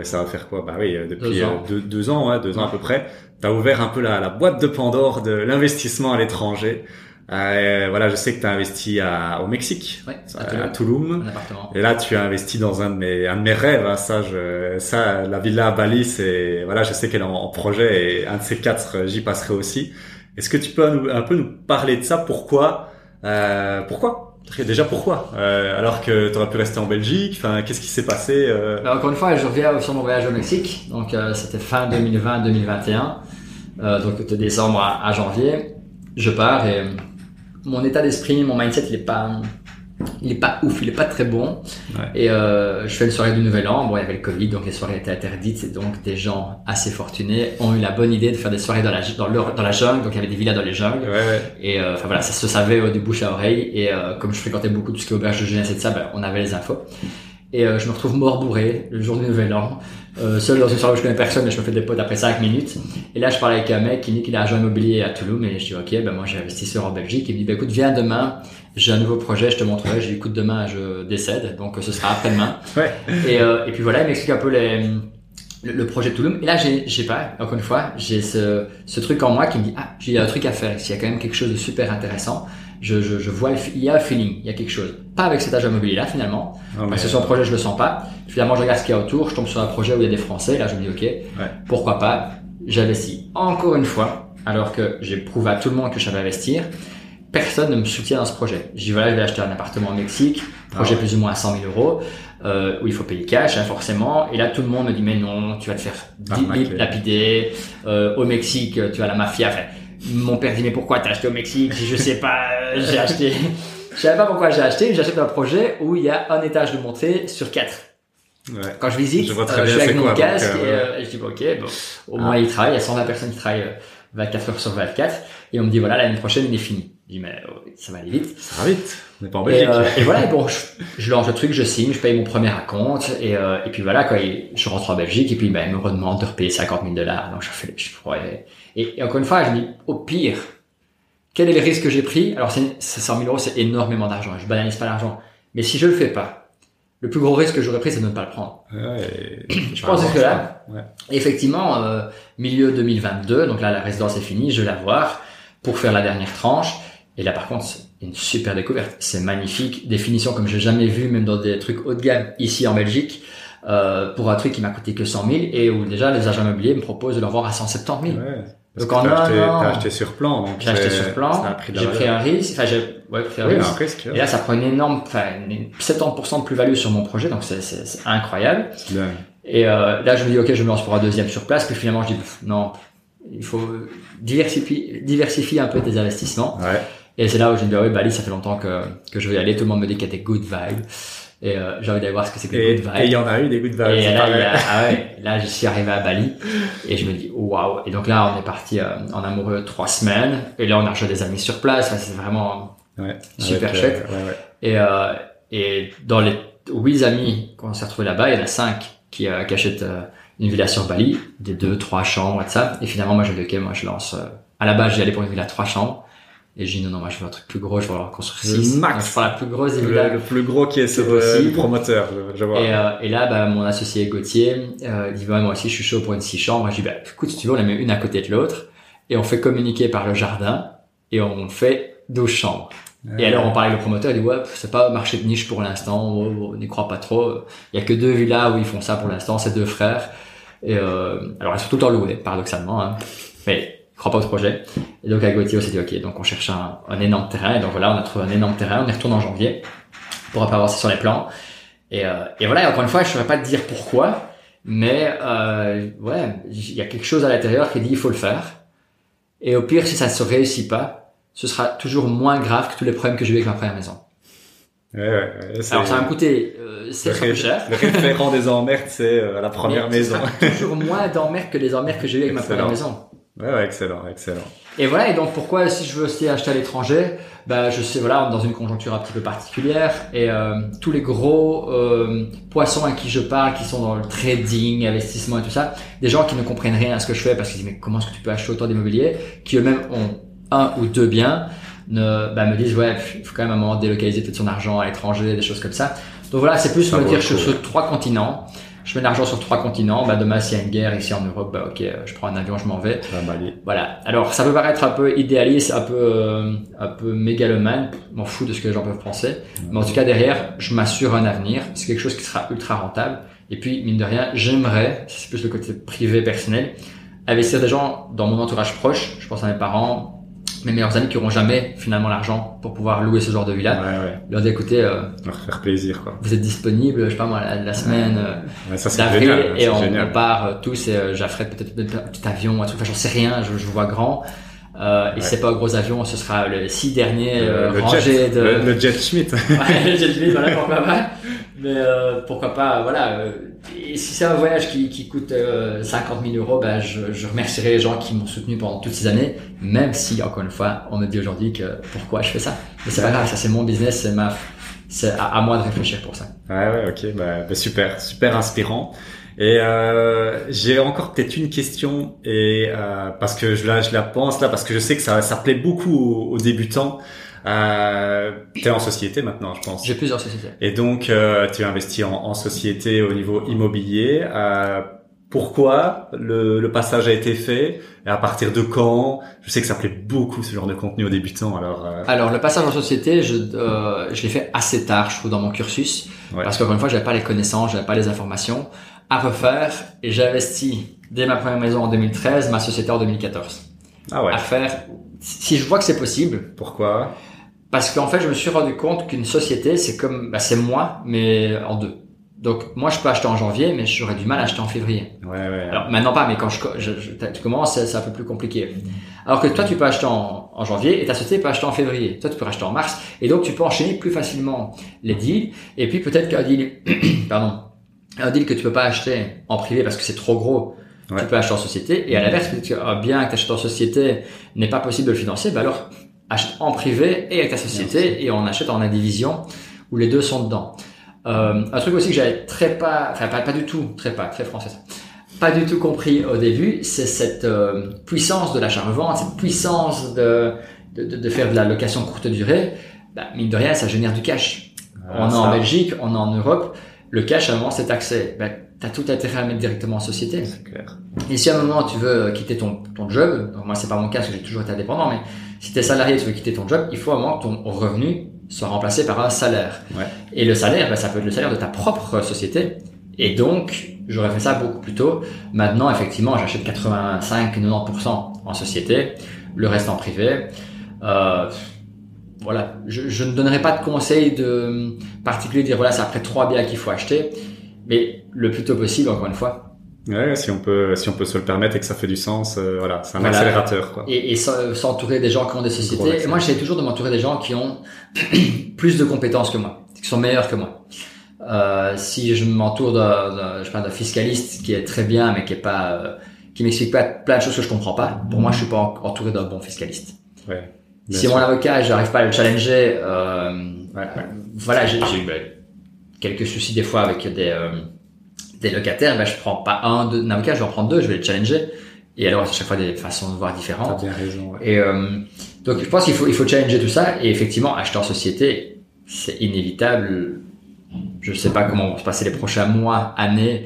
ça va faire quoi? Bah oui, depuis deux ans, deux, deux, ans, ouais, deux ans à peu près. T'as ouvert un peu la, la boîte de Pandore de l'investissement à l'étranger. Euh, voilà, je sais que tu as investi à, au Mexique, à, Tulum. Et là, tu as investi dans un de mes, un de mes rêves. Hein, ça, je, ça, la villa à Bali, c'est voilà, je sais qu'elle est en, projet et un de ces quatre, j'y passerai aussi. Est-ce que tu peux nous, un peu nous parler de ça? Pourquoi? Euh, Pourquoi? Déjà pourquoi? Euh, Alors que tu aurais pu rester en Belgique. Enfin, qu'est-ce qui s'est passé euh? bah, Encore une fois, je reviens sur mon voyage au Mexique. Donc, euh, c'était fin 2020-2021. donc de décembre à, à janvier, je pars et mon état d'esprit, mon mindset, il est pas, il est pas ouf, il est pas très bon. Et euh, je fais une soirée du Nouvel An. Bon, il y avait le Covid, donc les soirées étaient interdites. Et donc des gens assez fortunés ont eu la bonne idée de faire des soirées dans la dans, dans la jungle. Donc il y avait des villas dans les jungles. Et euh, enfin voilà, ça se savait euh, du bouche à oreille. Et euh, comme je fréquentais beaucoup tout ce qui est auberge de jeunesse et de ça, ben, on avait les infos. Et je me retrouve mort bourré le jour du Nouvel An, euh, seul dans une soirée où je connais personne, mais je me fais des potes après 5 minutes. Et là, je parle avec un mec qui dit qu'il a un agent immobilier à Toulouse, et je dis ok, ben moi j'ai investisseur en Belgique. Il me dit bah, écoute, viens demain, j'ai un nouveau projet, je te montrerai. Je dis écoute, demain je décède, donc ce sera après-demain. Ouais. Et, euh, et puis voilà, il m'explique un peu les, le, projet de Toulouse. Et là, j'ai, j'ai pas, encore une fois, j'ai ce, ce truc en moi qui me dit ah, j'ai un truc à faire. S'il y a quand même quelque chose de super intéressant je, je, je vois, il y a un feeling, il y a quelque chose. Pas avec cet agent immobilier là finalement, parce que sur un projet je le sens pas. Finalement, je regarde ce qu'il y a autour, je tombe sur un projet où il y a des Français, là je me dis ok, pourquoi pas, j'investis. Encore une fois, alors que j'ai prouvé à tout le monde que je savais investir, personne ne me soutient dans ce projet. J'y vais, je vais acheter un appartement au Mexique, projet ah plus ou moins à 100 000 euros, euh, où il faut payer cash, hein, forcément. Et là, tout le monde me dit, mais non, tu vas te faire lapider. Euh, au Mexique, tu as la mafia. Enfin, mon père dit mais pourquoi t'as acheté au Mexique? Je sais pas, j'ai acheté. Je savais pas pourquoi j'ai acheté. J'achète un projet où il y a un étage de montée sur quatre. Ouais. Quand je visite, je, vois très euh, je suis avec mon casque euh, et je dis bon, ok, bon, au moins il travaille. Il y a 120 personnes qui travaillent 24 euh, heures sur 24 et on me dit voilà l'année prochaine il est fini. Je dis mais oh, ça va aller vite. Ça va vite. On n'est pas en Belgique. Et, voilà et bon, je, je, lance le truc, je signe, je paye mon premier compte et, et puis voilà quoi. Je rentre en Belgique et puis ben, il me redemande de repayer 50 000 dollars. Donc je fais, je pourrais et, encore une fois, je dis, au pire, quel est le risque que j'ai pris? Alors, c'est 100 000 euros, c'est énormément d'argent. Je banalise pas l'argent. Mais si je le fais pas, le plus gros risque que j'aurais pris, c'est de ne pas le prendre. Ouais, je pense que là, ouais. effectivement, euh, milieu 2022, donc là, la résidence est finie, je vais la voir pour faire la dernière tranche. Et là, par contre, c'est une super découverte. C'est magnifique. Définition comme j'ai jamais vu, même dans des trucs haut de gamme ici en Belgique. Euh, pour un truc qui m'a coûté que 100 000 et où déjà les agents immobiliers me proposent de le vendre à 170 000. Ouais. Donc en un acheté, an, acheté sur plan, donc j'ai acheté sur plan, j'ai pris un risque, enfin j'ai ouais, pris un, risque. Et là ça prend une énorme, enfin 70% de plus-value sur mon projet, donc c'est incroyable. Et euh, là je me dis ok je me lance pour un deuxième sur place, puis finalement je dis non, il faut diversifier, diversifier un peu tes investissements. Ouais. Et c'est là où je me dis oui Bali ça fait longtemps que que je veux y aller, tout le monde me dit qu'il y a des good vibes. Et euh, j'ai envie d'aller voir ce que c'est que les good vibes. Et il y en a eu des good vibes. Et là, ah ouais, là, je suis arrivé à Bali et je me dis waouh. Et donc là, on est parti euh, en amoureux trois semaines. Et là, on a rejoint des amis sur place. c'est vraiment ouais, super chouette. Euh, et, euh, et dans les huit amis qu'on s'est retrouvés là-bas, il y en a cinq qui, qui achètent une villa sur Bali, des deux, trois chambres et ça. Et finalement, moi, je dis ok, moi, je lance. à la base, j'y allais pour une villa trois chambres. Et j'ai dit non, non, moi je veux un truc plus gros, je veux en construire 6. max. je veux la plus grosse le, le, plus gros qui est sur le promoteur, je, vois. Et, euh, et, là, bah, mon associé Gauthier, euh, il dit bah, moi aussi je suis chaud pour une 6 chambres. Je dis bah écoute, si tu veux, on la met une à côté de l'autre et on fait communiquer par le jardin et on fait 12 chambres. Et alors on parlait avec le promoteur, il dit ouais, c'est pas marché de niche pour l'instant, on n'y croit pas trop. Il y a que deux villas où ils font ça pour l'instant, c'est deux frères. Et euh, alors elles sont tout le temps louées, paradoxalement. Hein. Mais crois pas au projet. Et donc, à Gauthier, on s'est dit, OK, donc on cherche un, un, énorme terrain. Et donc voilà, on a trouvé un énorme terrain. On y retourne en janvier pour pas avancer sur les plans. Et, euh, et voilà, encore une fois, je ne saurais pas te dire pourquoi, mais euh, ouais, il y a quelque chose à l'intérieur qui dit, il faut le faire. Et au pire, si ça ne se réussit pas, ce sera toujours moins grave que tous les problèmes que j'ai eu avec ma première maison. Ouais, ouais, Alors ça va me coûter euh, c'est très cher. Le référent des emmerdes, c'est euh, la première maison. toujours moins d'emmerdes que les emmerdes que j'ai eu avec ma première maison. Ouais, ouais, excellent, excellent. Et voilà, et donc pourquoi si je veux aussi acheter à l'étranger, bah je sais voilà, dans une conjoncture un petit peu particulière et euh, tous les gros euh, poissons à qui je parle, qui sont dans le trading, investissement et tout ça, des gens qui ne comprennent rien à ce que je fais parce qu'ils disent mais comment est-ce que tu peux acheter autant d'immobilier, qui eux-mêmes ont un ou deux biens, ne, bah, me disent ouais, il faut quand même à un moment délocaliser peut-être son argent à l'étranger, des choses comme ça. Donc voilà, c'est plus me dire je suis sur trois continents je mets l'argent sur trois continents. Bah, demain, s'il y a une guerre ici en Europe, bah, ok, je prends un avion, je m'en vais. Voilà. Alors, ça peut paraître un peu idéaliste, un peu, euh, un peu mégalomane. M'en fous de ce que les gens peuvent penser. Mais en tout cas, derrière, je m'assure un avenir. C'est quelque chose qui sera ultra rentable. Et puis, mine de rien, j'aimerais, c'est plus le côté privé, personnel, investir des gens dans mon entourage proche. Je pense à mes parents, mes meilleurs amis qui auront jamais finalement l'argent pour pouvoir louer ce genre de villa. Ouais, ouais. Leur dire écoutez, euh, leur faire plaisir quoi. Vous êtes disponible, je sais pas moi, la, semaine euh, d'avril et on, on, part euh, tous et euh, j'affrète peut-être un petit avion, un truc, enfin j'en sais rien, je, je vois grand. Euh, et c'est pas un gros avion, ce sera le six derniers euh, rangées de le, le, Jet Schmidt. ouais, le Jet Schmidt, voilà pourquoi pas. Mais euh, pourquoi pas, voilà. Euh, et si c'est un voyage qui, qui coûte 50 000 euros, ben je, je remercierai les gens qui m'ont soutenu pendant toutes ces années, même si encore une fois on me dit aujourd'hui que pourquoi je fais ça. Mais c'est pas grave, ça c'est mon business, c'est ma, c'est à, à, moi de réfléchir pour ça. Ouais ouais ok, bah, bah super, super inspirant. Et euh, j'ai encore peut-être une question et euh, parce que je la je la pense là parce que je sais que ça ça plaît beaucoup aux, aux débutants. Euh, tu es en société maintenant, je pense. J'ai plusieurs sociétés. Et donc euh, tu investis en, en société au niveau immobilier. Euh, pourquoi le, le, passage a été fait? Et à partir de quand? Je sais que ça plaît beaucoup ce genre de contenu aux débutants. Alors, euh... alors le passage en société, je, euh, je l'ai fait assez tard, je trouve, dans mon cursus, ouais. parce qu'encore une fois, j'avais pas les connaissances, j'avais pas les informations à refaire et j'ai investi dès ma première maison en 2013, ma société en 2014. Ah ouais. À faire. Si je vois que c'est possible. Pourquoi? Parce qu'en fait, je me suis rendu compte qu'une société, c'est comme, bah, c'est moi, mais en deux. Donc moi, je peux acheter en janvier, mais j'aurais du mal à acheter en février. Ouais, ouais. Alors maintenant pas, mais quand je, je, je tu commences, c'est un peu plus compliqué. Alors que toi, tu peux acheter en, en, janvier et ta société peut acheter en février. Toi, tu peux acheter en mars, et donc tu peux enchaîner plus facilement les deals. Et puis peut-être qu'un deal, pardon, un deal que tu peux pas acheter en privé parce que c'est trop gros, ouais. tu peux acheter en société. Et à l'inverse, un bien que tu achètes en société n'est pas possible de le financer, bah alors achète en privé et avec ta société et on achète en indivision où les deux sont dedans. Euh, un truc aussi que j'avais très pas, enfin pas, pas du tout, très pas, très français, pas du tout compris au début, c'est cette euh, puissance de l'achat-revente, cette puissance de, de, de, faire de la location courte durée. Bah, mine de rien, ça génère du cash. Ah, on est en Belgique, on est en Europe le cash à un moment c'est taxé. Ben, tu as tout intérêt à mettre directement en société. C'est clair. Et si à un moment tu veux quitter ton, ton job, donc moi c'est pas mon cas parce que j'ai toujours été indépendant, mais si tu es salarié et tu veux quitter ton job, il faut à un moment que ton revenu soit remplacé par un salaire. Ouais. Et le salaire, ben, ça peut être le salaire de ta propre société. Et donc, j'aurais fait ça beaucoup plus tôt. Maintenant, effectivement, j'achète 85-90% en société, le reste en privé. Euh, voilà, je, je, ne donnerai pas de conseils de particulier de dire voilà c'est après trois biens qu'il faut acheter, mais le plus tôt possible encore une fois. Ouais, si on peut, si on peut se le permettre et que ça fait du sens, euh, voilà, c'est un voilà. accélérateur. Quoi. Et, et s'entourer des gens qui ont des sociétés. Et moi, j'essaie toujours de m'entourer des gens qui ont plus de compétences que moi, qui sont meilleurs que moi. Euh, si je m'entoure d'un, je d'un fiscaliste qui est très bien, mais qui est pas, euh, qui m'explique pas plein de choses que je comprends pas, pour moi, je suis pas entouré d'un bon fiscaliste. Ouais. Bien si sûr. mon avocat, j'arrive pas à le challenger, euh, voilà, voilà j'ai eu ben, quelques soucis des fois avec des, euh, des locataires, ben, je prends pas un, deux, un avocat, je vais en prendre deux, je vais les challenger. Et alors, à chaque fois, des façons de voir différentes. T'as bien raison. Ouais. Et euh, Donc je pense qu'il faut il faut challenger tout ça et effectivement acheter en société c'est inévitable. Je sais pas comment vont se passer les prochains mois, années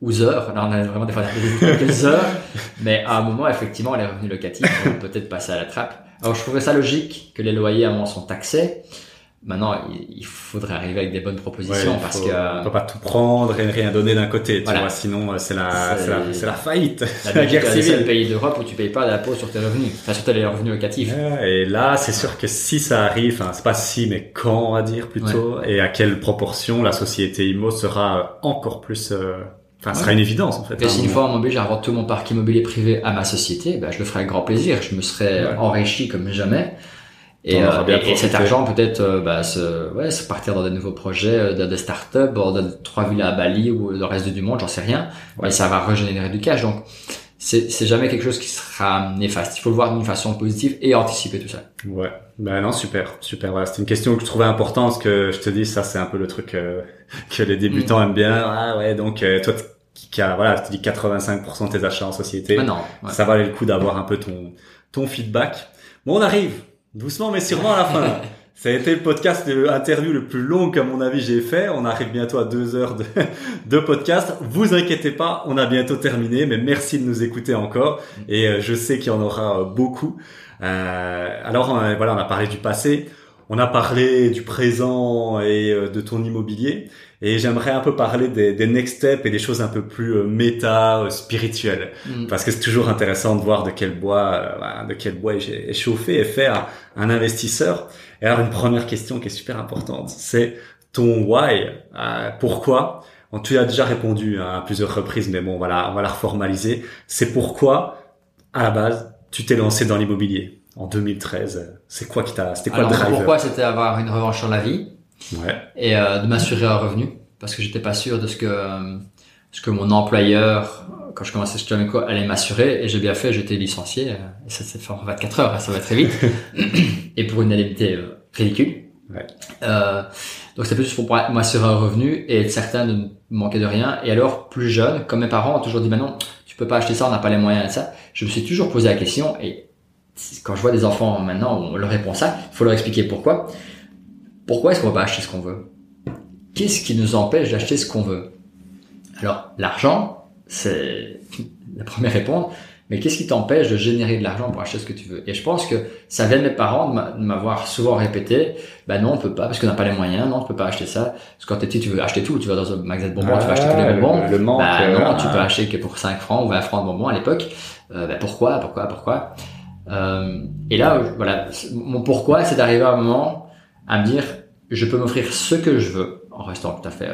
ou heures. Là on a vraiment des fois quelques heures, mais à un moment effectivement les revenus locatifs vont peut-être passer à la trappe. Alors je trouverais ça logique que les loyers à un moment sont taxés. Maintenant, il faudrait arriver avec des bonnes propositions parce que on peut pas tout prendre et rien donner d'un côté, tu vois. Sinon, euh, c'est la, c'est la, c'est la, faillite. La, la guerre civile. C'est le pays d'Europe où tu payes pas d'impôt sur tes revenus, enfin sur tes revenus locatifs. et là, c'est sûr que si ça arrive, enfin, c'est pas si, mais quand, on va dire plutôt, et à quelle proportion la société IMO sera encore plus euh, Enfin, ce sera une évidence en fait. Et si une fois on m'oblige à revendre tout mon parc immobilier privé à ma société, ben, je le ferai avec grand plaisir. Je me serais enrichi comme jamais. Et, euh, et, cet argent peut-être euh, bah, se, ouais, se partir dans de nouveaux projets, euh, de, de start-up, de trois villas à Bali ou le reste du monde, j'en sais rien. Ouais. ça va régénérer du cash. Donc c'est jamais quelque chose qui sera néfaste. Il faut le voir d'une façon positive et anticiper tout ça. Ouais. Ben non, super, super. Voilà, c'est une question que je trouvais importante, parce que je te dis, ça c'est un peu le truc euh, que les débutants mm. aiment bien. Ah ouais, donc toi qui a voilà, tu dis 85% de tes achats en société, ah non, ça valait le coup d'avoir un peu ton ton feedback. Bon, on arrive Doucement mais sûrement à la fin. Ça a été le podcast, l'interview le plus long qu'à mon avis j'ai fait. On arrive bientôt à deux heures de, de podcast. Vous inquiétez pas, on a bientôt terminé, mais merci de nous écouter encore. Et euh, je sais qu'il y en aura euh, beaucoup. Euh, alors voilà, on a parlé du passé, on a parlé du présent et de ton immobilier. Et j'aimerais un peu parler des, des, next steps et des choses un peu plus euh, méta, euh, spirituelles, mm. parce que c'est toujours intéressant de voir de quel bois, euh, de quel bois est chauffé et fait un, un, investisseur. Et alors une première question qui est super importante, c'est ton why? pourquoi? Tu as déjà répondu hein, à plusieurs reprises, mais bon, voilà, on va la reformaliser. C'est pourquoi, à la base, tu t'es lancé dans l'immobilier en 2013. C'est quoi qui t'a, c'était quoi le driver? Pourquoi? C'était avoir une revanche sur la vie ouais. et euh, de m'assurer un revenu parce que j'étais pas sûr de ce que euh, ce que mon employeur quand je commençais chez Jameco allait m'assurer et j'ai bien fait j'étais licencié euh, et ça s'est fait en 24 heures hein, ça va très vite. Et pour une indemnité ridicule. Ouais. euh, donc c'était plus pour m'assurer un revenu et être certain de ne manquer de rien. Et alors plus jeune comme mes parents ont toujours dit maintenant tu peux pas acheter ça on n'a pas les moyens de ça je me suis toujours posé la question et quand je vois des enfants maintenant on leur répond ça il faut leur expliquer pourquoi. Pourquoi est-ce qu'on va pas acheter ce qu'on veut? Qu'est-ce qui nous empêche d'acheter ce qu'on veut? Alors, l'argent, c'est la première réponse. Mais qu'est-ce qui t'empêche de générer de l'argent pour acheter ce que tu veux? Et je pense que ça vient de mes parents de m'avoir souvent répété, bah non, on peut pas, parce qu'on n'a pas les moyens, non, on peut pas acheter ça. Parce que quand t'es petit, tu veux acheter tout, tu vas dans un magasin de bonbons, tu vas acheter tous les bonbons. Le, manque, bah non, tu peux acheter que pour 5 francs ou 20 francs de bonbons à l'époque. Euh, bah pourquoi, pourquoi, pourquoi? Euh, Et là, voilà, mon pourquoi, c'est d'arriver à un moment à me dire, je peux m'offrir ce que je veux en restant tout à fait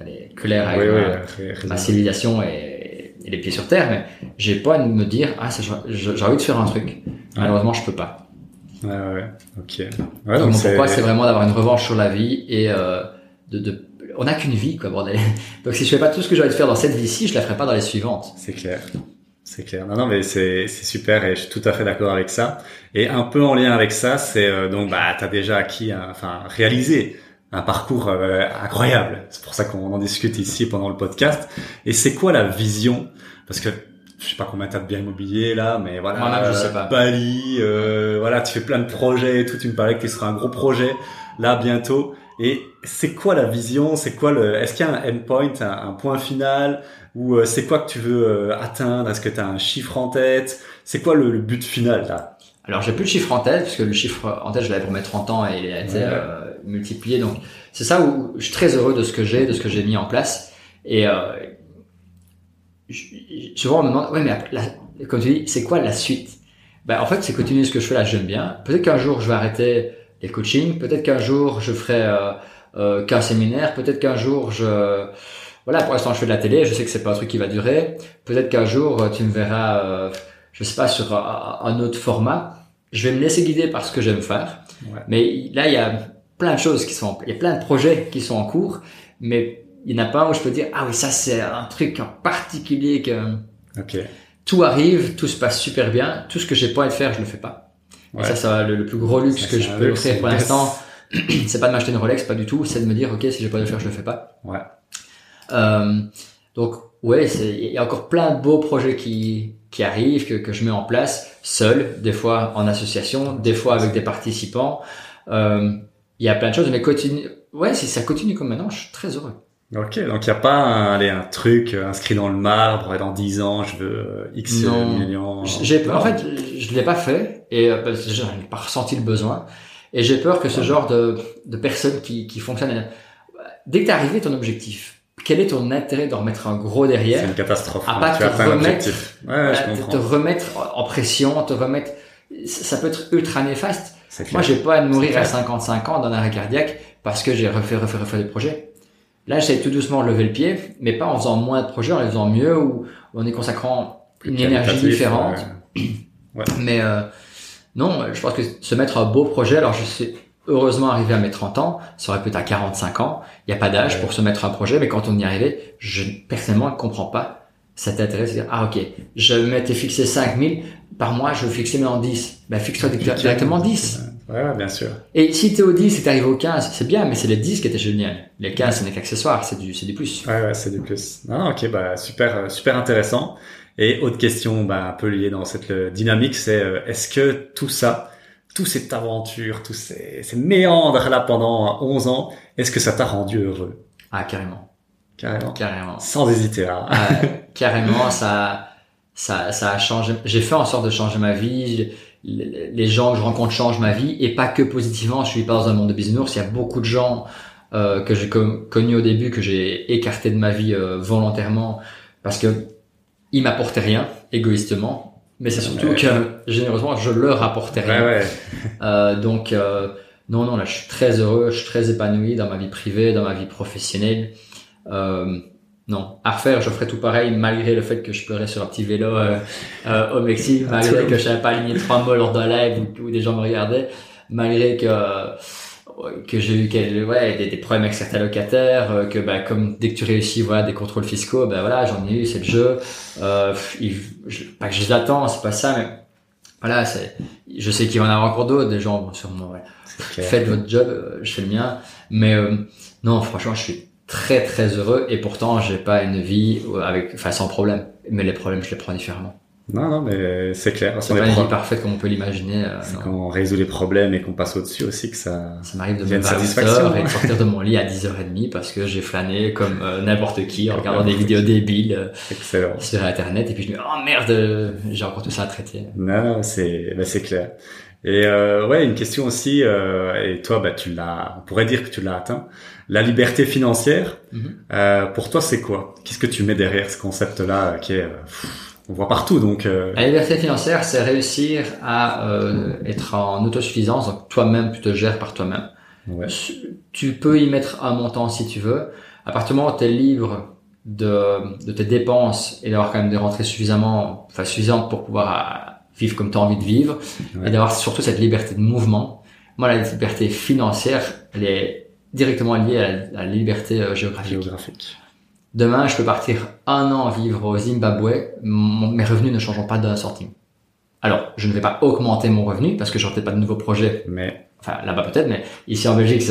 euh, allez, clair avec ma, civilisation et, et, les pieds sur terre, mais j'ai pas à me dire ah j'ai envie de faire un truc. Malheureusement, je peux pas. Ouais, ouais, ok. Ouais, donc, donc pourquoi c'est vraiment d'avoir une revanche sur la vie et euh, de, de on n'a qu'une vie, quoi, bordel. Donc si je fais pas tout ce que j'ai envie de faire dans cette vie-ci, je la ferai pas dans les suivantes. C'est clair. C'est clair. Non, non, mais c'est c'est super et je suis tout à fait d'accord avec ça. Et un peu en lien avec ça, c'est euh, donc bah t'as déjà acquis, enfin réalisé un parcours euh, incroyable. C'est pour ça qu'on en discute ici pendant le podcast. Et c'est quoi la vision? Parce que je sais pas combien t'as de biens immobiliers là, mais voilà. je sais pas. Bali, euh, voilà, tu fais plein de projets et tout. Tu me parlais que tu seras un gros projet là bientôt. Et c'est quoi la vision? C'est quoi le Est-ce qu'il y a un endpoint, un, un point final? Ou euh, c'est quoi que tu veux euh, atteindre? Est-ce que tu as un chiffre en tête? C'est quoi le, but final là? Alors j'ai plus le chiffre en tête parce que le chiffre en tête je l'avais pour mes 30 ans et il a été euh, multiplié. Donc c'est ça où je suis très heureux de ce que j'ai, de ce que j'ai mis en place. Et euh, souvent on me demande ouais mais la, comme tu dis c'est quoi la suite? Ben, en fait c'est continuer ce que je fais là j'aime bien. Peut-être qu'un jour je vais arrêter les coachings, peut-être qu'un jour je ferai euh, qu'un séminaire, peut-être qu'un jour je voilà, pour l'instant, je fais de la télé, je sais que c'est pas un truc qui va durer. Peut-être qu'un jour, tu me verras, euh, je sais pas, sur un, autre format. Je vais me laisser guider par ce que j'aime faire. Mais là, il y a plein de choses qui sont, il y a plein de projets qui sont en cours, mais il n'y en a pas où je peux dire, ah oui, ça c'est un truc en particulier que tout arrive, tout se passe super bien, tout ce que j'ai pas à faire, je le fais pas. Et ça, ça le, le plus gros luxe que je peux offrir pour l'instant, c'est pas de m'acheter une Rolex, pas du tout, c'est de me dire, ok, si j'ai pas à le faire, je le fais pas. Ouais. Euh, donc ouais, il y a encore plein de beaux projets qui qui arrivent, que, que je mets en place seul, des fois en association, des fois avec des participants. Euh, il y a plein de choses, mais continue. Ouais, si ça continue comme maintenant, je suis très heureux. Ok, donc il n'y a pas un, allez, un truc euh, inscrit dans le marbre, dans 10 ans, je veux euh, X millions. J'ai, en fait, je l'ai pas fait, et euh, parce que je n'ai pas ressenti le besoin. Et j'ai peur que ce genre de, de personnes qui, qui fonctionnent... Dès que t'es arrivé ton objectif, quel est ton intérêt de remettre un gros derrière C'est une catastrophe. À pas te remettre, ouais, je te remettre en pression, te remettre... Ça peut être ultra néfaste. Moi, j'ai pas à mourir à 55 ans d'un arrêt cardiaque parce que j'ai refait, refait, refait des projets. Là, j'essaie tout doucement de lever le pied, mais pas en faisant moins de projets, en les faisant mieux ou en y consacrant une énergie différente. Ouais. Mais euh, non, je pense que se mettre un beau projet, alors je sais heureusement arrivé à mes 30 ans, ça aurait pu être à 45 ans, il n'y a pas d'âge pour se mettre un projet, mais quand on y arrivait, je personnellement ne comprends pas cet intérêt, c'est dire, ah ok, je m'étais fixé 5000, par mois je veux fixer maintenant 10. Ben fixe-toi directement 10. Ouais, bien sûr. Et si t'es au 10 et t'arrives au 15, c'est bien, mais c'est les 10 qui étaient génial. Les 15, ce n'est qu'accessoire, c'est du, c'est du plus. Ouais, ouais, c'est du plus. Non, ok, bah, super, euh, super intéressant. Et autre question, bah, un peu liée dans cette dynamique, c'est, euh, est-ce que tout ça, toute cette aventure, tous ces, ces méandres là pendant 11 ans, est-ce que ça t'a rendu heureux? Ah, carrément. Carrément. Carrément. Sans hésiter, là. Ah, carrément, ça, ça, ça a changé. J'ai fait en sorte de changer ma vie les gens que je rencontre changent ma vie et pas que positivement. Je suis pas dans un monde de bisounours. Il y a beaucoup de gens euh, que j'ai connus au début que j'ai écarté de ma vie euh, volontairement parce que ils m'apportaient rien égoïstement. Mais c'est surtout que généreusement je leur apportais rien. Ouais, euh, donc euh, non non là je suis très heureux, je suis très épanoui dans ma vie privée, dans ma vie professionnelle. Euh, non, à refaire, je ferais tout pareil malgré le fait que je pleurais sur un petit vélo euh, euh, au Mexique, malgré que je n'avais pas aligné trois mots lors d'un live où, des gens me regardaient, malgré que que j'ai eu ouais, des, des, problèmes avec certains locataires, euh, que bah, comme dès que tu réussis voilà des contrôles fiscaux, ben voilà j'en ai eu, c'est le jeu. Euh, pas que je les attends, c'est pas ça, mais voilà, c'est, je sais qu'il va en avoir encore d'autres, des gens bon, sûrement ouais. Faites votre job, je fais le mien, mais non franchement je suis très très heureux et pourtant j'ai pas une vie avec enfin sans problème mais les problèmes je les prends différemment non non mais c'est clair c'est pas une vie parfaite comme on peut l'imaginer euh, c'est quand on résout les problèmes et qu'on passe au dessus aussi que ça ça m'arrive de me lever à et de sortir de mon lit à 10h30 parce que j'ai flâné comme euh, n'importe qui en regardant des vidéos débiles euh, sur internet et puis je me dis oh merde j'ai encore tout ça à traiter. Non, c'est bah, c'est clair. Et euh, ouais, une question aussi, euh, et toi, bah, tu l'as, on pourrait dire que tu l'as atteint. La liberté financière, euh, pour toi, c'est quoi? Qu'est-ce que tu mets derrière ce concept-là, qui est, on voit partout, donc. La liberté financière, c'est réussir à être en autosuffisance, donc toi-même, tu te gères par toi-même. Ouais. Tu peux y mettre un montant si tu veux. À partir du moment où tu es libre de, de tes dépenses et d'avoir quand même des rentrées suffisamment, enfin suffisantes pour pouvoir vivre comme tu as envie de vivre et d'avoir surtout cette liberté de mouvement. Moi, la liberté financière, elle est directement liée à la, liberté euh, géographique. géographique. Demain, je peux partir un an vivre au Zimbabwe, mes revenus ne changeront pas d'un centime. Alors, je ne vais pas augmenter mon revenu parce que je n'aurai pas de nouveaux projets. Mais enfin là-bas peut-être, mais ici en Belgique,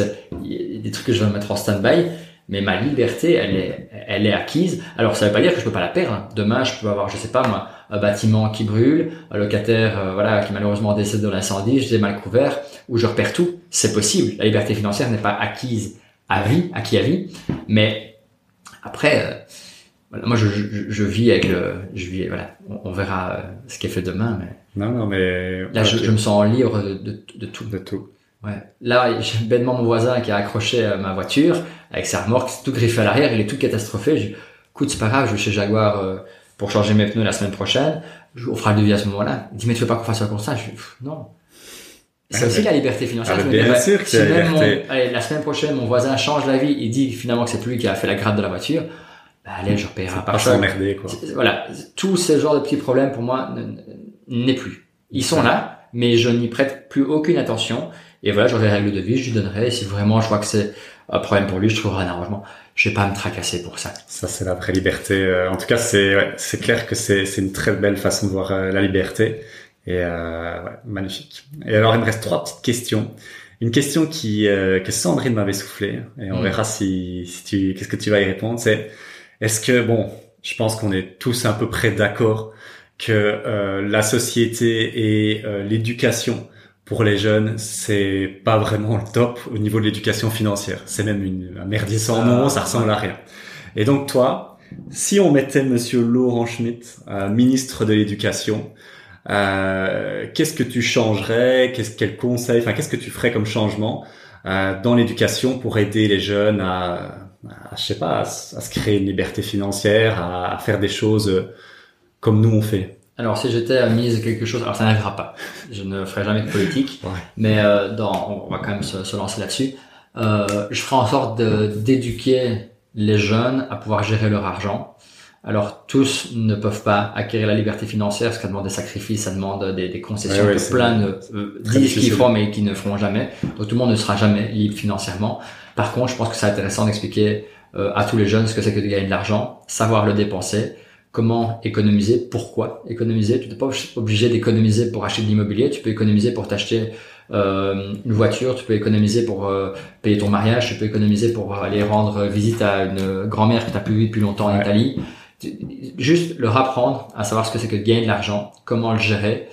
il y a des trucs que je vais mettre en stand-by mais ma liberté, elle est, elle est acquise. Alors, ça veut pas dire que je peux pas la perdre. Demain, je peux avoir, je sais pas moi, un bâtiment qui brûle, un locataire, euh, voilà, qui malheureusement décède de l'incendie, je l'ai mal couvert, ou je repère tout. C'est possible. La liberté financière n'est pas acquise à vie, acquis à vie, mais après, euh, voilà, moi, je, je, je, vis avec le, je vis, voilà, on, verra euh, ce qui est fait demain, mais. Non, non, mais. Là, je, je, me sens libre de, de, de tout. De tout. Ouais. Là, j'ai bêtement mon voisin qui a accroché euh, ma voiture avec sa remorque, tout griffé à l'arrière, il est tout catastrophé. Je dis, écoute, c'est pas grave, je vais chez Jaguar euh, pour changer mes pneus la semaine prochaine. On fera le devis à ce moment-là. Il dit, mais tu veux pas qu'on fasse un constat Je dis, non. C'est aussi la liberté financière. Ah, bien sûr que c'est la liberté. allez, la semaine prochaine, mon voisin change la vie, il dit finalement que c'est plus lui qui a fait la gratte de la voiture. Bah, allez, je repayerai pas ça. quoi. Voilà. Tous ces genres de petits problèmes, pour moi, n'est plus. Ils sont là, mais je n'y prête plus aucune attention. Et voilà, j'aurai les règles de vie, je lui donnerai. si vraiment je vois que c'est un problème pour lui, je trouverai un arrangement. Je vais pas me tracasser pour ça. Ça, c'est la vraie liberté. Euh, en tout cas, c'est ouais, c'est clair que c'est c'est une très belle façon de voir euh, la liberté. Et euh, ouais, magnifique. Et alors, il me reste trois petites questions. Une question qui euh, que Sandrine m'avait soufflé, et on mm. verra si si tu qu'est-ce que tu vas y répondre. C'est est-ce que bon, je pense qu'on est tous à peu près d'accord que euh, la société et euh, l'éducation pour les jeunes, c'est pas vraiment le top au niveau de l'éducation financière. C'est même une, un merdier sans nom, ça ressemble à rien. Et donc toi, si on mettait Monsieur Laurent Schmitt, euh, ministre de l'Éducation, euh, qu'est-ce que tu changerais? Qu'est-ce quel conseil Enfin, qu'est-ce que tu ferais comme changement euh, dans l'éducation pour aider les jeunes à, à je sais pas, à, se créer une liberté financière, à, faire des choses comme nous on fait? Alors, si j'étais à mise quelque chose, alors ça n'arrivera pas. Je ne ferai jamais de politique, mais euh, dans, on va quand même se, se lancer là-dessus. Euh, je ferai en sorte d'éduquer les jeunes à pouvoir gérer leur argent. Alors tous ne peuvent pas acquérir la liberté financière, parce que ça demande des sacrifices, ça demande des, des concessions que plein euh, disent qu'ils font mais qui ne feront jamais. Donc tout le monde ne sera jamais libre financièrement. Par contre, je pense que c'est intéressant d'expliquer euh, à tous les jeunes ce que c'est que de gagner de l'argent, savoir le dépenser, comment économiser, pourquoi économiser. Tu n'es pas obligé d'économiser pour acheter de l'immobilier, tu peux économiser pour t'acheter euh, une voiture, tu peux économiser pour euh, payer ton mariage, tu peux économiser pour aller rendre visite à une grand-mère que tu n'as plus vue depuis longtemps en Italie. Juste leur apprendre à savoir ce que c'est que de gagner de l'argent, comment le gérer.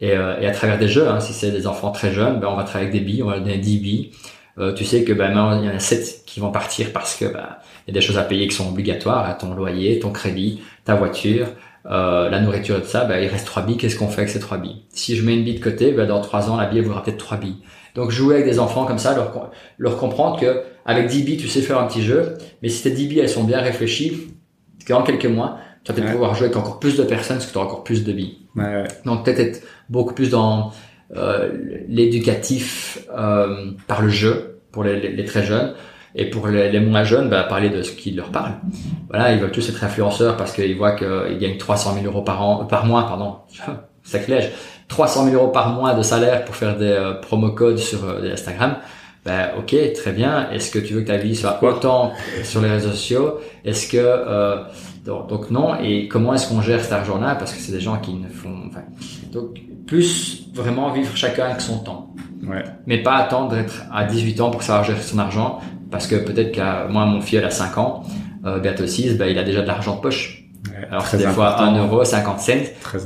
Et, euh, et à travers des jeux, hein, si c'est des enfants très jeunes, ben, on va travailler avec des billes, on va donner 10 billes. Euh, tu sais que ben, il y en a 7 qui vont partir parce que ben, il y a des choses à payer qui sont obligatoires, à ton loyer, ton crédit, ta voiture, euh, la nourriture et tout ça, bah, il reste trois billes. Qu'est-ce qu'on fait avec ces trois billes? Si je mets une bille de côté, bah, dans trois ans, la bille vaudra peut-être trois billes. Donc jouer avec des enfants comme ça, leur, leur comprendre que avec 10 billes, tu sais faire un petit jeu, mais si tes 10 billes, elles sont bien réfléchies, dans quelques mois, tu vas peut-être pouvoir jouer avec encore plus de personnes parce que tu auras encore plus de billes. Ouais, Donc peut-être être beaucoup plus dans euh, l'éducatif euh, par le jeu pour les, les très jeunes et pour les, les, moins jeunes, bah, parler de ce qui leur parle. Voilà, ils veulent tous être influenceurs parce qu'ils voient qu'ils gagnent 300 000 euros par an, par mois, pardon. Sacrilège. 300 000 euros par mois de salaire pour faire des euh, promo codes sur euh, Instagram. Ben, ok, très bien. Est-ce que tu veux que ta vie soit autant sur les réseaux sociaux? Est-ce que euh, donc, donc, non. Et comment est-ce qu'on gère cet argent-là? Parce que c'est des gens qui ne font. Enfin, donc plus vraiment vivre chacun avec son temps. Ouais. Mais pas attendre d'être à 18 ans pour savoir gérer son argent parce que peut-être qu'à moi, mon fils a 5 ans, euh, bientôt 6, bah, il a déjà de l'argent de poche. Alors c'est des fois 1 euro, 50 cents,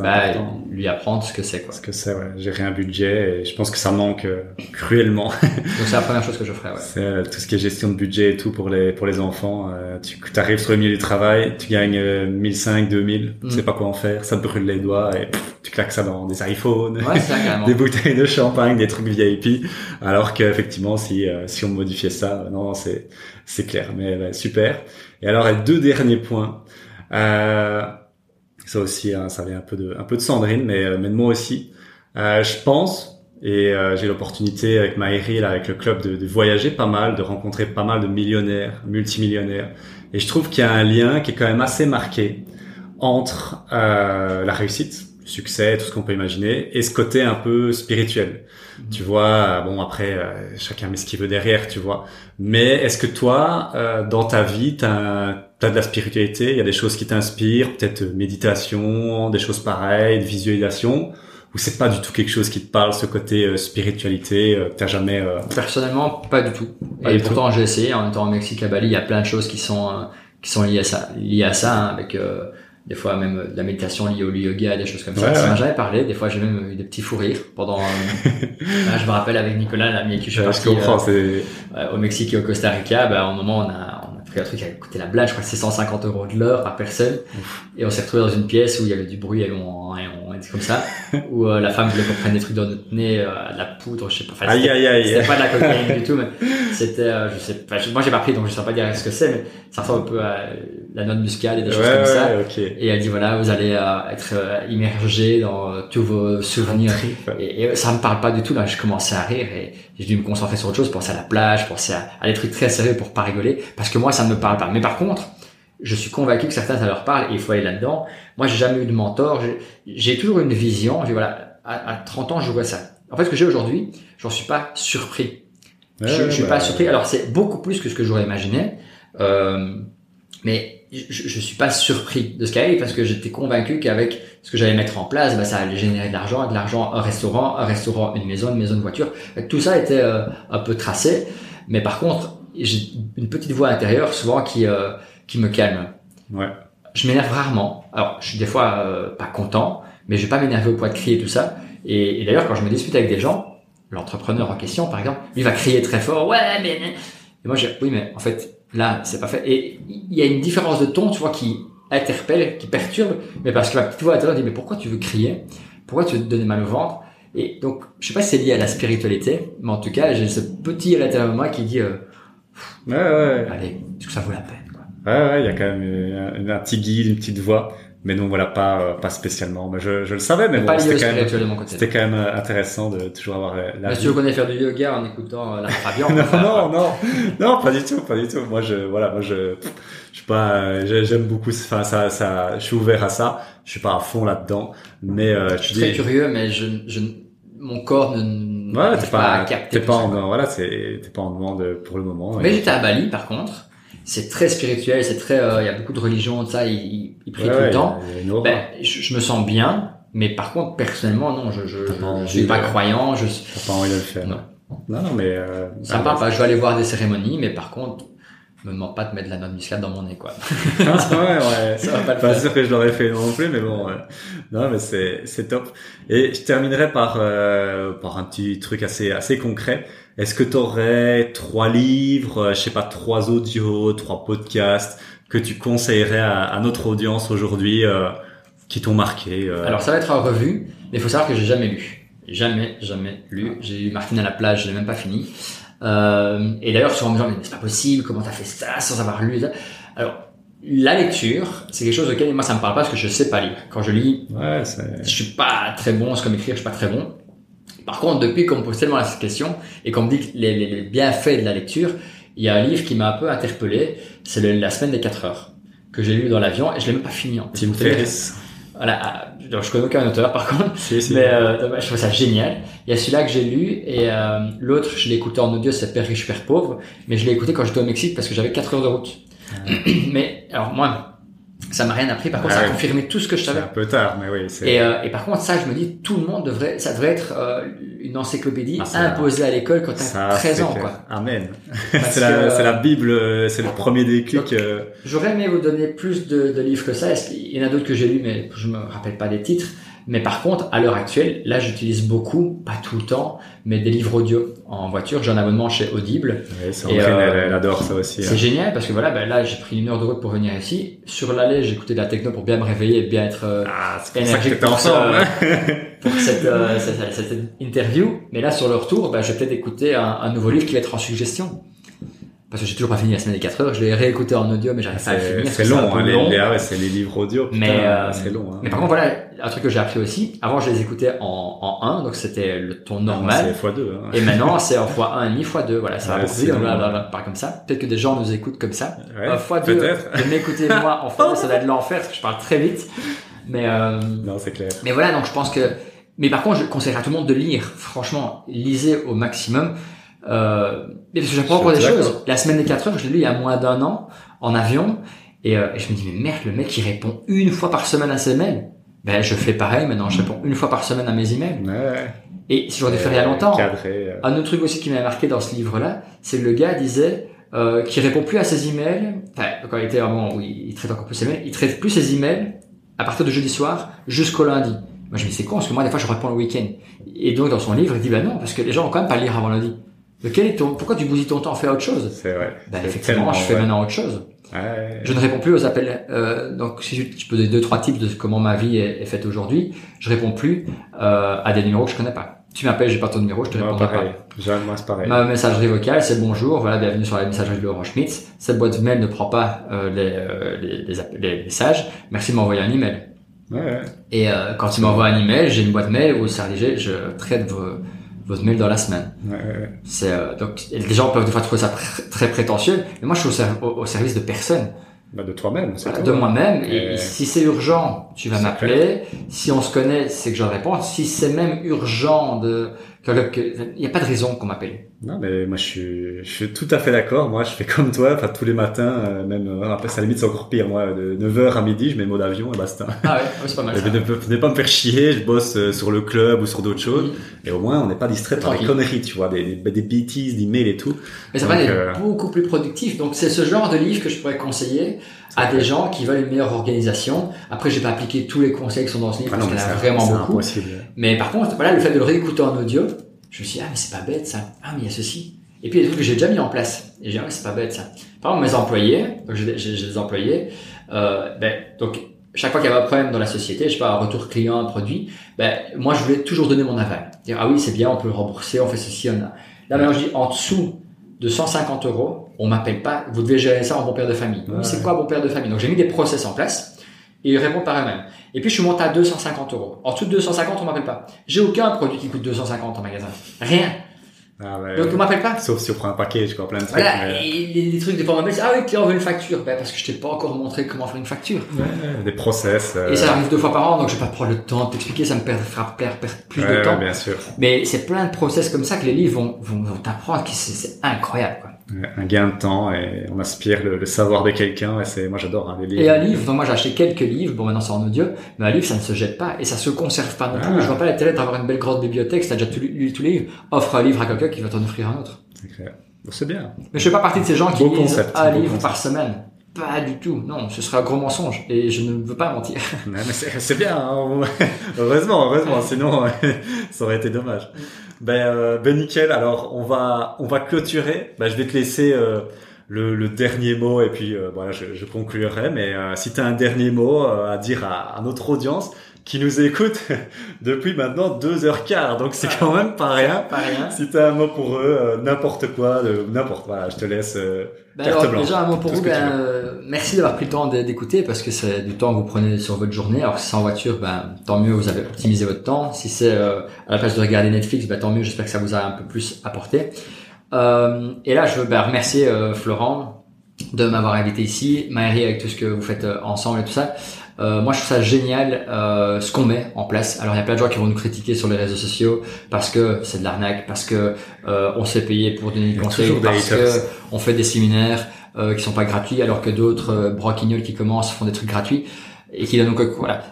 bah, lui apprendre ce que c'est. Quoi. Ce que c'est, ouais. Gérer un budget, et je pense que ça manque euh, cruellement. Donc c'est la première chose que je ferais. Ouais. C'est euh, tout ce qui est gestion de budget et tout pour les pour les enfants. Euh, tu arrives sur le milieu du travail, tu gagnes 1005, 2000, tu sais pas quoi en faire, ça te brûle les doigts et tu claques ça dans des iPhones, ouais, des bouteilles de champagne, des trucs VIP. Alors qu'effectivement, si si on modifiait ça, non, c'est c'est clair. Mais super. Et alors, les deux derniers points. Euh, ça aussi, hein, ça vient un peu de, un peu de Sandrine, mais, euh, mais de moi aussi. Euh, je pense, et euh, j'ai l'opportunité avec Maëri, là, avec le club, de, de, voyager pas mal, de rencontrer pas mal de millionnaires, multimillionnaires. Et je trouve qu'il y a un lien qui est quand même assez marqué entre euh, la réussite, le succès, tout ce qu'on peut imaginer, et ce côté un peu spirituel. Mmh. Tu vois, bon après, euh, chacun met ce qu'il veut derrière, tu vois. Mais est-ce que toi, euh, dans ta vie, t'as as de la spiritualité, il y a des choses qui t'inspirent, peut-être méditation, des choses pareilles, de visualisation, ou c'est pas du tout quelque chose qui te parle, ce côté euh, spiritualité, euh, t'as jamais... Euh... Personnellement, pas du tout. Pas et pourtant, j'ai essayé, en étant au Mexique, à Bali, il y a plein de choses qui sont euh, qui sont liées à ça, liées à ça, hein, avec euh, des fois même de la méditation liée au yoga, des choses comme ça. ça m'a jamais parlé. Des fois, j'ai même eu des petits fous rires pendant. je me rappelle avec Nicolas, l'ami qui je suis parti, je comprends, au Mexique et au Costa Rica, bah, au moment on a pris un truc qui a coûté la blague, je crois que c'est 150 euros de l'heure par personne. Et on s'est retrouvé dans une pièce où il y avait du bruit et on, et on était comme ça, où euh, la femme voulait qu'on prenne des trucs dans notre nez, euh, de la poudre, je sais pas. Enfin, aïe, aïe, aïe. C'était pas de la cocaïne du tout, mais c'était, euh, je sais pas, moi j'ai pas pris donc je sais pas dire ce que c'est, mais ça ressemble un peu à la note muscade et des choses comme ça. Et elle dit voilà, vous allez être immergé dans tous vos souvenirs. Et, et, ça me parle pas du tout, là je commençais à rire et j'ai dû me concentrer sur autre chose, penser à la plage, penser à, à des trucs très sérieux pour pas rigoler, parce que moi ça ne me parle pas. Mais par contre, je suis convaincu que certains ça leur parle et il faut aller là-dedans. Moi, j'ai jamais eu de mentor. J'ai toujours une vision. Voilà, à, à, 30 ans, je vois ça. En fait, ce que j'ai aujourd'hui, j'en suis pas surpris. je, je suis pas bah, surpris. Alors, c'est beaucoup plus que ce que j'aurais imaginé. Euh, mais je, je suis pas surpris de ce qui arrive parce que j'étais convaincu qu'avec ce que j'allais mettre en place, bah, ça allait générer de l'argent, de l'argent, un restaurant, un restaurant, une maison, une maison, une voiture. Tout ça était euh, un peu tracé. Mais par contre, j'ai une petite voix intérieure souvent qui euh, qui me calme. Ouais. je m'énerve rarement. Alors, je suis des fois euh, pas content, mais je vais pas m'énerver au point de crier tout ça. Et, et d'ailleurs, quand je me dispute avec des gens, l'entrepreneur en question, par exemple, lui va crier très fort, ouais, mais... Et moi, je oui, mais en fait, là, c'est pas fait. Et il y a une différence de ton, tu vois, qui interpelle, qui perturbe, mais parce que tu vois, tu dit, mais pourquoi tu veux crier? Pourquoi tu veux te donner mal au ventre? Et donc, je sais pas si c'est lié à la spiritualité, mais en tout cas, j'ai ce petit à l'intérieur de moi qui dit, euh, ouais, ouais, allez, est-ce que ça vaut la peine quoi. Ouais, ouais, il y a quand même un, un petit guide, une petite voix mais non voilà pas euh, pas spécialement. Mais je, je le savais mais, bon, c'était quand même c'était quand même euh, intéressant de toujours avoir euh, la mais tu connais faire du yoga en écoutant la Fabian non non non. Non pas du tout pas du tout. Moi je voilà moi je je pas j'aime beaucoup enfin ça ça je suis ouvert à ça. Je suis pas à fond là dedans mais je suis très curieux mais je je mon corps ne ouais, t'es pas, pas t'es pas en voilà c'est t'es pas en demande pour le moment mais j'étais à Bali par contre c'est très spirituel, c'est très, euh, il y a beaucoup de religions, ça, il, il, prie tout le temps. Ben, je, me sens bien, mais par contre, personnellement, non, je, je, je, suis pas croyant, je. T'as pas envie de le faire. Non. Non, non, mais. Euh, ça parle pas. Je vais aller voir des cérémonies, mais par contre, me demande pas de mettre de la note muscade dans mon nez, quoi. ouais, ouais. Ça va pas, pas sûr que je l'aurais fait non plus, mais bon. Non, mais c'est c'est top. Et je terminerai par euh, par un petit truc assez assez concret. Est-ce que tu aurais trois livres, euh, je sais pas, trois audios, trois podcasts que tu conseillerais à, notre audience aujourd'hui euh, qui t'ont marqué euh? Alors ça va être en revue, mais il faut savoir que j'ai jamais lu. Jamais, jamais lu. J'ai lu Martine à la plage, je l'ai même pas fini. Euh, et d'ailleurs, souvent, on me dit, mais c'est pas possible, comment t'as fait ça sans avoir lu Alors, la lecture, c'est quelque chose auquel moi ça me parle pas parce que je sais pas lire. Quand je lis, ouais, je suis pas très bon, c'est comme écrire, je suis pas très bon. Par contre, depuis qu'on me pose tellement la question et qu'on me dit les, les, bienfaits de la lecture, il y a un livre qui m'a un peu interpellé, c'est La semaine des 4 heures, que j'ai lu dans l'avion et je l'ai même pas fini. En Tim Ferriss. Voilà, ah, je connais aucun auteur par contre, mais euh, je trouve ça génial. Il y a celui-là que j'ai lu et euh, l'autre, je l'ai écouté en audio, c'est Père riche, Père pauvre, mais je l'ai écouté quand j'étais au Mexique parce que j'avais 4 heures de route. Ah. mais alors moi, ça m'a rien appris. Par contre, ça a confirmé tout ce que je savais. un peu tard, mais oui. Et, euh, et par contre, ça, je me dis, tout le monde devrait, ça devrait être euh, une encyclopédie ah, imposée à l'école quand t'as 13 ans, quoi. Amen. c'est la, la, Bible, euh, c'est le premier déclic. Euh. J'aurais aimé vous donner plus de, de livres que ça. Il y en a d'autres que j'ai lus, mais je me rappelle pas des titres. Mais par contre, à l'heure actuelle, là, j'utilise beaucoup, pas tout le temps, mais des livres audio en voiture. J'ai un abonnement chez Audible. Oui, c'est euh, elle, adore ça aussi. C'est hein. génial parce que voilà, ben là, j'ai pris une heure de route pour venir ici. Sur l'allée, j'écoutais de la techno pour bien me réveiller et bien être euh, ah, énergique pour, ensemble, hein. pour cette, euh, cette, cette, interview. Mais là, sur le retour, ben, je vais peut-être écouter un, un nouveau livre qui va être en suggestion parce que j'ai toujours pas fini la semaine des 4 heures. Je l'ai réécouté en audio, mais j'arrive pas à finir. C'est long, hein, les, c'est les livres audio. mais euh, c'est long. Hein. Mais par contre, voilà, un truc que j'ai appris aussi. Avant, je les écoutais en, en 1, donc c'était le ton normal. C'est x2. Hein. Et maintenant, c'est en x1 et x2. Voilà, ça va beaucoup vite. Par comme ça. Peut-être que des gens nous écoutent comme ça. Ouais, x2. De m'écouter moi en x2, ça va être l'enfer parce que je parle très vite. Mais euh, non, c'est clair. Mais voilà, donc je pense que. Mais par contre, je conseillerais à tout le monde de lire. Franchement, lisez au maximum. Euh, parce que j'apprends encore des choses. La semaine des 4 heures, je l'ai lu il y a moins d'un an en avion. Et, euh, et, je me dis, mais merde, le mec, il répond une fois par semaine à ses mails. Ben, je fais pareil maintenant. Je réponds une fois par semaine à mes emails. Ouais. Et si j'aurais dû faire il y a longtemps. Euh. Un autre truc aussi qui m'a marqué dans ce livre-là, c'est que le gars disait, euh, qu'il répond plus à ses emails. Enfin, quand il était vraiment, oui, il traite encore plus ses mails. Il traite plus ses emails à partir de jeudi soir jusqu'au lundi. Moi, je me dis, c'est con, parce que moi, des fois, je réponds le week-end. Et donc, dans son livre, il dit, ben non, parce que les gens ont quand même pas lire avant lundi. Quel est ton, pourquoi tu bousilles ton temps, fais autre chose? C'est vrai. Bah, effectivement, je fais maintenant autre chose. Ouais. Je ne réponds plus aux appels. Euh, donc, si je, peux donner deux, trois types de comment ma vie est, faite aujourd'hui, je réponds plus euh, à des numéros que je connais pas. Tu m'appelles, j'ai pas ton numéro, je te réponds pareil. pas. Moi, c'est pareil. Ma messagerie vocale, c'est bonjour, voilà, bienvenue sur la messagerie de Laurent Schmitz. Cette boîte mail ne prend pas euh, les, euh, les, les, messages. Merci de m'envoyer un email. Ouais, Et euh, quand il m'envoie un email, j'ai une boîte mail où ça je traite vos votre mail dans la semaine. Ouais, C'est euh, donc les gens peuvent des fois trouver ça très prétentieux, mais moi je suis au, service de personne. Bah de toi-même. de moi-même. Et... si c'est urgent, tu vas m'appeler. Si on se connaît, c'est que je réponds. Si c'est même urgent de Il n'y a pas de raison qu'on m'appelle. Non, mais moi je suis, je suis tout à fait d'accord. Moi, je fais comme toi. Enfin, tous les matins, euh, même euh, après, ça limite c'est encore pire. Moi, de 9h à midi, je mets mode avion et basta. Ah ouais, c'est pas mal. Ça. Ne pas me faire chier. Je bosse euh, sur le club ou sur d'autres choses. Et au moins, on n'est pas distrait par les conneries, tu vois, des, des, des bêtises, des mails et tout. Mais ça va être beaucoup plus productif. Donc, c'est ce genre de livre que je pourrais conseiller à des gens qui veulent une meilleure organisation. Après, j'ai pas appliqué tous les conseils qui sont dans ce livre ah parce qu'il y en a vraiment beaucoup. Mais par contre, voilà, le fait de le réécouter en audio, je me suis dit, ah, mais c'est pas bête, ça. Ah, mais il y a ceci. Et puis, il y a des trucs que j'ai déjà mis en place. Et j'ai dit, ah, mais c'est pas bête, ça. Par exemple, mes employés, donc j'ai des employés, euh, ben, donc, chaque fois qu'il y avait un problème dans la société, je sais pas, un retour client, un produit, ben, moi, je voulais toujours donner mon aval. Dire, ah oui, c'est bien, on peut le rembourser, on fait ceci, on a. Là, maintenant, je dis, en dessous de 150 euros, on m'appelle pas, vous devez gérer ça en bon père de famille. c'est quoi bon père de famille? Donc, j'ai mis des process en place et ils répondent par eux-mêmes. Et puis je suis monté à 250 euros. En dessous de 250, on m'appelle pas. J'ai aucun produit qui coûte 250 en magasin. Rien. Ah ouais, Donc on m'appelle pas. Sauf si on prend un package, quoi, plein de trucs. Voilà, et les, trucs des fois on m'appelle, ah oui, client veut une facture. Ben, parce que je t'ai pas encore montré comment faire une facture. Ouais, des process. Euh. Et ça arrive deux fois par an, donc je vais pas prendre le temps de t'expliquer, ça me fera perdre, plus de temps. bien sûr. Mais c'est plein de process comme ça que les livres vont, vont, vont t'apprendre, c'est incroyable, quoi un gain de temps et on aspire le, savoir de quelqu'un et c'est moi j'adore hein, les livres. Et un livre, moi j'ai acheté quelques livres, bon maintenant c'est en audio, mais un livre ça ne se jette pas et ça se conserve pas non plus. Ah. Je vois pas l'intérêt d'avoir une belle grande bibliothèque, t'as déjà lu tous les livres, offre un livre à quelqu'un qui va t'en offrir un autre. C'est bien. Mais je fais pas partie de ces gens qui lisent un livre par semaine. Pas du tout, non, ce serait un gros mensonge et je ne veux pas mentir. mais c'est bien, hein. heureusement, heureusement, sinon ça aurait été dommage. Ben, euh, ben nickel. Alors on va on va clôturer. Ben, je vais te laisser euh, le, le, dernier mot et puis euh, voilà, je, je, conclurai. Mais euh, si tu as un dernier mot à dire à, à, notre audience qui nous écoute depuis maintenant deux heures quart, donc c'est quand même pas rien. Pas rien. Si tu as un mot pour eux, n'importe quoi, n'importe. Voilà, je te laisse. Ben alors, déjà un mot pour vous. Ben, merci d'avoir pris le temps d'écouter parce que c'est du temps que vous prenez sur votre journée. Alors si c'est en voiture, ben tant mieux, vous avez optimisé votre temps. Si c'est euh, à la place de regarder Netflix, ben tant mieux. J'espère que ça vous a un peu plus apporté. Euh, et là, je veux ben, remercier euh, Florent de m'avoir invité ici, Maëri avec tout ce que vous faites euh, ensemble et tout ça. Euh, moi, je trouve ça génial euh, ce qu'on met en place. Alors, il y a plein de gens qui vont nous critiquer sur les réseaux sociaux parce que c'est de l'arnaque, parce que euh, on s'est payé pour donner des conseils, parce que on fait des séminaires euh, qui sont pas gratuits, alors que d'autres euh, broquignoles qui commencent font des trucs gratuits et qui donc voilà.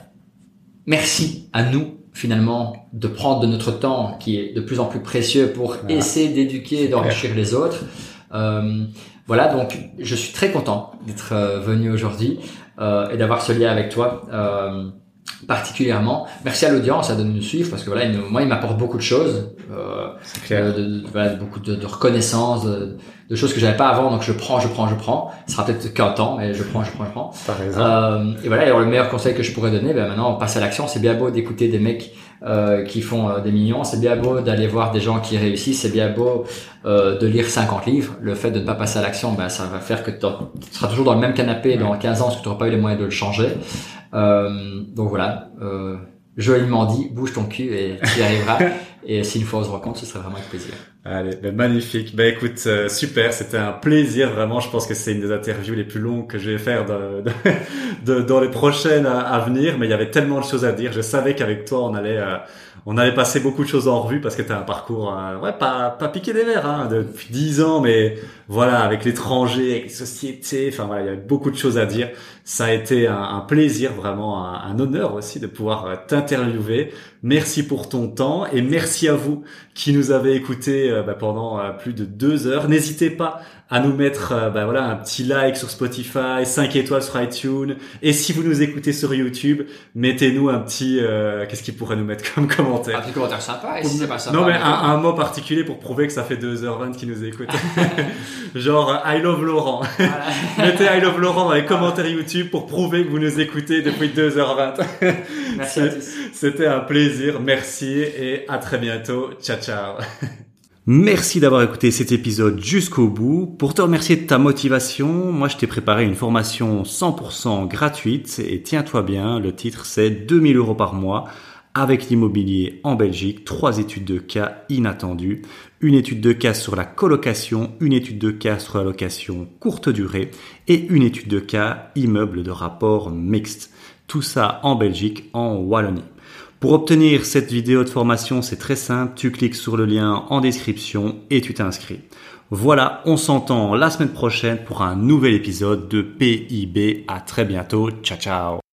Merci à nous finalement de prendre de notre temps qui est de plus en plus précieux pour essayer d'éduquer et d'enrichir les autres. Euh, voilà, donc je suis très content d'être venu aujourd'hui euh, et d'avoir ce lien avec toi euh, particulièrement. Merci à l'audience de nous suivre parce que voilà, moi, il m'apporte beaucoup de choses, euh, clair. De, voilà, beaucoup de, de reconnaissance, de, de, choses que j'avais pas avant. Donc je prends, je prends, je prends. Ce sera peut-être qu'un temps, mais je prends, je prends, je prends. Euh, et voilà. Alors le meilleur conseil que je pourrais donner, ben maintenant, on passe à l'action. C'est bien beau d'écouter des mecs euh, qui font euh, des millions. C'est bien beau d'aller voir des gens qui réussissent. C'est bien beau euh, de lire 50 livres. Le fait de ne pas passer à l'action, ben, ça va faire que tu seras toujours dans le même canapé dans 15 ans parce que tu n'auras pas eu les moyens de le changer. Euh, donc voilà. Euh, joliment dit, bouge ton cul et tu y arriveras. et s'il faut on se rencontre, ce serait vraiment avec plaisir. Allez, ben magnifique. Ben écoute, euh, super, c'était un plaisir vraiment. Je pense que c'est une des interviews les plus longues que je vais faire de, de, dans les prochaines à, venir. Mais il y avait tellement de choses à dire. Je savais qu'avec toi, on allait euh, on avait passé beaucoup de choses en revue parce que tu as un parcours, euh, ouais, pas, pas piqué des verres, hein, depuis dix ans, mais voilà, avec l'étranger, avec les sociétés, enfin voilà, il y avait beaucoup de choses à dire. Ça a été un, plaisir, vraiment un, un, honneur aussi de pouvoir euh, t'interviewer. Merci pour ton temps et merci à vous qui nous avez écoutés euh, bah, pendant plus de deux heures. N'hésitez pas à nous mettre euh, bah voilà un petit like sur Spotify, 5 étoiles sur iTunes et si vous nous écoutez sur YouTube, mettez-nous un petit euh, qu'est-ce qu'il pourrait nous mettre comme commentaire? Un petit commentaire sympa et si c'est pas sympa. Non mais un, un, mot particulier pour prouver que ça fait 2h20 qui nous écoutent. Genre I love Laurent. Mettez I love Laurent dans les commentaires YouTube pour prouver que vous nous écoutez depuis 2h20. Merci à tous. C'était un plaisir, merci et à très bientôt. Ciao ciao. Merci d'avoir écouté cet épisode jusqu'au bout. Pour te remercier de ta motivation, moi je t'ai préparé une formation 100% gratuite et tiens-toi bien, le titre c'est 2000 euros par mois avec l'immobilier en Belgique, trois études de cas inattendues, une étude de cas sur la colocation, une étude de cas sur la location courte durée et une étude de cas immeuble de rapport mixte. Tout ça en Belgique, en Wallonie. Pour obtenir cette vidéo de formation, c'est très simple, tu cliques sur le lien en description et tu t'inscris. Voilà, on s'entend la semaine prochaine pour un nouvel épisode de PIB. À très bientôt. Ciao ciao.